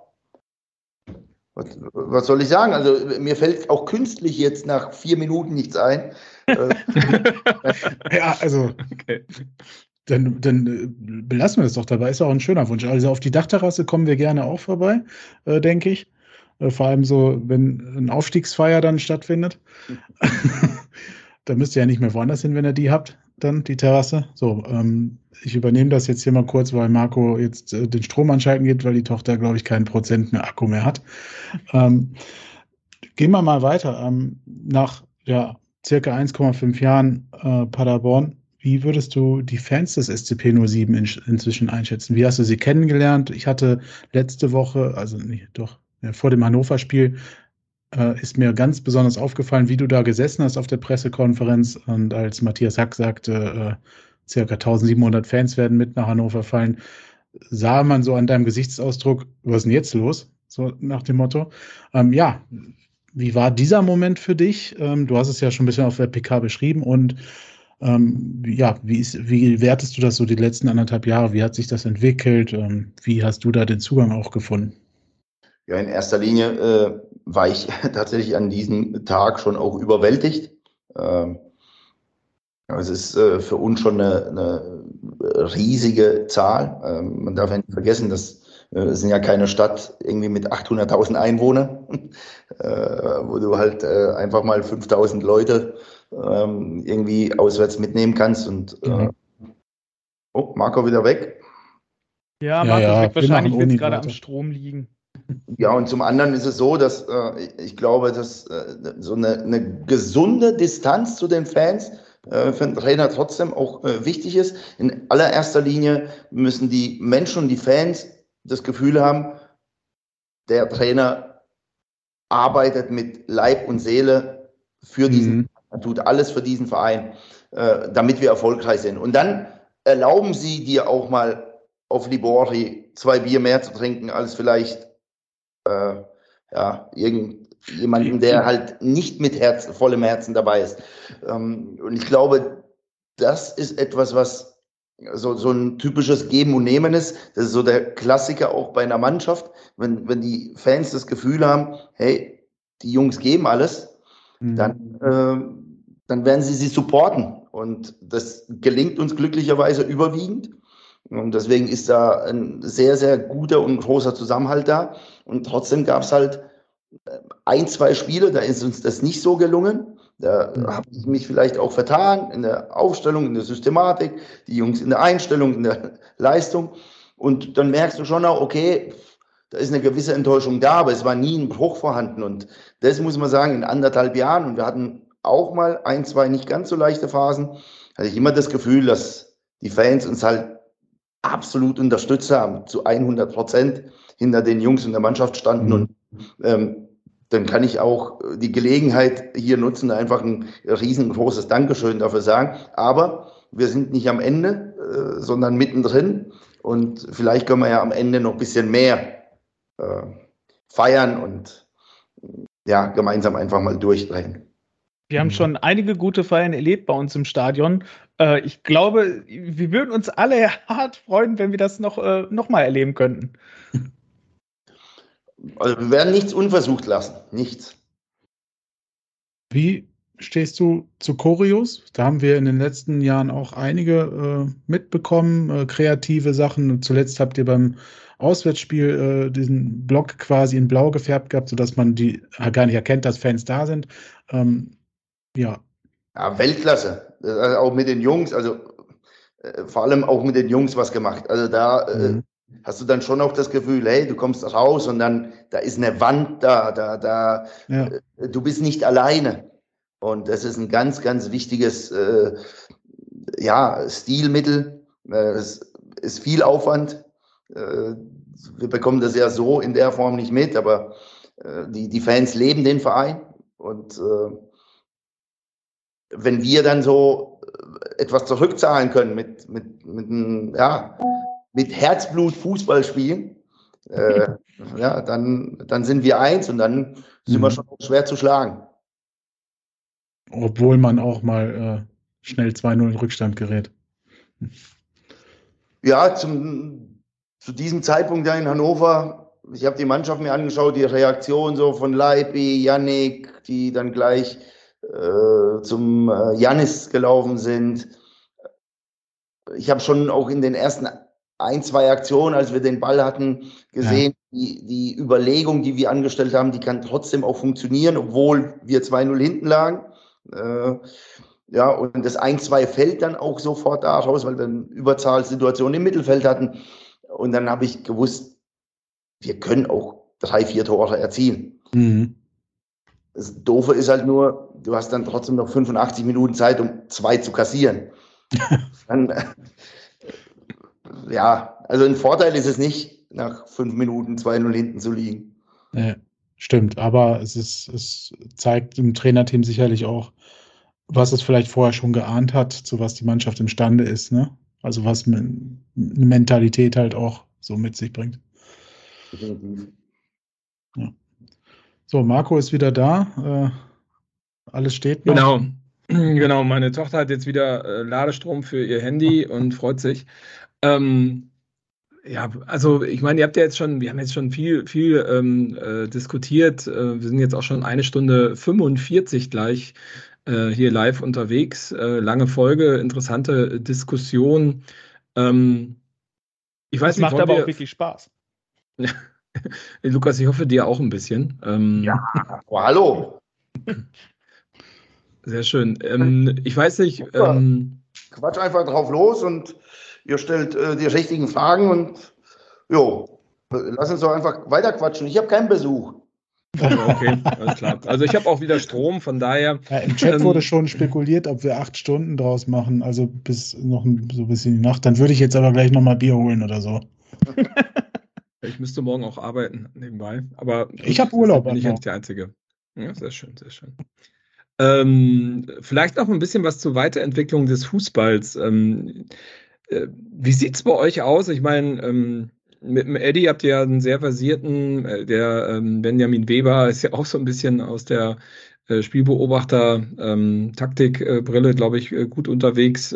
was, was soll ich sagen? Also mir fällt auch künstlich jetzt nach vier Minuten nichts ein. Äh, Ja, also okay. dann, dann äh, belassen wir es doch dabei. Ist auch ein schöner Wunsch. Also auf die Dachterrasse kommen wir gerne auch vorbei, äh, denke ich. Äh, vor allem so, wenn ein Aufstiegsfeier dann stattfindet. da müsst ihr ja nicht mehr woanders hin, wenn ihr die habt, dann die Terrasse. So, ähm, ich übernehme das jetzt hier mal kurz, weil Marco jetzt äh, den Strom anschalten geht, weil die Tochter, glaube ich, keinen Prozent mehr Akku mehr hat. Ähm, gehen wir mal weiter. Ähm, nach ja, circa 1,5 Jahren äh, Paderborn wie würdest du die Fans des SCP 07 in, inzwischen einschätzen? Wie hast du sie kennengelernt? Ich hatte letzte Woche, also nee, doch, ja, vor dem Hannover-Spiel, äh, ist mir ganz besonders aufgefallen, wie du da gesessen hast auf der Pressekonferenz und als Matthias Hack sagte, äh, circa 1700 Fans werden mit nach Hannover fallen, sah man so an deinem Gesichtsausdruck, was ist denn jetzt los? So nach dem Motto. Ähm, ja, wie war dieser Moment für dich? Ähm, du hast es ja schon ein bisschen auf der PK beschrieben und ähm, ja, wie, ist, wie wertest du das so die letzten anderthalb Jahre? Wie hat sich das entwickelt? Ähm, wie hast du da den Zugang auch gefunden? Ja, in erster Linie äh, war ich tatsächlich an diesem Tag schon auch überwältigt. Ähm, es ist äh, für uns schon eine, eine riesige Zahl. Ähm, man darf ja nicht vergessen, dass äh, es sind ja keine Stadt irgendwie mit 800.000 Einwohnern, äh, wo du halt äh, einfach mal 5.000 Leute ähm, irgendwie auswärts mitnehmen kannst. Und mhm. oh, Marco wieder weg. Ja, Marco ja, ja. Wahrscheinlich wird es gerade am Strom liegen. Ja, und zum anderen ist es so, dass äh, ich glaube, dass äh, so eine, eine, gesunde Distanz zu den Fans äh, für einen Trainer trotzdem auch wichtig ist. In allererster Linie müssen die Menschen und die Fans das Gefühl haben, der Trainer arbeitet mit Leib und Seele für diesen, mhm. er tut alles für diesen Verein, äh, damit wir erfolgreich sind. Und dann erlauben sie dir auch mal auf Libori zwei Bier mehr zu trinken als vielleicht äh, ja, irgendjemanden, der halt nicht mit Herz, vollem Herzen dabei ist. Ähm, und ich glaube, das ist etwas, was so, so ein typisches Geben und Nehmen ist. Das ist so der Klassiker auch bei einer Mannschaft, wenn, wenn die Fans das Gefühl haben, hey, die Jungs geben alles, mhm. dann, äh, dann werden sie sie supporten. Und das gelingt uns glücklicherweise überwiegend. Und deswegen ist da ein sehr, sehr guter und großer Zusammenhalt da. Und trotzdem gab es halt äh, ein, zwei Spiele, da ist uns das nicht so gelungen. Da mhm. habe ich mich vielleicht auch vertan in der Aufstellung, in der Systematik, die Jungs in der Einstellung, in der Leistung. Und dann merkst du schon auch, okay, da ist eine gewisse Enttäuschung da, aber es war nie ein Bruch vorhanden. Und das muss man sagen, in anderthalb Jahren, und wir hatten auch mal ein, zwei nicht ganz so leichte Phasen, hatte ich immer das Gefühl, dass die Fans uns halt absolut unterstützt haben, zu 100 Prozent hinter den Jungs und der Mannschaft standen. Mhm. Und ähm, dann kann ich auch die Gelegenheit hier nutzen, einfach ein riesengroßes Dankeschön dafür sagen. Aber wir sind nicht am Ende, äh, sondern mittendrin. Und vielleicht können wir ja am Ende noch ein bisschen mehr äh, feiern und ja, gemeinsam einfach mal durchdrehen. Wir haben schon einige gute Feiern erlebt bei uns im Stadion. Äh, ich glaube, wir würden uns alle hart freuen, wenn wir das noch, äh, noch mal erleben könnten. Also wir werden nichts unversucht lassen. Nichts. Wie stehst du zu Choreos? Da haben wir in den letzten Jahren auch einige äh, mitbekommen, äh, kreative Sachen. Zuletzt habt ihr beim Auswärtsspiel äh, diesen Block quasi in blau gefärbt gehabt, sodass man die gar nicht erkennt, dass Fans da sind. Ähm, ja. Ja, Weltklasse. Also auch mit den Jungs, also äh, vor allem auch mit den Jungs was gemacht. Also da äh, mhm hast du dann schon auch das Gefühl, hey, du kommst raus und dann, da ist eine Wand da, da, da, ja. Äh, du bist nicht alleine. Und das ist ein ganz, ganz wichtiges, äh, ja, Stilmittel. Äh, es ist viel Aufwand. Äh, wir bekommen das ja so in der Form nicht mit, aber äh, die, die Fans leben den Verein und äh, wenn wir dann so etwas zurückzahlen können mit, mit, mit ja, mit Herzblut Fußball spielen, äh, ja, dann, dann sind wir eins und dann sind mhm. wir schon schwer zu schlagen. Obwohl man auch mal äh, schnell 2-0 in Rückstand gerät. Ja, zum, zu diesem Zeitpunkt da in Hannover, ich habe die Mannschaft mir angeschaut, die Reaktion so von Leipi, Yannick, die dann gleich äh, zum äh, Janis gelaufen sind. Ich habe schon auch in den ersten ein, zwei Aktionen, als wir den Ball hatten, gesehen. Ja. Die, die Überlegung, die wir angestellt haben, die kann trotzdem auch funktionieren, obwohl wir 2-0 hinten lagen. Äh, ja, und das 1-2 fällt dann auch sofort daraus, weil wir eine Überzahlsituation im Mittelfeld hatten. Und dann habe ich gewusst, wir können auch drei, vier Tore erzielen. Mhm. Das Doofe ist halt nur, du hast dann trotzdem noch 85 Minuten Zeit, um zwei zu kassieren. dann, ja, also ein Vorteil ist es nicht, nach fünf Minuten 2-0 hinten zu liegen. Ja, stimmt, aber es, ist, es zeigt dem Trainerteam sicherlich auch, was es vielleicht vorher schon geahnt hat, zu was die Mannschaft imstande ist, ne? Also was eine Mentalität halt auch so mit sich bringt. Definitiv. Ja. So, Marco ist wieder da. Äh, alles steht noch. Genau. Genau, meine Tochter hat jetzt wieder äh, Ladestrom für ihr Handy und freut sich. Ähm, ja, also ich meine, ihr habt ja jetzt schon, wir haben jetzt schon viel, viel ähm, äh, diskutiert. Äh, wir sind jetzt auch schon eine Stunde 45 gleich äh, hier live unterwegs. Äh, lange Folge, interessante Diskussion. Ähm, ich weiß das nicht, macht aber wir, auch wirklich Spaß. Lukas, ich hoffe dir auch ein bisschen. Ähm, ja, oh, hallo. Sehr schön. Ähm, ich weiß nicht. Ähm, Quatsch einfach drauf los und ihr stellt äh, die richtigen Fragen und jo, lass uns doch einfach weiter quatschen. Ich habe keinen Besuch. Okay, alles klar. Also ich habe auch wieder Strom, von daher. Ja, Im Chat ähm, wurde schon spekuliert, ob wir acht Stunden draus machen, also bis noch ein, so ein bisschen die Nacht. Dann würde ich jetzt aber gleich nochmal Bier holen oder so. Ich müsste morgen auch arbeiten nebenbei, aber ich habe Urlaub. Bin ich nicht der Einzige. Ja, sehr schön, sehr schön. Ähm, vielleicht noch ein bisschen was zur Weiterentwicklung des Fußballs. Ähm, äh, wie sieht es bei euch aus? Ich meine, ähm, mit dem Eddie habt ihr ja einen sehr versierten, äh, der ähm, Benjamin Weber ist ja auch so ein bisschen aus der äh, Spielbeobachter ähm, Taktikbrille, glaube ich, äh, gut unterwegs.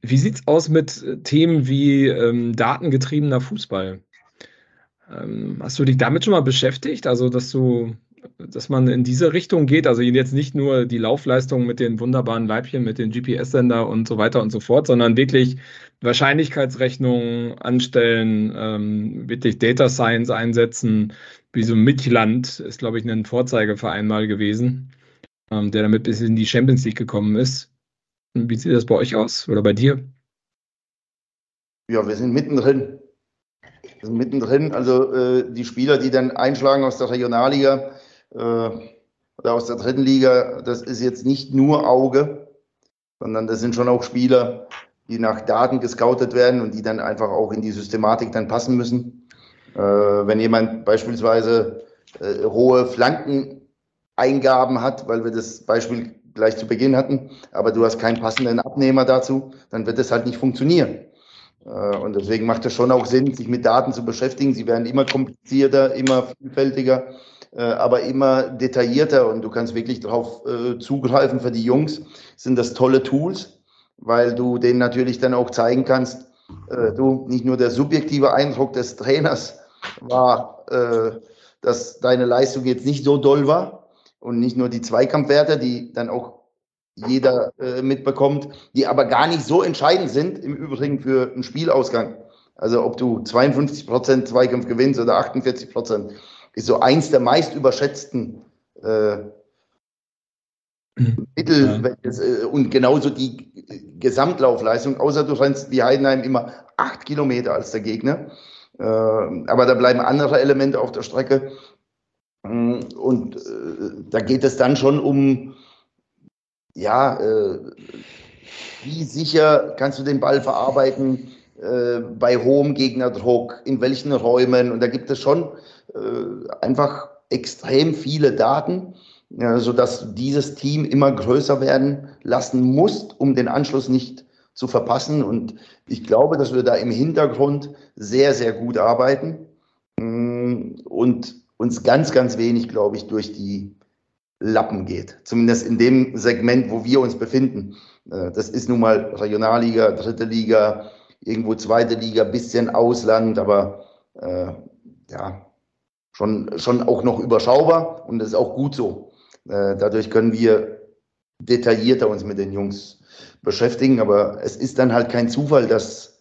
Wie sieht's aus mit äh, Themen wie ähm, datengetriebener Fußball? Ähm, hast du dich damit schon mal beschäftigt? Also, dass du, dass man in diese Richtung geht, also jetzt nicht nur die Laufleistung mit den wunderbaren Leibchen, mit den GPS-Sender und so weiter und so fort, sondern wirklich Wahrscheinlichkeitsrechnungen anstellen, ähm, wirklich Data Science einsetzen, wie so Midland ist, glaube ich, ein Vorzeigeverein mal gewesen, ähm, der damit bis in die Champions League gekommen ist. Wie sieht das bei euch aus oder bei dir? Ja, wir sind mittendrin. Wir sind mittendrin. Also äh, die Spieler, die dann einschlagen aus der Regionalliga äh, oder aus der dritten Liga, das ist jetzt nicht nur Auge, sondern das sind schon auch Spieler, die nach Daten gescoutet werden und die dann einfach auch in die Systematik dann passen müssen. Äh, wenn jemand beispielsweise äh, hohe Flankeneingaben hat, weil wir das Beispiel gleich zu Beginn hatten, aber du hast keinen passenden Abnehmer dazu, dann wird es halt nicht funktionieren. Äh, und deswegen macht es schon auch Sinn, sich mit Daten zu beschäftigen. Sie werden immer komplizierter, immer vielfältiger, äh, aber immer detaillierter und du kannst wirklich darauf äh, zugreifen. Für die Jungs sind das tolle Tools, weil du denen natürlich dann auch zeigen kannst, du, nicht nur der subjektive Eindruck des Trainers war, dass deine Leistung jetzt nicht so doll war, und nicht nur die Zweikampfwerte, die dann auch jeder äh, mitbekommt, die aber gar nicht so entscheidend sind im Übrigen für einen Spielausgang. Also ob du 52 Prozent Zweikampf gewinnst oder 48 Prozent, ist so eins der meist überschätzten äh, Mittel ja. äh, und genauso die Gesamtlaufleistung, außer du rennst wie Heidenheim immer acht Kilometer als der Gegner. Äh, aber da bleiben andere Elemente auf der Strecke, und äh, da geht es dann schon um, ja, äh, wie sicher kannst du den Ball verarbeiten äh, bei hohem Gegnerdruck, in welchen Räumen. Und da gibt es schon äh, einfach extrem viele Daten, ja, sodass du dieses Team immer größer werden lassen musst, um den Anschluss nicht zu verpassen. Und ich glaube, dass wir da im Hintergrund sehr, sehr gut arbeiten. Mm, und uns ganz, ganz wenig, glaube ich, durch die Lappen geht. Zumindest in dem Segment, wo wir uns befinden. Äh, das ist nun mal Regionalliga, dritte Liga, irgendwo zweite Liga, bisschen Ausland, aber äh, ja, schon, schon auch noch überschaubar und das ist auch gut so. Äh, dadurch können wir detaillierter uns mit den Jungs beschäftigen, aber es ist dann halt kein Zufall, dass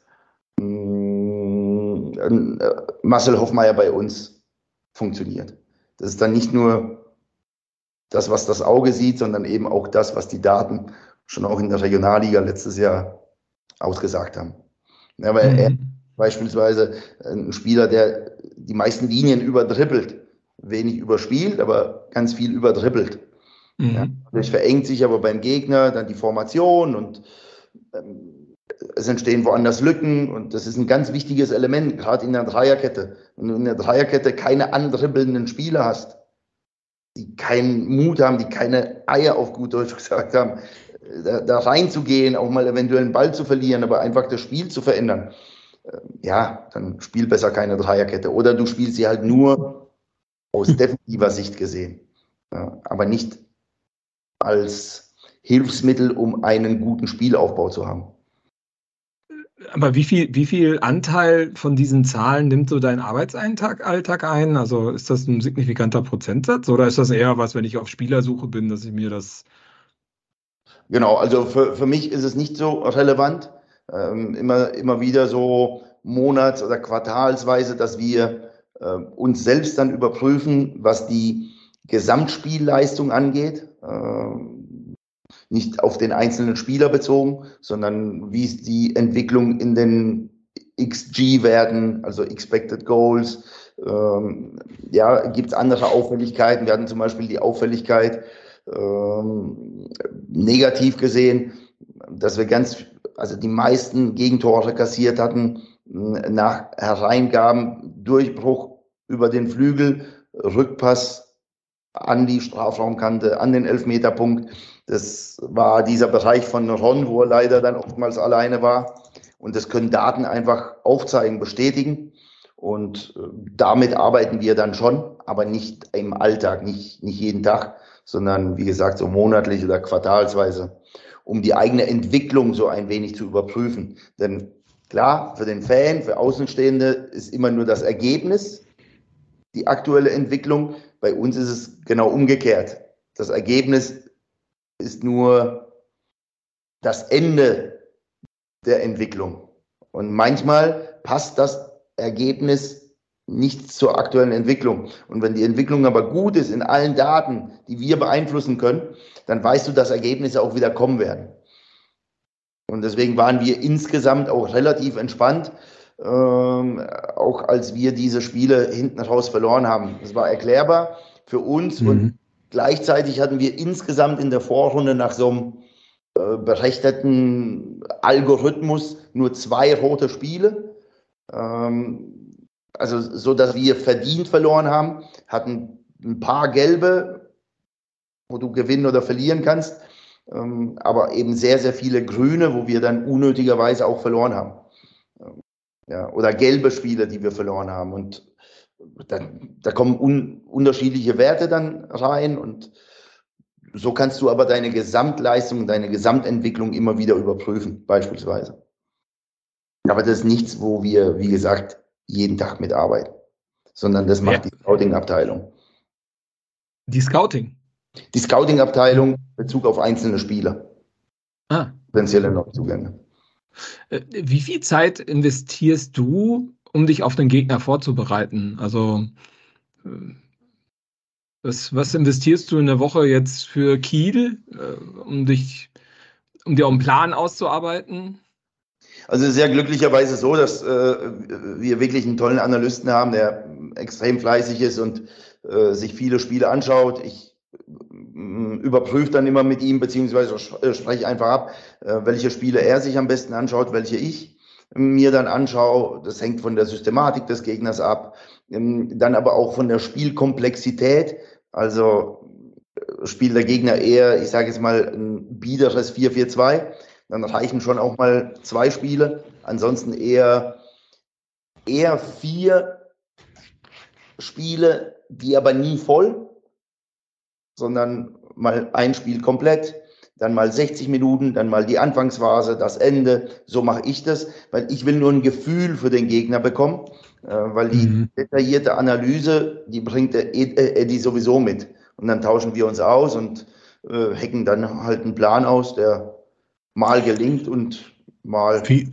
mh, mm, äh, Marcel Hoffmeier bei uns funktioniert. Das ist dann nicht nur das, was das Auge sieht, sondern eben auch das, was die Daten schon auch in der Regionalliga letztes Jahr ausgesagt haben. Ja, weil mhm. er beispielsweise ein Spieler, der die meisten Linien überdribbelt, wenig überspielt, aber ganz viel überdribbelt. Mhm. Ja, dadurch verengt sich aber beim Gegner dann die Formation und ähm, es entstehen woanders Lücken und das ist ein ganz wichtiges Element, gerade in der Dreierkette. Wenn du in der Dreierkette keine andribbelnden Spieler hast, die keinen Mut haben, die keine Eier auf gut Deutsch gesagt haben, da, da reinzugehen, auch mal eventuell einen Ball zu verlieren, aber einfach das Spiel zu verändern, äh, ja, dann spiel besser keine Dreierkette. Oder du spielst sie halt nur aus defensiver Sicht gesehen, ja, aber nicht als Hilfsmittel, um einen guten Spielaufbau zu haben. Aber wie viel, wie viel Anteil von diesen Zahlen nimmt so dein Arbeitsalltag ein? Also ist das ein signifikanter Prozentsatz oder ist das eher was, wenn ich auf Spielersuche bin, dass ich mir das. Genau, also für, für mich ist es nicht so relevant. Ähm, immer, immer wieder so monats- oder quartalsweise, dass wir äh, uns selbst dann überprüfen, was die Gesamtspielleistung angeht. Äh, nicht auf den einzelnen Spieler bezogen, sondern wie ist die Entwicklung in den XG-Werten, also Expected Goals. Ähm, ja, gibt es andere Auffälligkeiten? Wir hatten zum Beispiel die Auffälligkeit ähm, negativ gesehen, dass wir ganz, also die meisten Gegentore kassiert hatten nach Hereingaben, Durchbruch über den Flügel, Rückpass an die Strafraumkante, an den Elfmeterpunkt. Das war dieser Bereich von Ron, wo er leider dann oftmals alleine war. Und das können Daten einfach aufzeigen, bestätigen. Und äh, damit arbeiten wir dann schon, aber nicht im Alltag, nicht, nicht jeden Tag, sondern wie gesagt so monatlich oder quartalsweise, um die eigene Entwicklung so ein wenig zu überprüfen. Denn klar, für den Fan, für Außenstehende ist immer nur das Ergebnis die aktuelle Entwicklung. Bei uns ist es genau umgekehrt. Das Ergebnis ist nur das Ende der Entwicklung. Und manchmal passt das Ergebnis nicht zur aktuellen Entwicklung. Und wenn die Entwicklung aber gut ist in allen Daten, die wir beeinflussen können, dann weißt du, dass Ergebnisse auch wieder kommen werden. Und deswegen waren wir insgesamt auch relativ entspannt, ähm, auch als wir diese Spiele hinten raus verloren haben. Das war erklärbar für uns mhm. und Gleichzeitig hatten wir insgesamt in der Vorrunde nach so einem äh, berechneten Algorithmus nur zwei rote Spiele. Ähm, also so, dass wir verdient verloren haben, hatten ein paar gelbe, wo du gewinnen oder verlieren kannst, ähm, aber eben sehr, sehr viele grüne, wo wir dann unnötigerweise auch verloren haben. Ähm, ja, oder gelbe Spiele, die wir verloren haben. Und da, da kommen un, unterschiedliche Werte dann rein und so kannst du aber deine Gesamtleistung, deine Gesamtentwicklung immer wieder überprüfen, beispielsweise. Aber das ist nichts, wo wir, wie gesagt, jeden Tag mitarbeiten, sondern das macht ja. die Scouting-Abteilung. Die Scouting? Die Scouting-Abteilung Bezug auf einzelne Spieler. Ah. Potenzielle Neuzugänge. Äh, wie viel Zeit investierst du um dich auf den Gegner vorzubereiten? Also äh, was, was investierst du in der Woche jetzt für Kiel, äh, um dich, um dir einen Plan auszuarbeiten? Also sehr glücklicherweise so, dass äh, wir wirklich einen tollen Analysten haben, der extrem fleißig ist und äh, sich viele Spiele anschaut. Ich äh, überprüfe dann immer mit ihm, beziehungsweise äh, spreche einfach ab, äh, welche Spiele er sich am besten anschaut, welche ich mir dann anschaue. Das hängt von der Systematik des Gegners ab, ähm, dann aber auch von der Spielkomplexität. Also äh, spielt der Gegner eher, ich sage jetzt mal, ein biederes 4-4-2, dann reichen schon auch mal zwei Spiele. Ansonsten eher, eher vier Spiele, die aber nie voll, sondern mal ein Spiel komplett dann mal 60 Minuten, dann mal die Anfangsphase, das Ende. So mache ich das, weil ich will nur ein Gefühl für den Gegner bekommen, äh, weil die mhm. detaillierte Analyse, die bringt der Eddie sowieso mit. Und dann tauschen wir uns aus und äh, hacken dann halt einen Plan aus, der mal gelingt und mal Wie,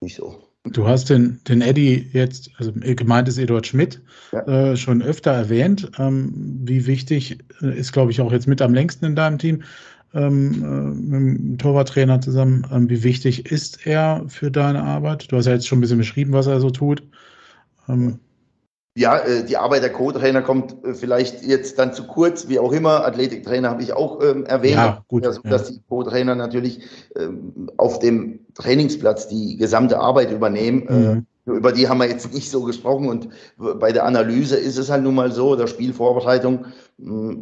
nicht so. Du hast den, den Eddie jetzt, also gemeint ist Eduard Schmidt, ja. äh, schon öfter erwähnt. Ähm, wie wichtig äh, ist, glaube ich, auch jetzt mit am längsten in deinem Team ähm, äh, mit dem Torwarttrainer zusammen. Ähm, wie wichtig ist er für deine Arbeit? Du hast ja jetzt schon ein bisschen beschrieben, was er so tut. Ähm. Ja, äh, die Arbeit der Co-Trainer kommt äh, vielleicht jetzt dann zu kurz, wie auch immer. Athletiktrainer habe ich auch ähm, erwähnt. Ja, gut. Also, ja. Dass die Co-Trainer natürlich ähm, auf dem Trainingsplatz die gesamte Arbeit übernehmen. Äh, mhm. Äh, über die haben wir jetzt nicht so gesprochen. Und bei der Analyse ist es halt nun mal so, der Spielvorbereitung, mh,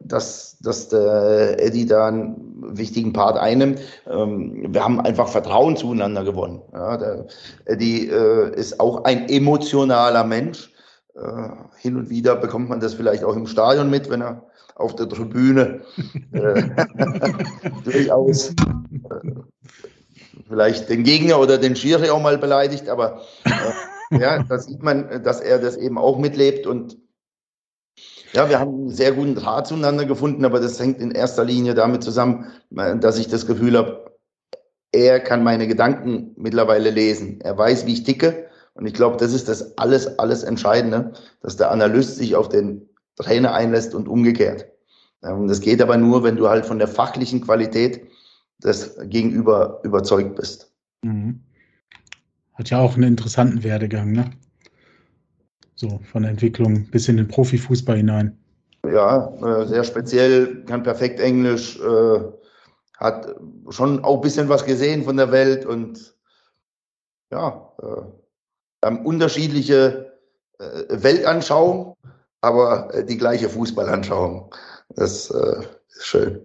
dass, dass der Eddie da einen wichtigen Part einnimmt. Ähm, wir haben einfach Vertrauen zueinander gewonnen. Ja, der Eddie äh, ist auch ein emotionaler Mensch. Äh, hin und wieder bekommt man das vielleicht auch im Stadion mit, wenn er auf der Tribüne äh, durchaus äh, vielleicht den Gegner oder den Schiri auch mal beleidigt, aber äh, ja, da sieht man, dass er das eben auch mitlebt und ja, wir haben einen sehr guten Draht zueinander gefunden, aber das hängt in erster Linie damit zusammen, dass ich das Gefühl habe, er kann meine Gedanken mittlerweile lesen. Er weiß, wie ich ticke. Und ich glaube, das ist das alles, alles Entscheidende, dass der Analyst sich auf den Trainer einlässt und umgekehrt. Und das geht aber nur, wenn du halt von der fachlichen Qualität des Gegenüber überzeugt bist. Mhm. Hat ja auch einen interessanten Werdegang, ne? So von der Entwicklung bis in den Profifußball hinein. Ja, äh, sehr speziell, kann perfekt Englisch, äh, hat schon auch ein bisschen was gesehen von der Welt und ja, äh, haben unterschiedliche äh, Weltanschauung, aber äh, die gleiche Fußballanschauung. Das äh, ist schön.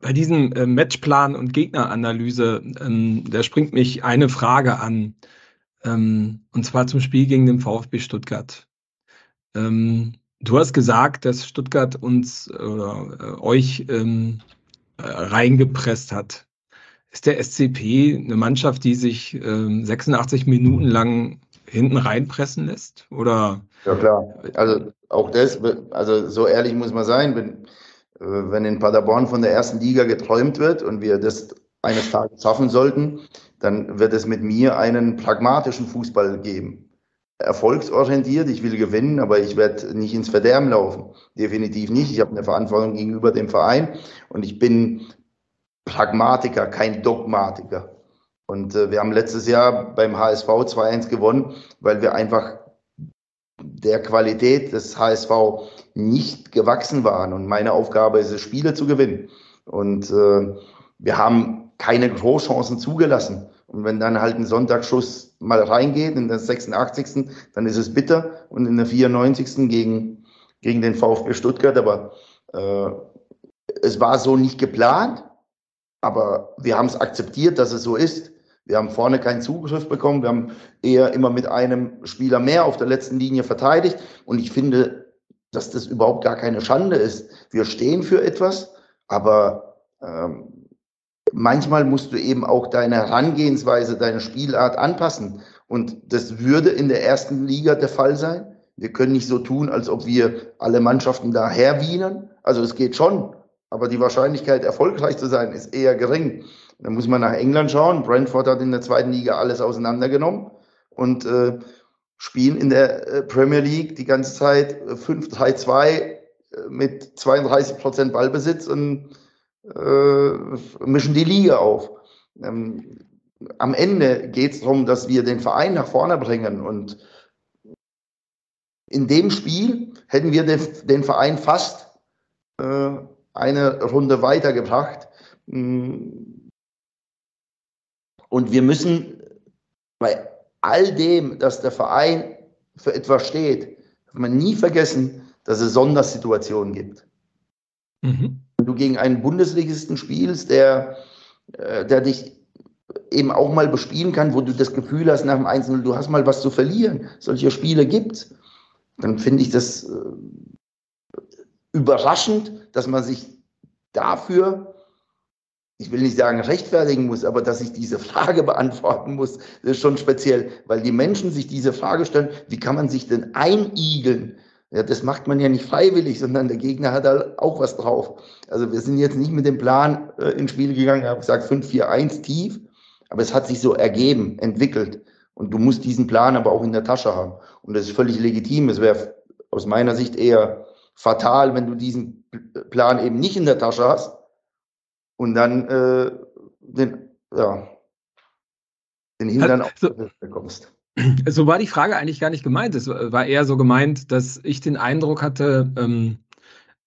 Bei diesem Matchplan und Gegneranalyse, ähm, da springt mich eine Frage an. Ähm, und zwar zum Spiel gegen den VfB Stuttgart. Ähm, du hast gesagt, dass Stuttgart uns oder äh, euch ähm, äh, reingepresst hat. Ist der SCP eine Mannschaft, die sich ähm, 86 Minuten lang hinten reinpressen lässt? Oder? Ja klar. Also auch das, also so ehrlich muss man sein, wenn, äh, wenn in Paderborn von der ersten Liga geträumt wird und wir das eines Tages schaffen sollten, dann wird es mit mir einen pragmatischen Fußball geben. Erfolgsorientiert, ich will gewinnen, aber ich werde nicht ins Verderben laufen. Definitiv nicht. Ich habe eine Verantwortung gegenüber dem Verein und ich bin Pragmatiker, kein Dogmatiker. Und äh, wir haben letztes Jahr beim HSV 2-1 gewonnen, weil wir einfach der Qualität des HSV nicht gewachsen waren. Und meine Aufgabe ist es, Spiele zu gewinnen. Und äh, wir haben keine Großchancen zugelassen. Und wenn dann halt ein Sonntagsschuss mal reingeht, in der 86. dann ist es bitter und in der 94. gegen, gegen den VfB Stuttgart. Aber äh, es war so nicht geplant, aber wir haben es akzeptiert, dass es so ist. Wir haben vorne keinen Zugriff bekommen. Wir haben eher immer mit einem Spieler mehr auf der letzten Linie verteidigt. Und ich finde, dass das überhaupt gar keine Schande ist. Wir stehen für etwas, aber ähm, manchmal musst du eben auch deine Herangehensweise, deine Spielart anpassen. Und das würde in der ersten Liga der Fall sein. Wir können nicht so tun, als ob wir alle Mannschaften da herwienen. Also es geht schon, aber die Wahrscheinlichkeit, erfolgreich zu sein, ist eher gering. Da muss man nach England schauen. Brentford hat in der zweiten Liga alles auseinandergenommen und äh, spielen in der äh, Premier League die ganze Zeit 5-3-2 äh, mit 32 Prozent Ballbesitz und äh, mischen die Liga auf. Ähm, am Ende geht es darum, dass wir den Verein nach vorne bringen. Und in dem Spiel hätten wir den, den Verein fast äh, eine Runde weitergebracht. Mm. Und wir müssen bei all dem, dass der Verein für etwas steht, man nie vergessen, dass es Sondersituationen gibt. Mhm du gegen einen Bundesligisten spielst, der, äh, der dich eben auch mal bespielen kann, wo du das Gefühl hast nach dem Einzelnen, du hast mal was zu verlieren. Solche Spiele gibt's. Dann finde ich das äh, überraschend, dass man sich dafür, ich will nicht sagen rechtfertigen muss, aber dass ich diese Frage beantworten muss, das ist schon speziell, weil die Menschen sich diese Frage stellen, wie kann man sich denn einigeln ja, das macht man ja nicht freiwillig, sondern der Gegner hat da auch was drauf. Also wir sind jetzt nicht mit dem Plan äh, ins Spiel gegangen, ich habe gesagt 5-4-1 tief, aber es hat sich so ergeben, entwickelt. Und du musst diesen Plan aber auch in der Tasche haben. Und das ist völlig legitim. Es wäre aus meiner Sicht eher fatal, wenn du diesen Plan eben nicht in der Tasche hast und dann äh, den, ja, den Hintern also, bekommst. so war die Frage eigentlich gar nicht gemeint. Es war eher so gemeint, dass ich den Eindruck hatte, ähm,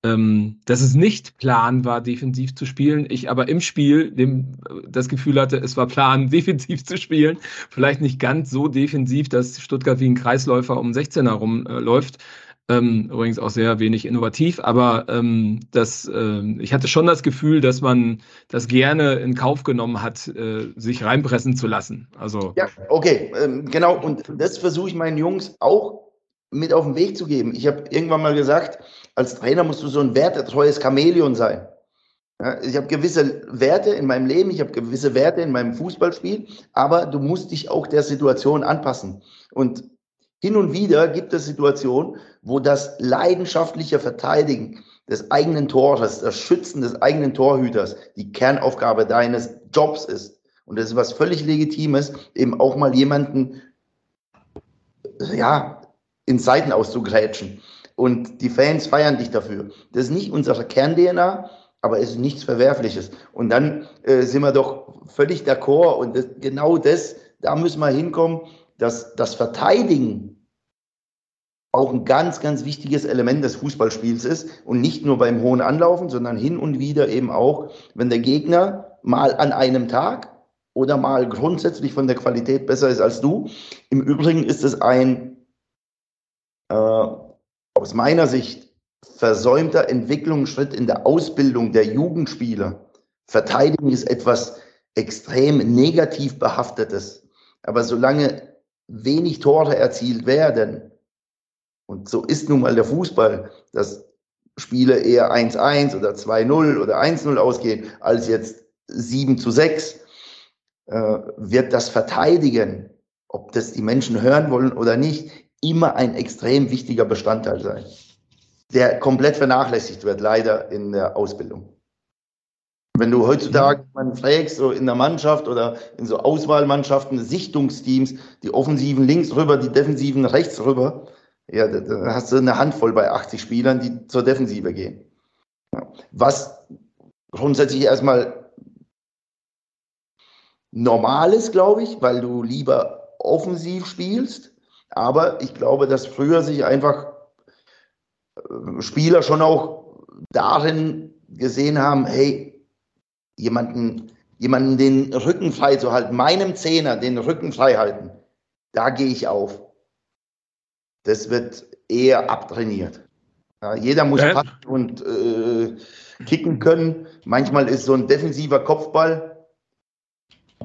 ähm, dass es nicht Plan war, defensiv zu spielen. Ich aber im Spiel dem, das Gefühl hatte, es war Plan, defensiv zu spielen. Vielleicht nicht ganz so defensiv, dass Stuttgart wie ein Kreisläufer um 16 herum äh, läuft. Ähm, übrigens auch sehr wenig innovativ, aber ähm, das, äh, ich hatte schon das Gefühl, dass man das gerne in Kauf genommen hat, äh, sich reinpressen zu lassen. Also ja, okay, ähm, genau. Und das versuche ich meinen Jungs auch mit auf den Weg zu geben. Ich habe irgendwann mal gesagt, als Trainer musst du so ein wertetreues Chamäleon sein. Ja, ich habe gewisse Werte in meinem Leben, ich habe gewisse Werte in meinem Fußballspiel, aber du musst dich auch der Situation anpassen. Und hin und wieder gibt es Situationen, wo das leidenschaftliche Verteidigen des eigenen Tores, das Schützen des eigenen Torhüters die Kernaufgabe deines Jobs ist. Und das ist was völlig Legitimes, eben auch mal jemanden, ja, in Seiten auszugrätschen. Und die Fans feiern dich dafür. Das ist nicht unsere Kern-DNA, aber es ist nichts Verwerfliches. Und dann äh, sind wir doch völlig d'accord. Und das, genau das, da müssen wir hinkommen, dass das Verteidigen auch ein ganz, ganz wichtiges Element des Fußballspiels ist. Und nicht nur beim hohen Anlaufen, sondern hin und wieder eben auch, wenn der Gegner mal an einem Tag oder mal grundsätzlich von der Qualität besser ist als du. Im Übrigen ist es ein äh, aus meiner Sicht versäumter Entwicklungsschritt in der Ausbildung der Jugendspieler. Verteidigen ist etwas extrem negativ behaftetes. Aber solange wenig Tore erzielt werden, und so ist nun mal der Fußball, dass Spiele eher 1-1 oder 2-0 oder 1-0 ausgehen, als jetzt 7 zu 6, äh, wird das Verteidigen, ob das die Menschen hören wollen oder nicht, immer ein extrem wichtiger Bestandteil sein, der komplett vernachlässigt wird, leider in der Ausbildung. Wenn du heutzutage man fragst, so in der Mannschaft oder in so Auswahlmannschaften, Sichtungsteams, die Offensiven links rüber, die Defensiven rechts rüber, ja, da hast du eine Handvoll bei 80 Spielern, die zur Defensive gehen. Was grundsätzlich erstmal normal ist, glaube ich, weil du lieber offensiv spielst. Aber ich glaube, dass früher sich einfach äh, Spieler schon auch darin gesehen haben, hey, jemanden, jemanden den Rücken frei zu halten, meinem Zehner den Rücken frei halten, da gehe ich auf. Das wird eher abtrainiert. Ja, jeder muss ja. und äh, kicken können. Manchmal ist so ein defensiver Kopfball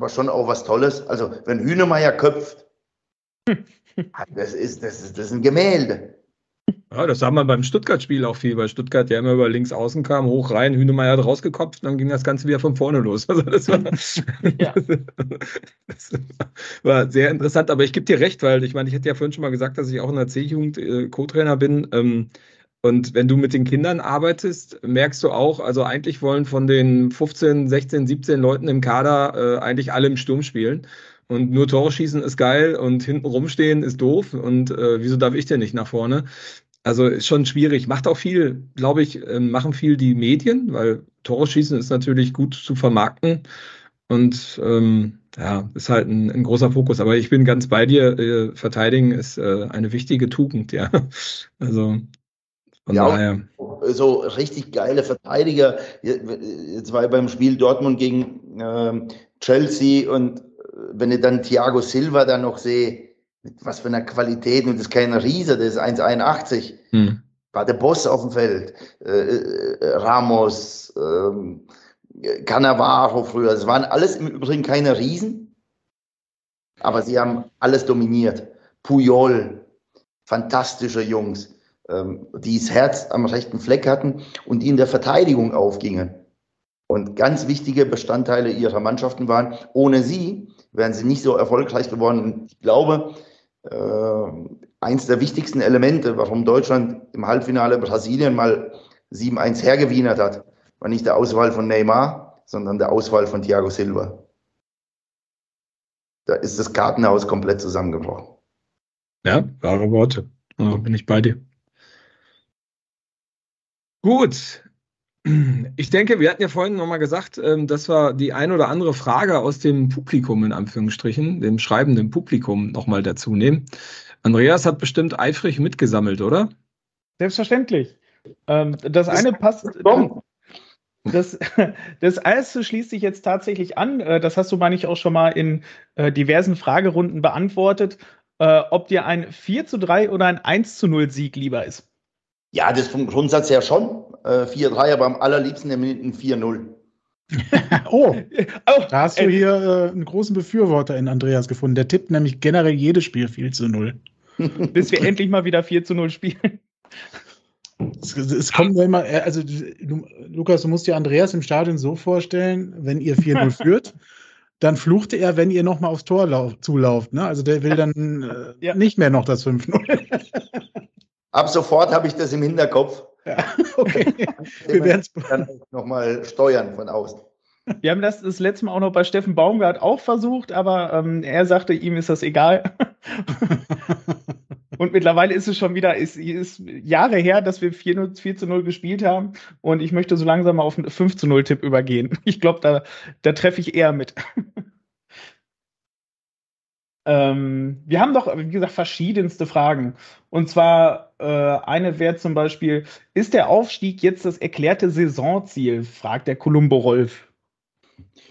aber schon auch was Tolles. Also, wenn Hühnemeier köpft, Das ist, das ist, das ist ein Gemälde. Ja, das sah man beim Stuttgart-Spiel auch viel, weil Stuttgart ja immer über links außen kam, hoch rein, Hünemeyer hat rausgekopft, dann ging das Ganze wieder von vorne los. Also das war, ja. das war sehr interessant, aber ich gebe dir recht, weil ich meine, ich hätte ja vorhin schon mal gesagt, dass ich auch in der C-Jugend äh, Co-Trainer bin. Ähm, und wenn du mit den Kindern arbeitest, merkst du auch, also eigentlich wollen von den 15, 16, 17 Leuten im Kader äh, eigentlich alle im Sturm spielen. Und nur Tore schießen ist geil und hinten rumstehen ist doof. Und äh, wieso darf ich denn nicht nach vorne? Also ist schon schwierig. Macht auch viel, glaube ich, äh, machen viel die Medien, weil Tore schießen ist natürlich gut zu vermarkten. Und ähm, ja, ist halt ein, ein, großer Fokus. Aber ich bin ganz bei dir. Äh, verteidigen ist äh, eine wichtige Tugend, ja. Also von ja, daher. So richtig geile Verteidiger. Jetzt war ich beim Spiel Dortmund gegen äh, Chelsea und wenn ich dann Thiago Silva dann noch sehe, mit was für einer Qualität, und das ist kein Riese, das ist 1,81, hm. war der Boss auf dem Feld, äh, äh, Ramos, äh, Cannavaro früher, das waren alles im Übrigen keine Riesen, aber sie haben alles dominiert. Puyol, fantastische Jungs, ähm, die das Herz am rechten Fleck hatten und die in der Verteidigung aufgingen und ganz wichtige Bestandteile ihrer Mannschaften waren. Ohne sie wären sie nicht so erfolgreich geworden. Ich glaube, äh, eins der wichtigsten Elemente, warum Deutschland im Halbfinale Brasilien mal 7-1 hergewienert hat, war nicht der Auswahl von Neymar, sondern der Auswahl von Thiago Silva. Da ist das Kartenhaus komplett zusammengebrochen. Ja, wahre Worte. Da bin ich bei dir. Gut, Ich denke, wir hatten ja vorhin nochmal gesagt, ähm, dass wir die ein oder andere Frage aus dem Publikum in Anführungsstrichen, dem schreibenden Publikum nochmal dazu nehmen. Andreas hat bestimmt eifrig mitgesammelt, oder? Selbstverständlich. Ähm, das eine passt. Das, das erste schließt sich jetzt tatsächlich an. Äh, das hast du, meine ich, auch schon mal in äh, diversen Fragerunden beantwortet, äh, ob dir ein 4 zu 3 oder ein 1 zu 0 Sieg lieber ist. Ja, das vom Grundsatz her schon. Äh, 4-3, aber am allerliebsten ein 4-0. oh, oh, da hast du äh, hier äh, einen großen Befürworter in Andreas gefunden. Der tippt nämlich generell jedes Spiel 4 zu 0. Bis wir endlich mal wieder 4 zu 0 spielen. Es, es kommt nur immer, äh, also du, Lukas, du musst dir Andreas im Stadion so vorstellen, wenn ihr 4-0 führt, dann fluchte er, wenn ihr nochmal aufs Tor lauf, zulauft. Ne? Also der will dann äh, ja. nicht mehr noch das 5-0. Ab sofort habe ich das im Hinterkopf. Ja, okay. Wir werden es dann nochmal steuern von außen. Wir haben das das letzte Mal auch noch bei Steffen Baumgart auch versucht, aber ähm, er sagte, ihm ist das egal. und mittlerweile ist es schon wieder, ist, ist Jahre her, dass wir 4, 4 zu 0 gespielt haben und ich möchte so langsam mal auf einen 5 zu 0 Tipp übergehen. Ich glaube, da, da treffe ich eher mit. ähm, wir haben doch, wie gesagt, verschiedenste Fragen. Und zwar eine wäre zum Beispiel, ist der Aufstieg jetzt das erklärte Saisonziel? fragt der Columbo Rolf.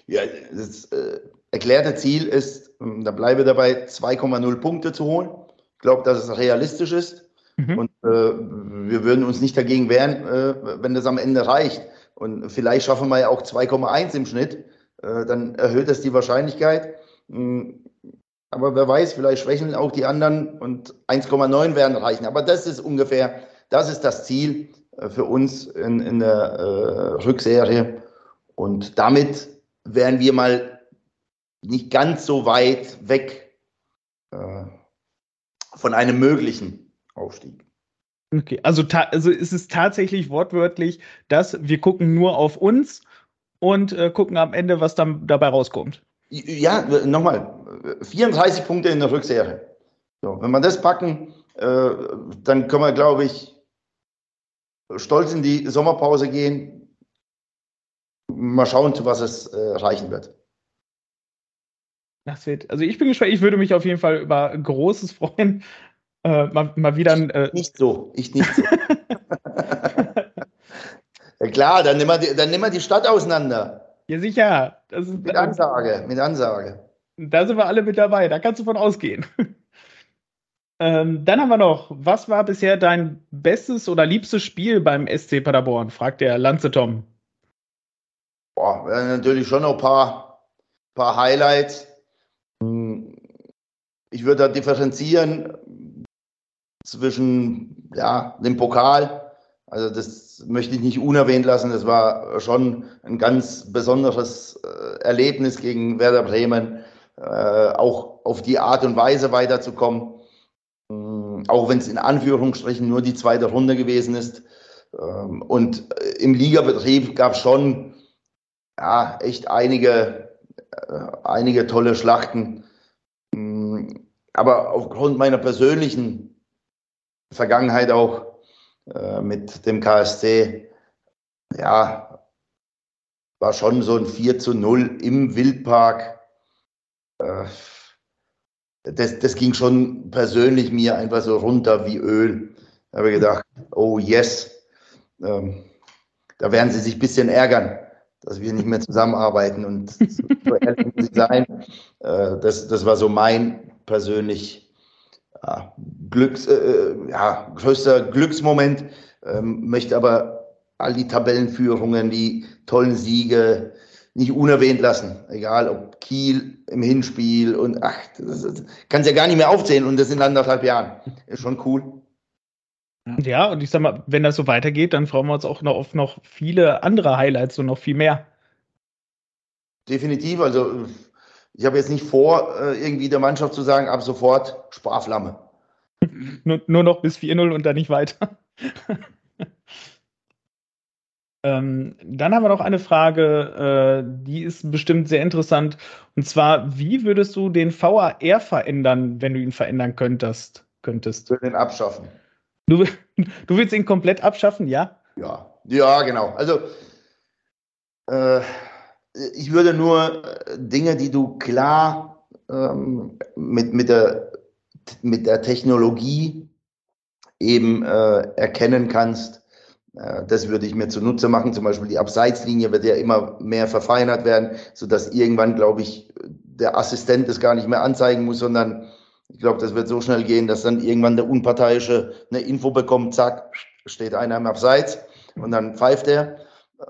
Ja, das äh, erklärte Ziel ist, ähm, da bleibe dabei, 2,0 Punkte zu holen. Ich glaube, dass es realistisch ist. Mhm. Und äh, wir würden uns nicht dagegen wehren, äh, wenn das am Ende reicht. Und vielleicht schaffen wir ja auch 2,1 im Schnitt. Äh, dann erhöht das die Wahrscheinlichkeit. Aber wer weiß, vielleicht schwächeln auch die anderen und 1,9 werden reichen. Aber das ist ungefähr, das ist das Ziel äh, für uns in, in der äh, Rückserie. Und damit wären wir mal nicht ganz so weit weg äh, von einem möglichen Aufstieg. Okay, also, also ist es tatsächlich wortwörtlich, dass wir gucken nur auf uns und äh, gucken am Ende, was dann dabei rauskommt. Ja, nochmal, 34 Punkte in der Rückserie. So, wenn wir das packen, äh, dann können wir, glaube ich, stolz in die Sommerpause gehen mal schauen, zu was es äh, reichen wird. Das wird, also ich bin gespannt, ich würde mich auf jeden Fall über Großes freuen. Äh, mal, mal, wieder ein, äh Nicht so, ich nicht so. ja klar, dann nehmen, wir die, dann nehmen wir die Stadt auseinander. Ja, sicher. Ist, mit Ansage, mit Ansage. Da sind wir alle mit dabei, da kannst du von ausgehen. ähm, dann haben wir noch, was war bisher dein bestes oder liebstes Spiel beim SC Paderborn? fragt der Lanze Tom. Boah, natürlich schon noch ein paar, paar Highlights. Ich würde da differenzieren zwischen ja, dem Pokal. Also das möchte ich nicht unerwähnt lassen. Das war schon ein ganz besonderes äh, Erlebnis gegen Werder Bremen, äh, auch auf die Art und Weise weiterzukommen. Auch wenn es in Anführungsstrichen nur die zweite Runde gewesen ist. Ähm, und äh, im Ligabetrieb gab es schon ja, echt einige, einige tolle Schlachten. Mm, aber aufgrund meiner persönlichen Vergangenheit auch äh, mit dem KSC, ja, war schon so ein 4 zu 0 im Wildpark. Äh, das, das ging schon persönlich mir einfach so runter wie Öl. Da habe ich gedacht, oh yes, ähm, da werden sie sich ein bisschen ärgern dass wir nicht mehr zusammenarbeiten. Und so ehrlich muss ich sein, äh, das, das war so mein persönlich ja, Glücks, äh, äh, ja, größter Glücksmoment. Ähm, möchte aber all die Tabellenführungen, die tollen Siege nicht unerwähnt lassen. Egal ob Kiel im Hinspiel und ach, das, das kannst ja gar nicht mehr aufzählen und das in anderthalb Jahren. Ist schon cool. Ja, und ich sag mal, wenn das so weitergeht, dann freuen wir uns auch noch auf noch viele andere Highlights und noch viel mehr. Definitiv. Also, ich habe jetzt nicht vor, äh, irgendwie der Mannschaft zu sagen, ab sofort Sparflamme. nur, nur noch bis 4-0 und dann nicht weiter. ähm, dann haben wir noch eine Frage, äh, die ist bestimmt sehr interessant. Und zwar, wie würdest du den VAR verändern, wenn du ihn verändern könntest? könntest? Ich würde ihn abschaffen. Du, du willst ihn komplett abschaffen, ja? Ja, Ja, genau. Also äh, ich würde nur Dinge, die du klar ähm, mit, mit, der, mit der Technologie eben äh, erkennen kannst, äh, das würde ich mir zunutze machen. Zum Beispiel die Abseitslinie wird ja immer mehr verfeinert werden, sodass irgendwann, glaube ich, der Assistent es gar nicht mehr anzeigen muss, sondern ich glaube, das wird so schnell gehen, dass dann irgendwann der Unparteiische eine Info bekommt, zack, steht einer im Abseits und dann pfeift er.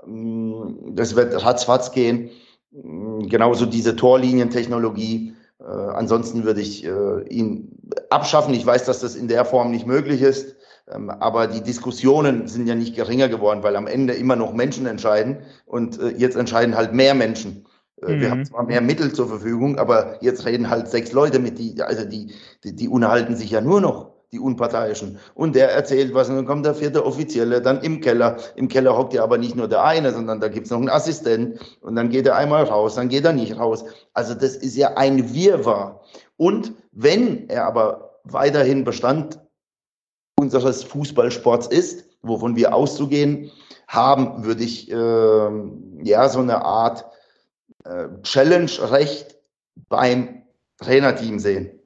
Ähm, das wird ratzfatz gehen. Ähm, genauso diese Torlinientechnologie. Äh, ansonsten würde ich äh, ihn abschaffen. Ich weiß, dass das in der Form nicht möglich ist. Ähm, aber die Diskussionen sind ja nicht geringer geworden, weil am Ende immer noch Menschen entscheiden und äh, jetzt entscheiden halt mehr Menschen. Mhm. Wir haben zwar mehr Mittel zur Verfügung, aber jetzt reden halt sechs Leute mit, die, also die, die, die unterhalten sich ja nur noch die Unparteiischen. Und der erzählt was und dann kommt der vierte Offizielle, dann im Keller. Im Keller hockt ja aber nicht nur der eine, sondern da gibt's noch einen Assistent und dann geht er einmal raus, dann geht er nicht raus. Also das ist ja ein Wirrwarr. Und wenn er aber weiterhin Bestand unseres Fußballsports ist, wovon wir auszugehen haben, würde ich äh, ja so eine Art äh, Challenge-Recht beim Trainerteam sehen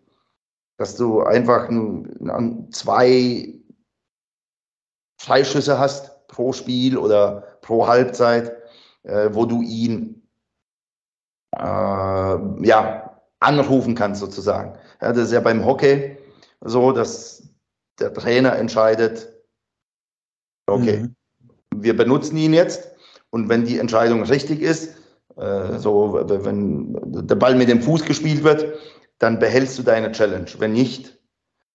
dass du einfach ein, zwei Freischüsse hast pro Spiel oder pro Halbzeit, äh, wo du ihn äh, ja, anrufen kannst sozusagen. Ja, das ist ja beim Hockey so, dass der Trainer entscheidet, okay, mhm. wir benutzen ihn jetzt und wenn die Entscheidung richtig ist, äh, so wenn der Ball mit dem Fuß gespielt wird, dann behältst du deine Challenge. Wenn nicht,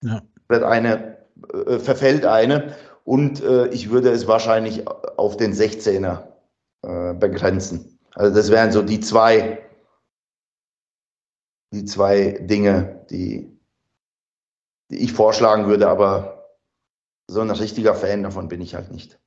ja. wird eine, äh, verfällt eine und äh, ich würde es wahrscheinlich auf den 16er äh, begrenzen. Also das wären so die zwei, die zwei Dinge, die, die ich vorschlagen würde, aber so ein richtiger Fan davon bin ich halt nicht.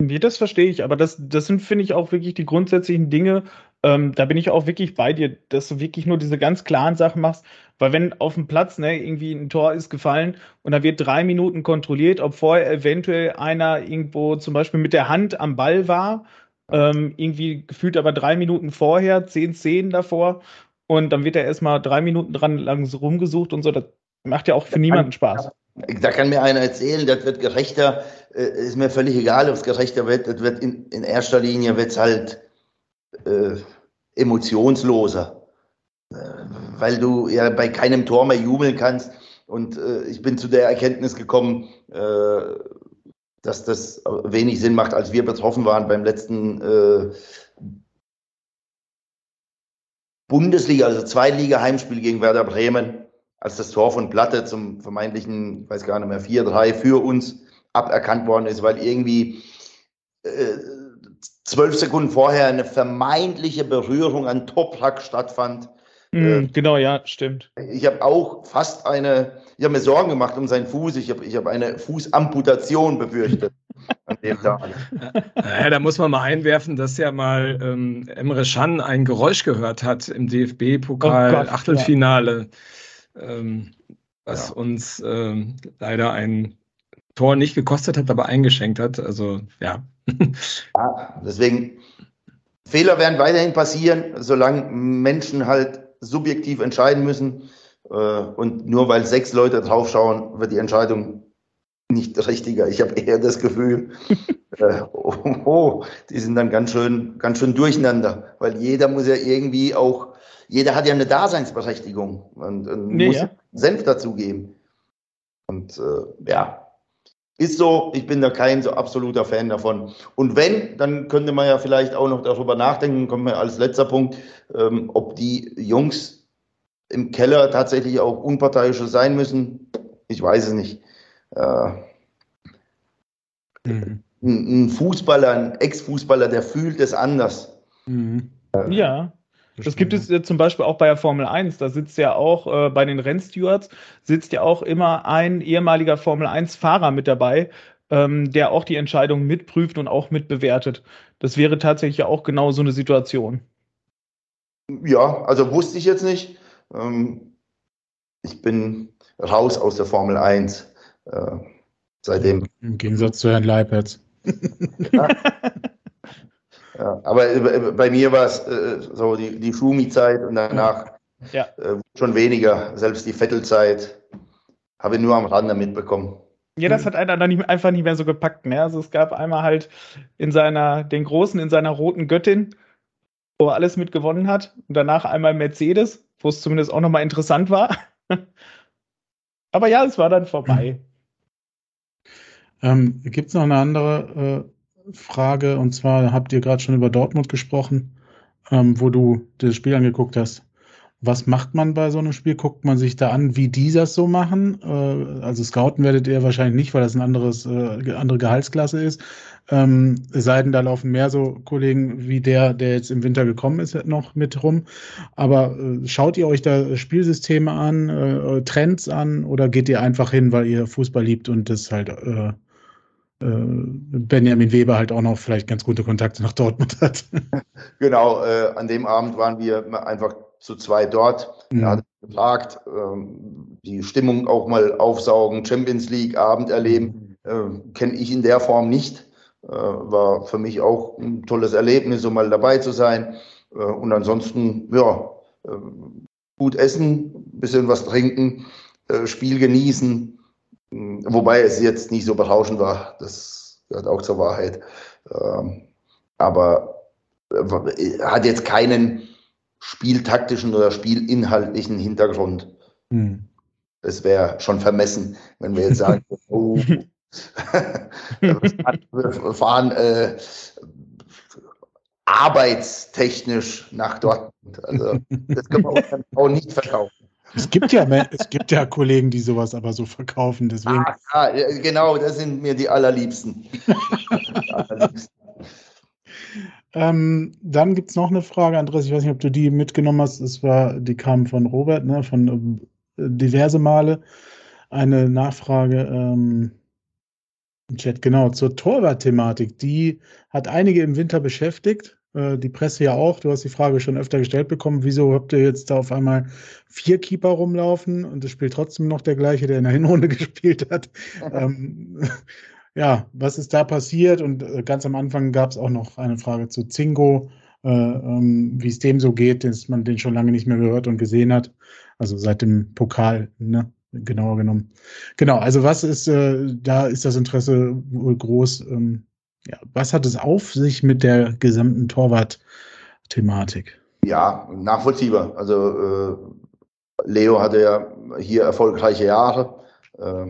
Nee, das verstehe ich, aber das, das sind, finde ich, auch wirklich die grundsätzlichen Dinge. Ähm, da bin ich auch wirklich bei dir, dass du wirklich nur diese ganz klaren Sachen machst, weil wenn auf dem Platz ne, irgendwie ein Tor ist gefallen und da wird drei Minuten kontrolliert, ob vorher eventuell einer irgendwo zum Beispiel mit der Hand am Ball war, ähm, irgendwie gefühlt aber drei Minuten vorher, zehn Szenen davor und dann wird er erstmal drei Minuten dran lang rumgesucht und so, das macht ja auch für niemanden Spaß. Da kann mir einer erzählen, das wird gerechter, äh, ist mir völlig egal, ob es gerechter wird, das wird in, in erster Linie wird's halt äh, emotionsloser, äh, weil du ja bei keinem Tor mehr jubeln kannst. Und äh, ich bin zu der Erkenntnis gekommen, äh, dass das wenig Sinn macht, als wir betroffen waren beim letzten äh, Bundesliga, also Zweitliga-Heimspiel gegen Werder Bremen als das Tor von Platte zum vermeintlichen, ich weiß gar nicht mehr, 4-3 für uns aberkannt worden ist, weil irgendwie äh, zwölf Sekunden vorher eine vermeintliche Berührung an Toprak stattfand. Mm, äh, genau, ja, stimmt. Ich habe auch fast eine, ich habe mir Sorgen gemacht um seinen Fuß. Ich habe ich hab eine Fußamputation befürchtet. an dem Tag. Ja, da muss man mal einwerfen, dass ja mal ähm, Emre Can ein Geräusch gehört hat im DFB-Pokal-Achtelfinale. Oh ähm, was ja. uns ähm, leider ein Tor nicht gekostet hat, aber eingeschenkt hat. Also ja. ja deswegen, Fehler werden weiterhin passieren, solange Menschen halt subjektiv entscheiden müssen. Äh, und nur weil sechs Leute draufschauen, wird die Entscheidung nicht richtiger. Ich habe eher das Gefühl, äh, oh, oh, die sind dann ganz schön, ganz schön durcheinander, weil jeder muss ja irgendwie auch jeder hat ja eine Daseinsberechtigung und, und nee, muss ja. Senf dazugeben. Und äh, ja, ist so, ich bin da kein so absoluter Fan davon. Und wenn, dann könnte man ja vielleicht auch noch darüber nachdenken, kommen wir als letzter Punkt, ähm, ob die Jungs im Keller tatsächlich auch unparteiische sein müssen. Ich weiß es nicht. Äh, mhm. ein, ein, Fußballer, ein Ex-Fußballer, der fühlt es anders. Mhm. Ja. Das gibt es ja zum Beispiel auch bei der Formel 1. Da sitzt ja auch äh, bei den Rennstewards, sitzt ja auch immer ein ehemaliger Formel 1-Fahrer mit dabei, ähm, der auch die Entscheidung mitprüft und auch mitbewertet. Das wäre tatsächlich auch genau so eine Situation. Ja, also wusste ich jetzt nicht. Ähm, ich bin raus aus der Formel 1. Äh, seitdem. Im Gegensatz zu Herrn Leipitz. ja. Ja. aber äh, bei mir war es äh, so die, die Schumi-Zeit und danach ja. äh, schon weniger. Selbst die Vettelzeit habe ich nur am Rande mitbekommen. Ja, das hat einer dann nicht, einfach nicht mehr so gepackt. Ne? Also es gab einmal halt in seiner, den Großen in seiner roten Göttin, wo er alles mitgewonnen hat. Und danach einmal Mercedes, wo es zumindest auch nochmal interessant war. Aber ja, es war dann vorbei. Ähm, Gibt es noch eine andere äh, Frage? Und zwar habt ihr gerade schon über Dortmund gesprochen, ähm, wo du das Spiel angeguckt hast. Was macht man bei so einem Spiel? Guckt man sich da an, wie die das so machen? Äh, also scouten werdet ihr wahrscheinlich nicht, weil das ein anderes, äh, andere Gehaltsklasse ist. Ähm, es da laufen mehr so Kollegen wie der, der jetzt im Winter gekommen ist, noch mit rum. Aber äh, schaut ihr euch da Spielsysteme an, äh, Trends an oder geht ihr einfach hin, weil ihr Fußball liebt und das halt äh, Benjamin Weber halt auch noch vielleicht ganz gute Kontakte nach Dortmund hat. Genau, an dem Abend waren wir einfach zu zwei dort. Mhm. Er hat gefragt, ähm, die Stimmung auch mal aufsaugen, Champions League Abend erleben, äh, kenne ich in der Form nicht. Äh, war für mich auch ein tolles Erlebnis, um mal dabei zu sein. Äh, und ansonsten, ja, äh, gut essen, bisschen was trinken, äh, Spiel genießen. Wobei es jetzt nicht so berauschend war, das gehört auch zur Wahrheit. Ähm, aber äh, hat jetzt keinen spieltaktischen oder spielinhaltlichen Hintergrund. Hm. Es wäre schon vermessen, wenn wir jetzt sagen, oh, wir fahren äh, arbeitstechnisch nach Dortmund. Also das können wir uns dann auch nicht verkaufen. Es gibt ja, es gibt ja Kollegen, die sowas aber so verkaufen. Deswegen. Ah, ja, genau, das sind mir die allerliebsten. die allerliebsten. Ähm, dann gibt es noch eine Frage, Andreas, ich weiß nicht, ob du die mitgenommen hast. Es war, die kam von Robert, ne, von äh, diverse Male. Eine Nachfrage ähm, im Chat, genau, zur Torwart-Thematik. Die hat einige im Winter beschäftigt. Äh, die Presse ja auch. Du hast die Frage schon öfter gestellt bekommen. Wieso habt ihr jetzt da auf einmal vier Keeper rumlaufen und es spielt trotzdem noch der gleiche, der in der Hinrunde gespielt hat? ähm, ja, was ist da passiert? Und äh, ganz am Anfang gab es auch noch eine Frage zu Zingo, äh, ähm, wie es dem so geht, dass man den schon lange nicht mehr gehört und gesehen hat. Also seit dem Pokal, ne? genauer genommen. Genau, also was ist, äh, da ist das Interesse wohl groß. Ähm, ja, was hat es auf sich mit der gesamten Torwart-Thematik? Ja, nachvollziehbar. Also äh, Leo hatte ja hier erfolgreiche Jahre. Äh,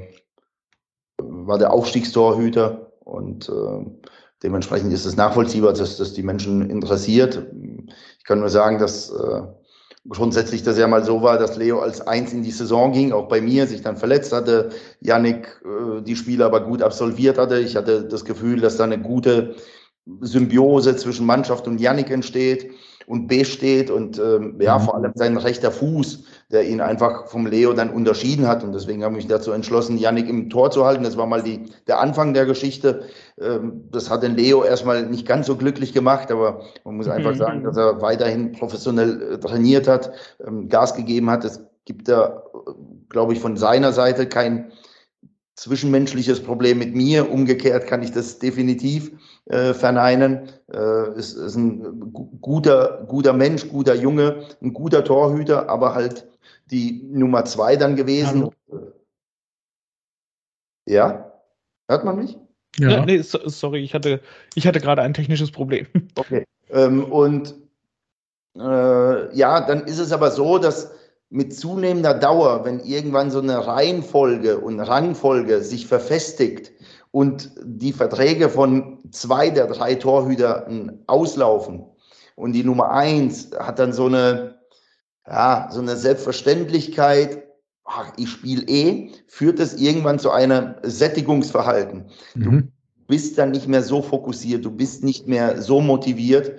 war der Aufstiegstorhüter und äh, dementsprechend ist es nachvollziehbar, dass das die Menschen interessiert. Ich kann nur sagen, dass äh, grundsätzlich das ja mal so war, dass Leo als Eins in die Saison ging, auch bei mir, sich dann verletzt hatte, Yannick äh, die Spiele aber gut absolviert hatte. Ich hatte das Gefühl, dass da eine gute Symbiose zwischen Mannschaft und Yannick entsteht und besteht und ähm, ja, vor allem sein rechter Fuß, der ihn einfach vom Leo dann unterschieden hat. Und deswegen habe ich mich dazu entschlossen, Yannick im Tor zu halten. Das war mal die, der Anfang der Geschichte. Ähm, das hat den Leo erstmal nicht ganz so glücklich gemacht, aber man muss einfach mhm. sagen, dass er weiterhin professionell äh, trainiert hat, ähm, Gas gegeben hat. Es gibt da, glaube ich, von seiner Seite kein zwischenmenschliches Problem mit mir. Umgekehrt kann ich das definitiv äh, verneinen. Äh, ist, ist ein guter, guter Mensch, guter Junge, ein guter Torhüter, aber halt die Nummer zwei dann gewesen. Hallo. Ja? Hört man mich? Ja, ja nee, sorry, ich hatte, ich hatte gerade ein technisches Problem. Okay. Ähm, und äh, ja, dann ist es aber so, dass mit zunehmender Dauer, wenn irgendwann so eine Reihenfolge und Rangfolge sich verfestigt, und die Verträge von zwei der drei Torhütern auslaufen und die Nummer eins hat dann so eine, ja, so eine Selbstverständlichkeit, ach, ich spiele eh, führt es irgendwann zu einem Sättigungsverhalten. Mhm. Du bist dann nicht mehr so fokussiert, du bist nicht mehr so motiviert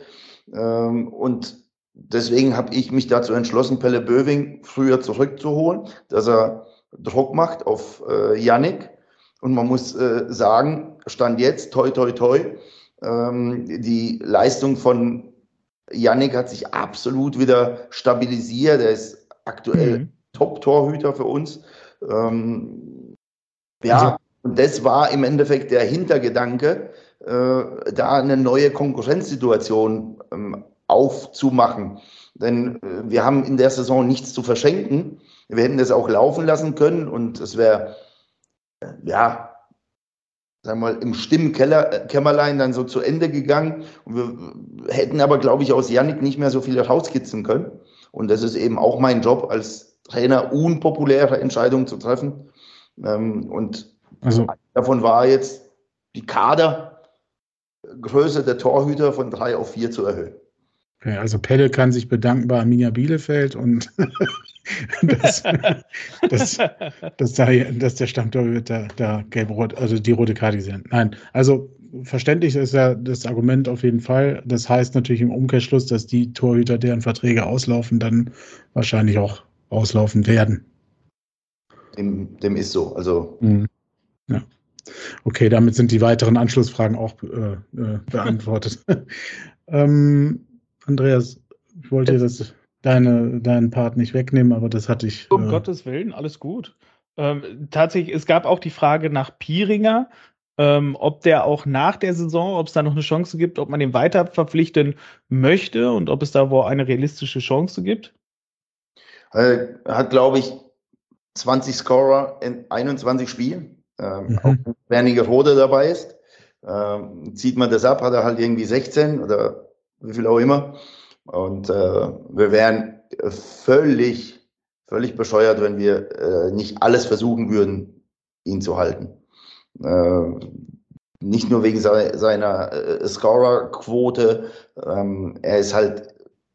ähm, und deswegen habe ich mich dazu entschlossen, Pelle Böwing früher zurückzuholen, dass er Druck macht auf äh, Yannick und man muss äh, sagen, Stand jetzt, toi, toi, toi, ähm, die Leistung von Yannick hat sich absolut wieder stabilisiert. Er ist aktuell mhm. Top-Torhüter für uns. Ähm, ja, also. und das war im Endeffekt der Hintergedanke, äh, da eine neue Konkurrenzsituation ähm, aufzumachen. Denn äh, wir haben in der Saison nichts zu verschenken. Wir hätten das auch laufen lassen können und es wäre, äh, ja, sagen wir mal, im Stimmkämmerlein dann so zu Ende gegangen. Und wir hätten aber, glaube ich, aus Yannick nicht mehr so viel rauskitzeln können. Und das ist eben auch mein Job als Trainer, unpopuläre Entscheidungen zu treffen. Ähm, und also. davon war jetzt die Kadergröße der Torhüter von drei auf vier zu erhöhen. Okay, also Pelle kann sich bedanken bei Arminia Bielefeld und dass, dass, dass, da, dass der Stammtorhüter da gelb-rot, also die rote Karte gesehen Nein, also verständlich ist ja das Argument auf jeden Fall. Das heißt natürlich im Umkehrschluss, dass die Torhüter, deren Verträge auslaufen, dann wahrscheinlich auch auslaufen werden. Dem, dem ist so. Also. Mhm. Ja. Okay, damit sind die weiteren Anschlussfragen auch äh, äh, beantwortet. ähm, Andreas, ich wollte dir das, deine, deinen Part nicht wegnehmen, aber das hatte ich. Um äh, Gottes Willen, alles gut. Ähm, tatsächlich, es gab auch die Frage nach Pieringer, ähm, ob der auch nach der Saison, ob es da noch eine Chance gibt, ob man den weiter verpflichten möchte und ob es da wohl eine realistische Chance gibt. Er hat, glaube ich, 20 Scorer in 21 Spielen. Ähm, mhm. Auch wenn Werniger Rode dabei ist. Ähm, zieht man das ab, hat er halt irgendwie 16 oder wie viel auch immer. Und äh, wir wären völlig, völlig bescheuert, wenn wir äh, nicht alles versuchen würden, ihn zu halten. Äh, nicht nur wegen seiner, seiner äh, Scorer-Quote, ähm, er ist halt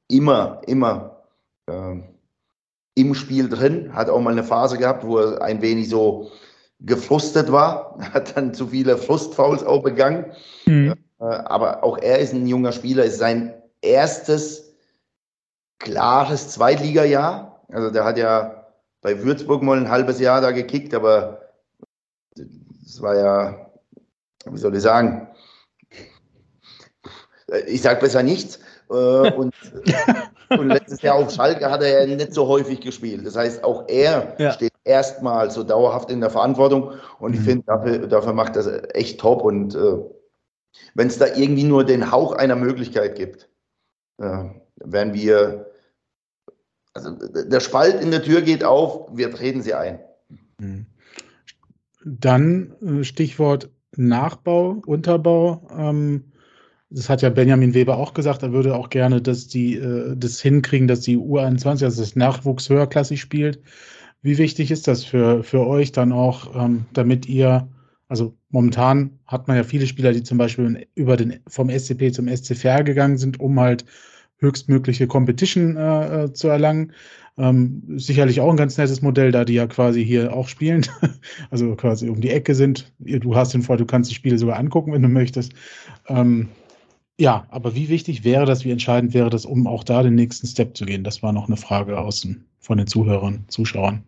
immer, immer äh, im Spiel drin, hat auch mal eine Phase gehabt, wo er ein wenig so gefrustet war, hat dann zu viele Frustfouls auch begangen. Mhm. Äh, aber auch er ist ein junger Spieler, ist sein erstes klares Zweitliga-Jahr. Also der hat ja bei Würzburg mal ein halbes Jahr da gekickt, aber das war ja, wie soll ich sagen, ich sage besser nichts. Äh, und, und, letztes Jahr auf Schalke hat er ja nicht so häufig gespielt. Das heißt, auch er ja. steht erstmal so dauerhaft in der Verantwortung. Und ich mhm. finde, dafür, dafür macht das echt top. Und äh, wenn es da irgendwie nur den Hauch einer Möglichkeit gibt, äh, werden wir, also der Spalt in der Tür geht auf, wir treten sie ein. Mhm. Dann äh, Stichwort Nachbau, Unterbau. Ähm, das hat ja Benjamin Weber auch gesagt, er würde auch gerne, dass die äh, das hinkriegen, dass die U21, also das Nachwuchs höherklassig spielt. Wie wichtig ist das für, für euch dann auch, ähm, damit ihr, also momentan hat man ja viele Spieler, die zum Beispiel über den, vom SCP zum SCFR gegangen sind, um halt höchstmögliche Competition äh, äh, zu erlangen. Ähm, sicherlich auch ein ganz nettes Modell, da die ja quasi hier auch spielen, also quasi um die Ecke sind. Du hast den Vorteil, du kannst die Spiele sogar angucken, wenn du möchtest. Ähm, ja, aber wie wichtig wäre das, wie entscheidend wäre das, um auch da den nächsten Step zu gehen? Das war noch eine Frage außen von den Zuhörern, Zuschauern.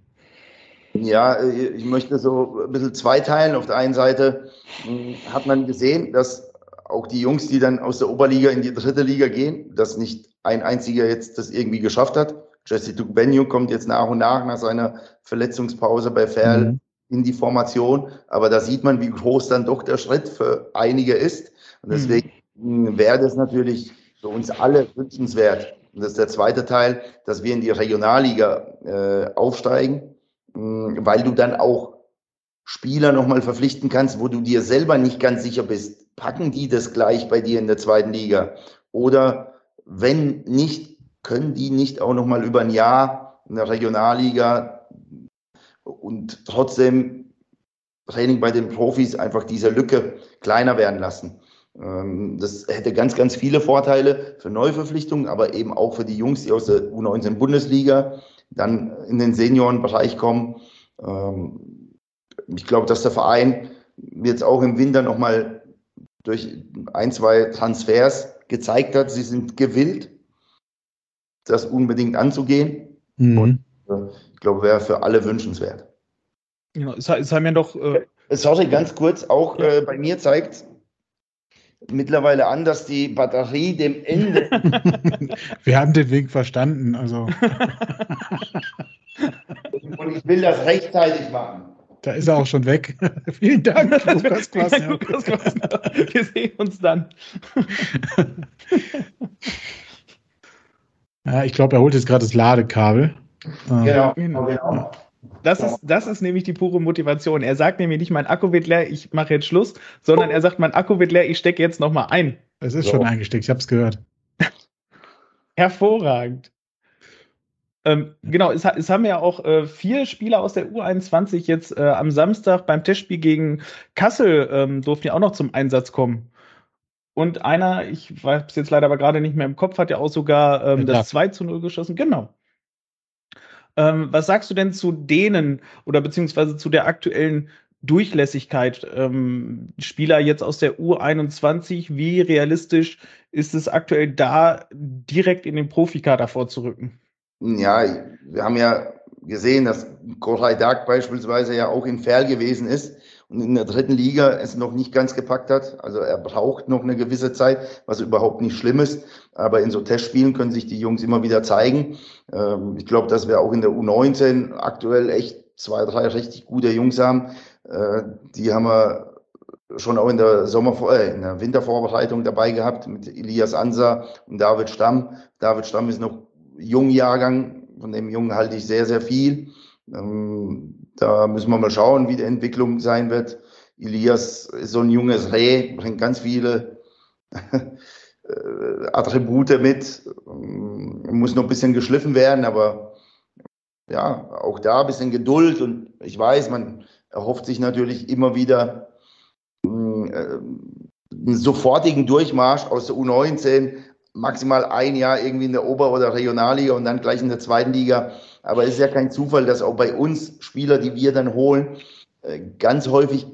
Ja, ich möchte so ein bisschen zweiteilen. Auf der einen Seite hm, hat man gesehen, dass auch die Jungs, die dann aus der Oberliga in die dritte Liga gehen, dass nicht ein einziger jetzt das irgendwie geschafft hat. Jesse Dugbenio kommt jetzt nach und nach nach seiner Verletzungspause bei Ferl mhm. in die Formation. Aber da sieht man, wie groß dann doch der Schritt für einige ist. Und mhm. deswegen mhm. wäre das natürlich für uns alle wünschenswert. Und das ist der zweite Teil, dass wir in die Regionalliga äh, aufsteigen, mh, weil du dann auch Spieler nochmal verpflichten kannst, wo du dir selber nicht ganz sicher bist, packen die das gleich bei dir in der zweiten Liga? Oder wenn nicht, können die nicht auch nochmal über ein Jahr in der Regionalliga und trotzdem Training bei den Profis einfach diese Lücke kleiner werden lassen? Ähm, das hätte ganz, ganz viele Vorteile für Neuverpflichtungen, aber eben auch für die Jungs, die aus der U19 Bundesliga dann in den Seniorenbereich kommen. Ähm, ich glaube, dass der Verein jetzt auch im Winter nochmal durch ein, zwei Transfers gezeigt hat, sie sind gewillt, das unbedingt anzugehen. Mhm. Und äh, ich glaube, wäre für alle wünschenswert. Ja, es, es haben ja doch. Äh, äh Sorry, ganz kurz, auch ja. äh, bei mir zeigt mittlerweile an, dass die Batterie dem Ende. Wir haben den Weg verstanden, also. Und ich will das rechtzeitig machen. Da ist er auch schon weg. Vielen Dank, Lukas Klassen. Lukas Wir sehen uns dann. ja, ich glaube, er holt jetzt gerade das Ladekabel. Genau, genau. genau. Das ist, das ist nämlich die pure Motivation. Er sagt nämlich nicht, mein Akku wird leer, ich mache jetzt Schluss, sondern er sagt, mein Akku wird leer, ich stecke jetzt nochmal ein. Es ist so. schon eingesteckt, ich habe es gehört. Hervorragend. Ähm, genau, es, es, haben ja auch äh, vier Spieler aus der U21 jetzt äh, am Samstag beim Testspiel gegen Kassel ähm, durften ja auch noch zum Einsatz kommen. Und einer, ich weiß es jetzt leider aber gerade nicht mehr im Kopf, hat ja auch sogar ähm, das 2 zu 0 geschossen. Genau. Ähm, was sagst du denn zu denen oder beziehungsweise zu der aktuellen Durchlässigkeit? Ähm, Spieler jetzt aus der U21, wie realistisch ist es aktuell da, direkt in den Profikader vorzurücken? Ja, wir haben ja gesehen, dass Koray Dark beispielsweise ja auch in Ferl gewesen ist und in der dritten Liga es noch nicht ganz gepackt hat. Also er braucht noch eine gewisse Zeit, was überhaupt nicht schlimm ist. Aber in so Testspielen können sich die Jungs immer wieder zeigen. Ähm, ich glaube, dass wir auch in der U19 aktuell echt zwei, drei richtig gute Jungs haben. Äh, die haben wir schon auch in der Sommer, äh, in der Wintervorbereitung dabei gehabt mit Elias Ansa und David Stamm. David Stamm ist noch Jungjahrgang, von dem Jungen halte ich sehr, sehr viel. Ähm, da müssen wir mal schauen, wie die Entwicklung sein wird. Elias ist so ein junges Reh, bringt ganz viele äh, Attribute mit, ähm, muss noch ein bisschen geschliffen werden, aber ja, auch da ein bisschen Geduld und ich weiß, man erhofft sich natürlich immer wieder äh, einen sofortigen Durchmarsch aus der U19 maximal ein Jahr irgendwie in der Ober- oder Regionalliga und dann gleich in der zweiten Liga. Aber es ist ja kein Zufall, dass auch bei uns Spieler, die wir dann holen, äh, ganz häufig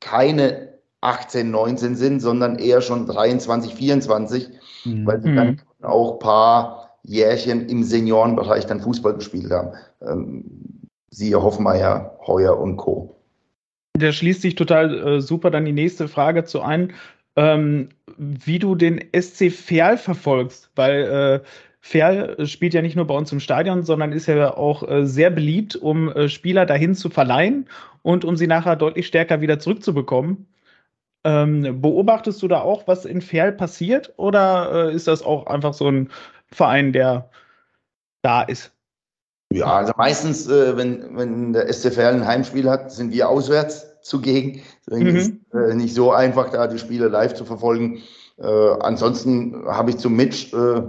keine 18, 19 sind, sondern eher schon 23, 24, mhm. weil sie dann auch paar Jährchen im Seniorenbereich dann Fußball gespielt haben. Ähm, siehe Hoffmeier, Heuer und Co. Der schließt sich total äh, super dann die nächste Frage zu ein ähm, wie du den SC Verl verfolgst, weil äh, Ferl spielt ja nicht nur bei uns im Stadion, sondern ist ja auch äh, sehr beliebt, um äh, Spieler dahin zu verleihen und um sie nachher deutlich stärker wieder zurückzubekommen. Ähm, beobachtest du da auch, was in Ferl passiert, oder äh, ist das auch einfach so ein Verein, der da ist? Ja, also meistens, äh, wenn, wenn der SC Verl ein Heimspiel hat, sind wir auswärts zugegen. Deswegen mhm. ist äh, nicht so einfach, da die Spiele live zu verfolgen. Äh, ansonsten habe ich zum Mitch, äh,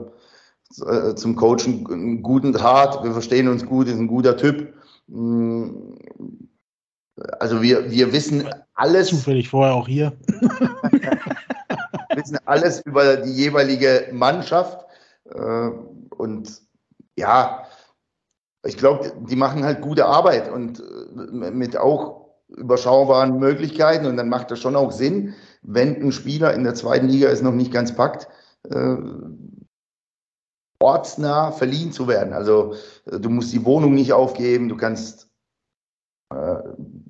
äh, zum Coachen einen guten Draht. Wir verstehen uns gut, ist ein guter Typ. Mm, also wir, wir wissen alles. Zufällig vorher auch hier. wissen alles über die jeweilige Mannschaft. Äh, und ja, ich glaube, die machen halt gute Arbeit und äh, mit auch überschaubaren Möglichkeiten und dann macht das schon auch Sinn, wenn ein Spieler in der zweiten Liga es noch nicht ganz packt, äh, ortsnah verliehen zu werden. Also äh, du musst die Wohnung nicht aufgeben, du kannst äh,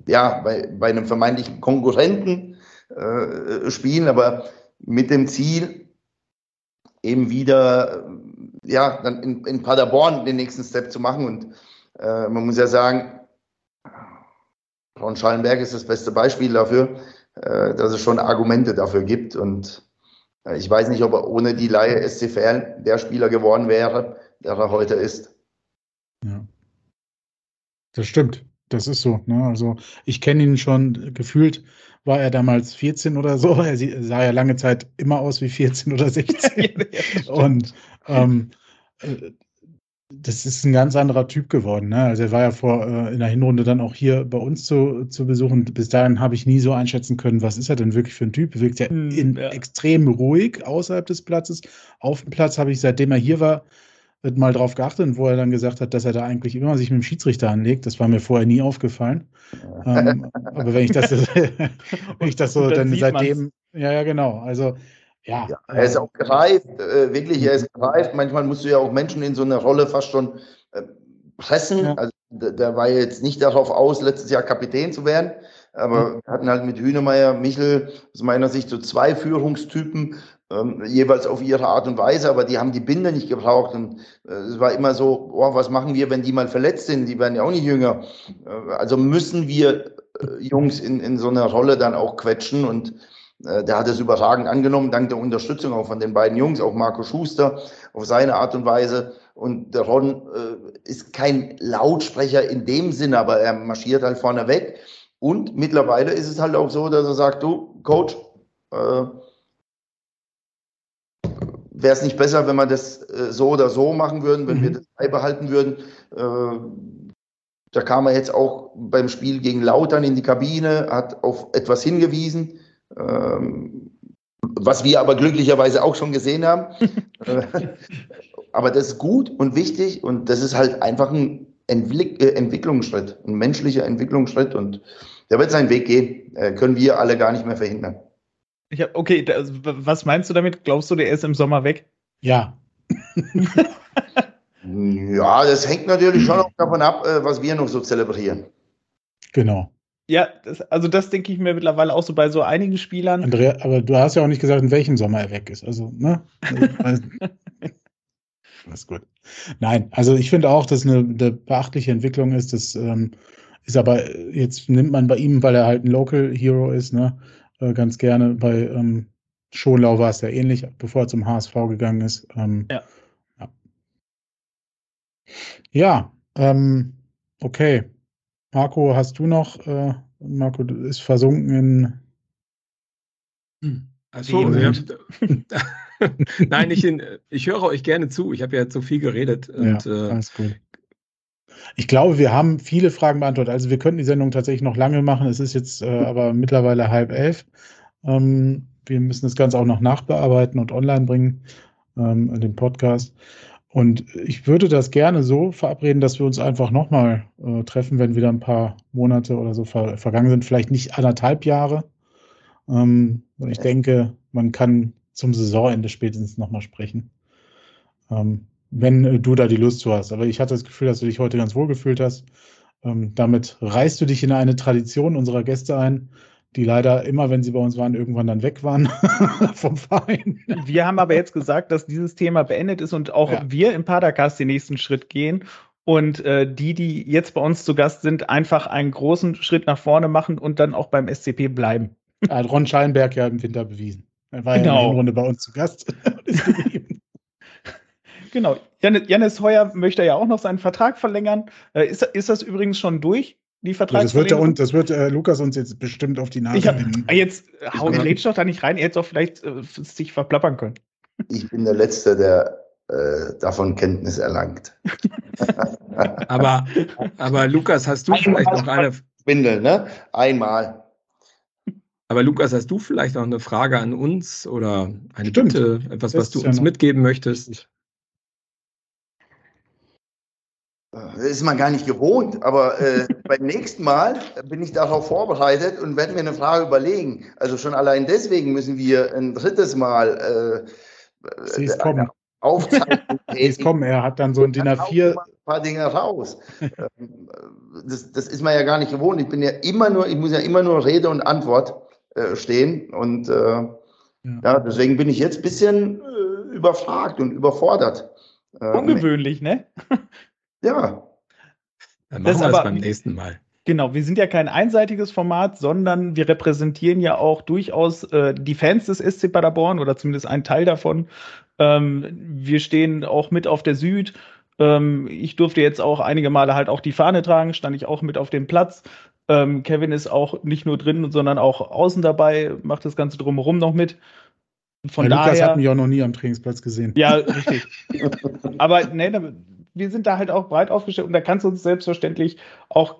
ja bei, bei einem vermeintlichen Konkurrenten äh, spielen, aber mit dem Ziel eben wieder ja dann in, in Paderborn den nächsten Step zu machen und äh, man muss ja sagen, Ron Schallenberg ist das beste Beispiel dafür, äh, dass es schon Argumente dafür gibt. Und äh, ich weiß nicht, ob er ohne die Laie SCFL der Spieler geworden wäre, der er heute ist. Ja. Das stimmt. Das ist so. Ne? Also ich kenne ihn schon gefühlt, war er damals 14 oder so. Er sah ja lange Zeit immer aus wie 14 oder 16. ja, und ähm, äh, das ist ein ganz anderer Typ geworden. Ne? Also er war ja vor äh, in der Hinrunde dann auch hier bei uns zu, zu besuchen. Bis dahin habe ich nie so einschätzen können, was ist er denn wirklich für ein Typ. Er wirkt ja, hm, in, ja. extrem ruhig außerhalb des Platzes. Auf dem Platz habe ich, seitdem er hier war, mal drauf geachtet, wo er dann gesagt hat, dass er da eigentlich immer sich mit dem Schiedsrichter anlegt. Das war mir vorher nie aufgefallen. ähm, aber wenn ich das, wenn ich das so dann seitdem, ja, ja, genau. Also ja, ja, er ist auch gereift, äh, wirklich, er ist gereift. Manchmal musst du ja auch Menschen in so einer Rolle fast schon äh, pressen. Ja. Also der, war jetzt nicht darauf aus, letztes Jahr Kapitän zu werden. Aber mhm. wir hatten halt mit Hünemeyer, Michel aus meiner Sicht so zwei Führungstypen, ähm, jeweils auf ihre Art und Weise, aber die haben die Binde nicht gebraucht. Und äh, es war immer so, oh, was machen wir, wenn die mal verletzt sind? Die werden ja auch nicht jünger. Äh, also müssen wir Jungs in, in so einer Rolle dann auch quetschen und äh, der hat es überragend angenommen, dank der Unterstützung auch von den beiden Jungs, auch Marco Schuster auf seine Art und Weise. Und der Ron äh, ist kein Lautsprecher in dem Sinne, aber er marschiert halt vorne weg. Und mittlerweile ist es halt auch so, dass er sagt, du, Coach, äh, wäre es nicht besser, wenn wir das äh, so oder so machen würden, wenn mhm. wir das beibehalten würden. Äh, da kam er jetzt auch beim Spiel gegen Lautern in die Kabine, hat auf etwas hingewiesen, ähm, was wir aber glücklicherweise auch schon gesehen haben. Aber das ist gut und wichtig und das ist halt einfach ein Entwick äh, Entwicklungsschritt, ein menschlicher Entwicklungsschritt und der wird seinen Weg gehen. Äh, können wir alle gar nicht mehr verhindern. Hab, okay, da, was meinst du damit? Glaubst du, der ist im Sommer weg? Ja. ja, das hängt natürlich schon auch davon ab, äh, was wir noch so zelebrieren. Genau. Ja, das, also das denke ich mir mittlerweile auch so bei so einigen Spielern. Andrea, aber du hast ja auch nicht gesagt, in welchem Sommer er weg ist. Also, ne? das ist gut. Nein, also ich finde auch, dass eine, eine, beachtliche Entwicklung ist. Das ähm, ist aber, jetzt nimmt man bei ihm, weil er halt ein Local Hero ist, ne, äh, ganz gerne. Bei ähm, Schonlau war es ja ähnlich, bevor er zum HSV gegangen ist. Ähm, ja. Ja, ja ähm, okay. Marco, hast du noch, äh, Marco ist versunken in. Hm. Also, ja. Nein, ich, in, ich höre euch gerne zu. Ich habe ja zu viel geredet. Und, ja, äh, alles gut. Ich glaube, wir haben viele Fragen beantwortet. Also wir könnten die Sendung tatsächlich noch lange machen. Es ist jetzt äh, aber mittlerweile halb elf. Ähm, wir müssen das Ganze auch noch nachbearbeiten und online bringen, ähm, den Podcast. Und ich würde das gerne so verabreden, dass wir uns einfach nochmal äh, treffen, wenn wieder ein paar Monate oder so ver vergangen sind, vielleicht nicht anderthalb Jahre. Ähm, und ich denke, man kann zum Saisonende spätestens nochmal sprechen, ähm, wenn äh, du da die Lust zu hast. Aber ich hatte das Gefühl, dass du dich heute ganz wohl gefühlt hast. Ähm, damit reißt du dich in eine Tradition unserer Gäste ein, die leider immer, wenn sie bei uns waren, irgendwann dann weg waren vom Verein. Wir haben aber jetzt gesagt, dass dieses Thema beendet ist und auch ja. wir im Padercast den nächsten Schritt gehen und äh, die, die jetzt bei uns zu Gast sind, einfach einen großen Schritt nach vorne machen und dann auch beim SCP bleiben. Hat Ron Schallenberg ja im Winter bewiesen. Er war genau. ja in der Runde bei uns zu Gast. genau. Janis Heuer möchte ja auch noch seinen Vertrag verlängern. Äh, ist, ist das übrigens schon durch? Die. Ja, das wird, das wird äh, Lukas uns jetzt bestimmt auf die Nase ich hab, Jetzt hauen Rage doch da nicht rein, er hätte doch vielleicht äh, sich verplappern können. Ich bin der Letzte, der äh, davon Kenntnis erlangt. aber, aber Lukas, hast du vielleicht noch eine. Spindel, ne? Einmal. Aber Lukas, hast du vielleicht noch eine Frage an uns oder eine Stimmt. Bitte, etwas, was du uns ja mitgeben möchtest? Das ist man gar nicht gewohnt, aber äh, beim nächsten Mal bin ich darauf vorbereitet und werde mir eine Frage überlegen. Also schon allein deswegen müssen wir ein drittes Mal äh, Sie ist kommen. Aufzeichnung ist kommen. Er hat dann so ein DIN A4 ein paar Dinge raus. Ähm, das, das, ist man ja gar nicht gewohnt. Ich bin ja immer nur, ich muss ja immer nur Rede und Antwort äh, stehen und äh, ja. ja. deswegen bin ich jetzt ein bisschen äh, überfragt und überfordert. Ähm, Ungewöhnlich, ne? Ja. Dann machen das wir aber, das beim nächsten Mal. Genau, wir sind ja kein einseitiges Format, sondern wir repräsentieren ja auch durchaus äh, die Fans des SC Paderborn oder zumindest einen Teil davon. Ähm, wir stehen auch mit auf der Süd. Ähm, ich durfte jetzt auch einige Male halt auch die Fahne tragen, stand ich auch mit auf dem Platz. Ähm, Kevin ist auch nicht nur drin, sondern auch außen dabei, macht das Ganze drumherum noch mit. Von ja, daher, Lukas hat mich auch noch nie am Trainingsplatz gesehen. Ja, richtig. Aber ne, wir sind da halt auch breit aufgestellt und da kannst du uns selbstverständlich auch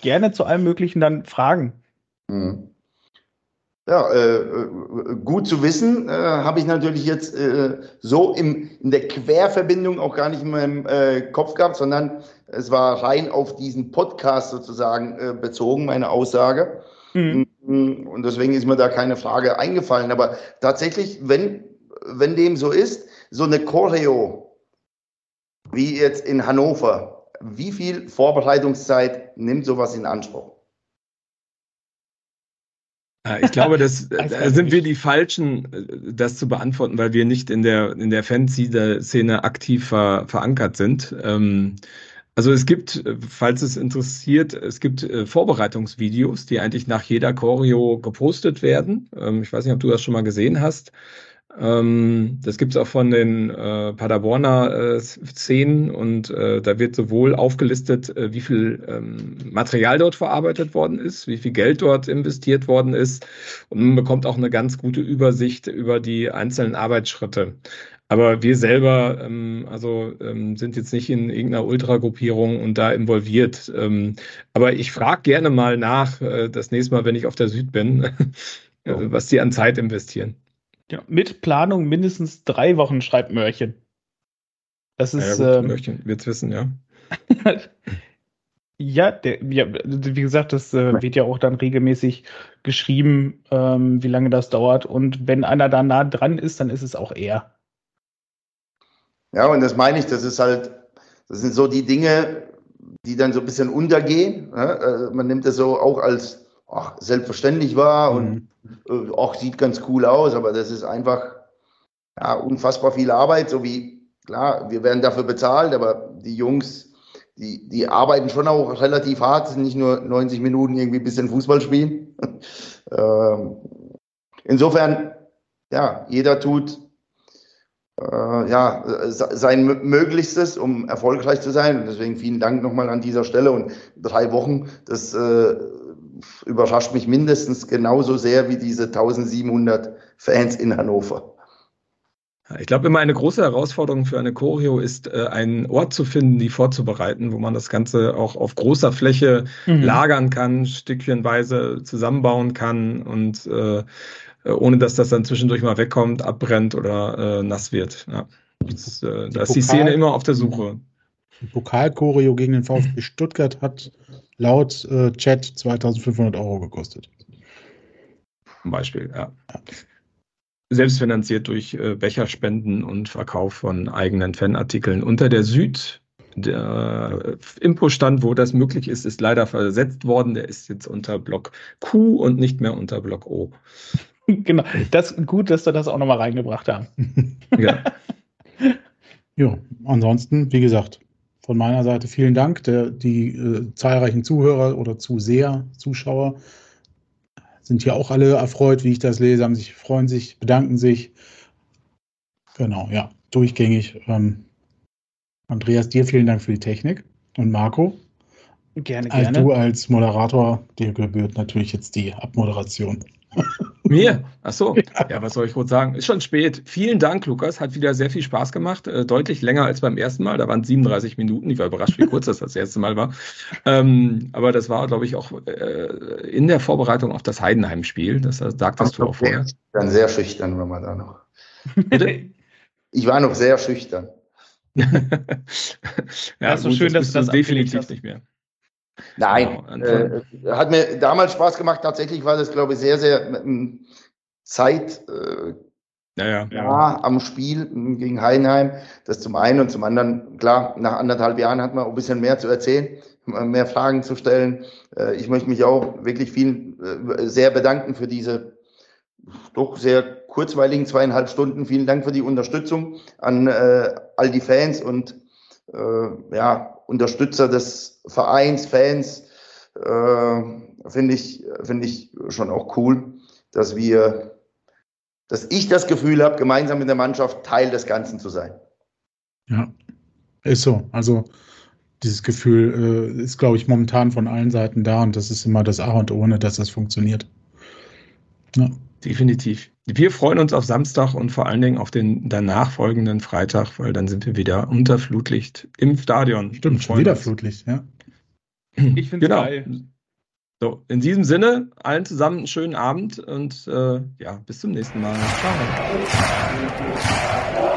gerne zu allem Möglichen dann fragen. Mhm. Ja, äh, äh, gut zu wissen, äh, habe ich natürlich jetzt äh, so im, in der Querverbindung auch gar nicht in meinem äh, Kopf gehabt, sondern es war rein auf diesen Podcast sozusagen äh, bezogen, meine Aussage. Mhm. Mm, und deswegen ist mir da keine Frage eingefallen. Aber tatsächlich, wenn, wenn dem so ist, so eine Choreo, wie jetzt in Hannover. Wie viel Vorbereitungszeit nimmt sowas in Anspruch? Äh, ich glaube, das, da sind wir die Falschen, äh, das zu beantworten, weil wir nicht in der, in der Fanszene aktiv ver, verankert sind. Ähm, Also es gibt, falls es interessiert, es gibt äh, Vorbereitungsvideos, die eigentlich nach jeder Choreo gepostet werden. Ähm, ich weiß nicht, ob du das schon mal gesehen hast. Ähm, das gibt es auch von den äh, Paderborner äh, Szenen und äh, da wird sowohl aufgelistet, äh, wie viel ähm, Material dort verarbeitet worden ist, wie viel Geld dort investiert worden ist und man bekommt auch eine ganz gute Übersicht über die einzelnen Arbeitsschritte. Aber wir selber, ähm, also ähm, sind jetzt nicht in irgendeiner Ultragruppierung und da involviert. Ähm, aber ich frage gerne mal nach, äh, das nächste Mal, wenn ich auf der Süd bin, was die an Zeit investieren. Ja, mit Planung mindestens drei Wochen, schreibt Mörchen. Das ist. Ja, gut, ähm, Mörchen wird's wissen, ja. ja, der, ja, wie gesagt, das äh, wird ja auch dann regelmäßig geschrieben, ähm, wie lange das dauert. Und wenn einer da nah dran ist, dann ist es auch er. Ja, und das meine ich, das ist halt, das sind so die Dinge, die dann so ein bisschen untergehen. Ne? Man nimmt das so auch als ach, selbstverständlich wahr und mhm äh, auch sieht ganz cool aus, aber das ist einfach ja, unfassbar viel Arbeit, so wie, klar, wir werden dafür bezahlt, aber die Jungs, die, die arbeiten schon auch relativ hart, sind nicht nur 90 Minuten irgendwie ein bisschen Fußball spielen. Ähm, insofern, ja, jeder tut äh, ja, sein Möglichstes, um erfolgreich zu sein. Und deswegen vielen Dank nochmal an dieser Stelle. Und drei Wochen, das äh, überrascht mich mindestens genauso sehr wie diese 1700 Fans in Hannover. Ich glaube, immer eine große Herausforderung für eine Choreo ist, äh, einen Ort zu finden, die vorzubereiten, wo man das Ganze auch auf großer Fläche mhm. lagern kann, stückchenweise zusammenbauen kann und äh, ohne dass das dann zwischendurch mal wegkommt, abbrennt oder äh, nass wird. Ja. Das, äh, da ist die Szene immer auf der Suche. Die Pokalchoreo gegen den VfB Stuttgart hat laut äh, Chat 2500 Euro gekostet. Zum Beispiel, ja. ja. Selbstfinanziert durch äh, Becherspenden und Verkauf von eigenen Fanartikeln. Unter der Süd, der äh, Impostand, wo das möglich ist, ist leider versetzt worden. Der ist jetzt unter Block Q und nicht mehr unter Block O. Genau, das gut, dass wir das auch nochmal reingebracht haben. ja. ja, ansonsten, wie gesagt, von meiner Seite vielen Dank. Der, die äh, zahlreichen Zuhörer oder Zuseher, Zuschauer sind hier auch alle erfreut, wie ich das lese, haben sich, freuen sich, bedanken sich. Genau, ja, durchgängig. Ähm, Andreas, dir vielen Dank für die Technik. Und Marco? Gerne, gerne. Als du als Moderator, dir gebührt natürlich jetzt die Abmoderation. Mir? Ach so. Ja, was soll ich wohl sagen? Ist schon spät. Vielen Dank, Lukas. Hat wieder sehr viel Spaß gemacht. Äh, deutlich länger als beim ersten Mal. Da waren 37 Minuten. Ich war überrascht, wie kurz das das erste Mal war. Ähm, aber das war, glaube ich, auch äh, in der Vorbereitung auf das Heidenheim-Spiel. Das sagtest du auch vorher. Dann sehr schüchtern war man da noch. Bitte? Ich war noch sehr schüchtern. ja, ja so gut, schön, dass du das definitiv nicht mehr. Nein, genau. äh, hat mir damals Spaß gemacht. Tatsächlich war das, glaube ich, sehr, sehr ähm, Zeit äh, ja, ja, ja. am Spiel gegen Heinheim. Das zum einen und zum anderen, klar, nach anderthalb Jahren hat man auch ein bisschen mehr zu erzählen, mehr Fragen zu stellen. Äh, ich möchte mich auch wirklich viel äh, sehr bedanken für diese doch sehr kurzweiligen zweieinhalb Stunden. Vielen Dank für die Unterstützung an äh, all die Fans und äh, ja, Unterstützer des Vereins, Fans, äh, finde ich, finde ich schon auch cool, dass wir, dass ich das Gefühl habe, gemeinsam mit der Mannschaft Teil des Ganzen zu sein. Ja, ist so. Also dieses Gefühl äh, ist, glaube ich, momentan von allen Seiten da und das ist immer das A und O, ohne dass das funktioniert. Ja. Definitiv. Wir freuen uns auf Samstag und vor allen Dingen auf den danach folgenden Freitag, weil dann sind wir wieder unter Flutlicht im Stadion. Stimmt, schon wieder uns. Flutlicht, ja. Ich finde genau. geil. So, in diesem Sinne, allen zusammen einen schönen Abend und äh, ja, bis zum nächsten Mal. Ciao.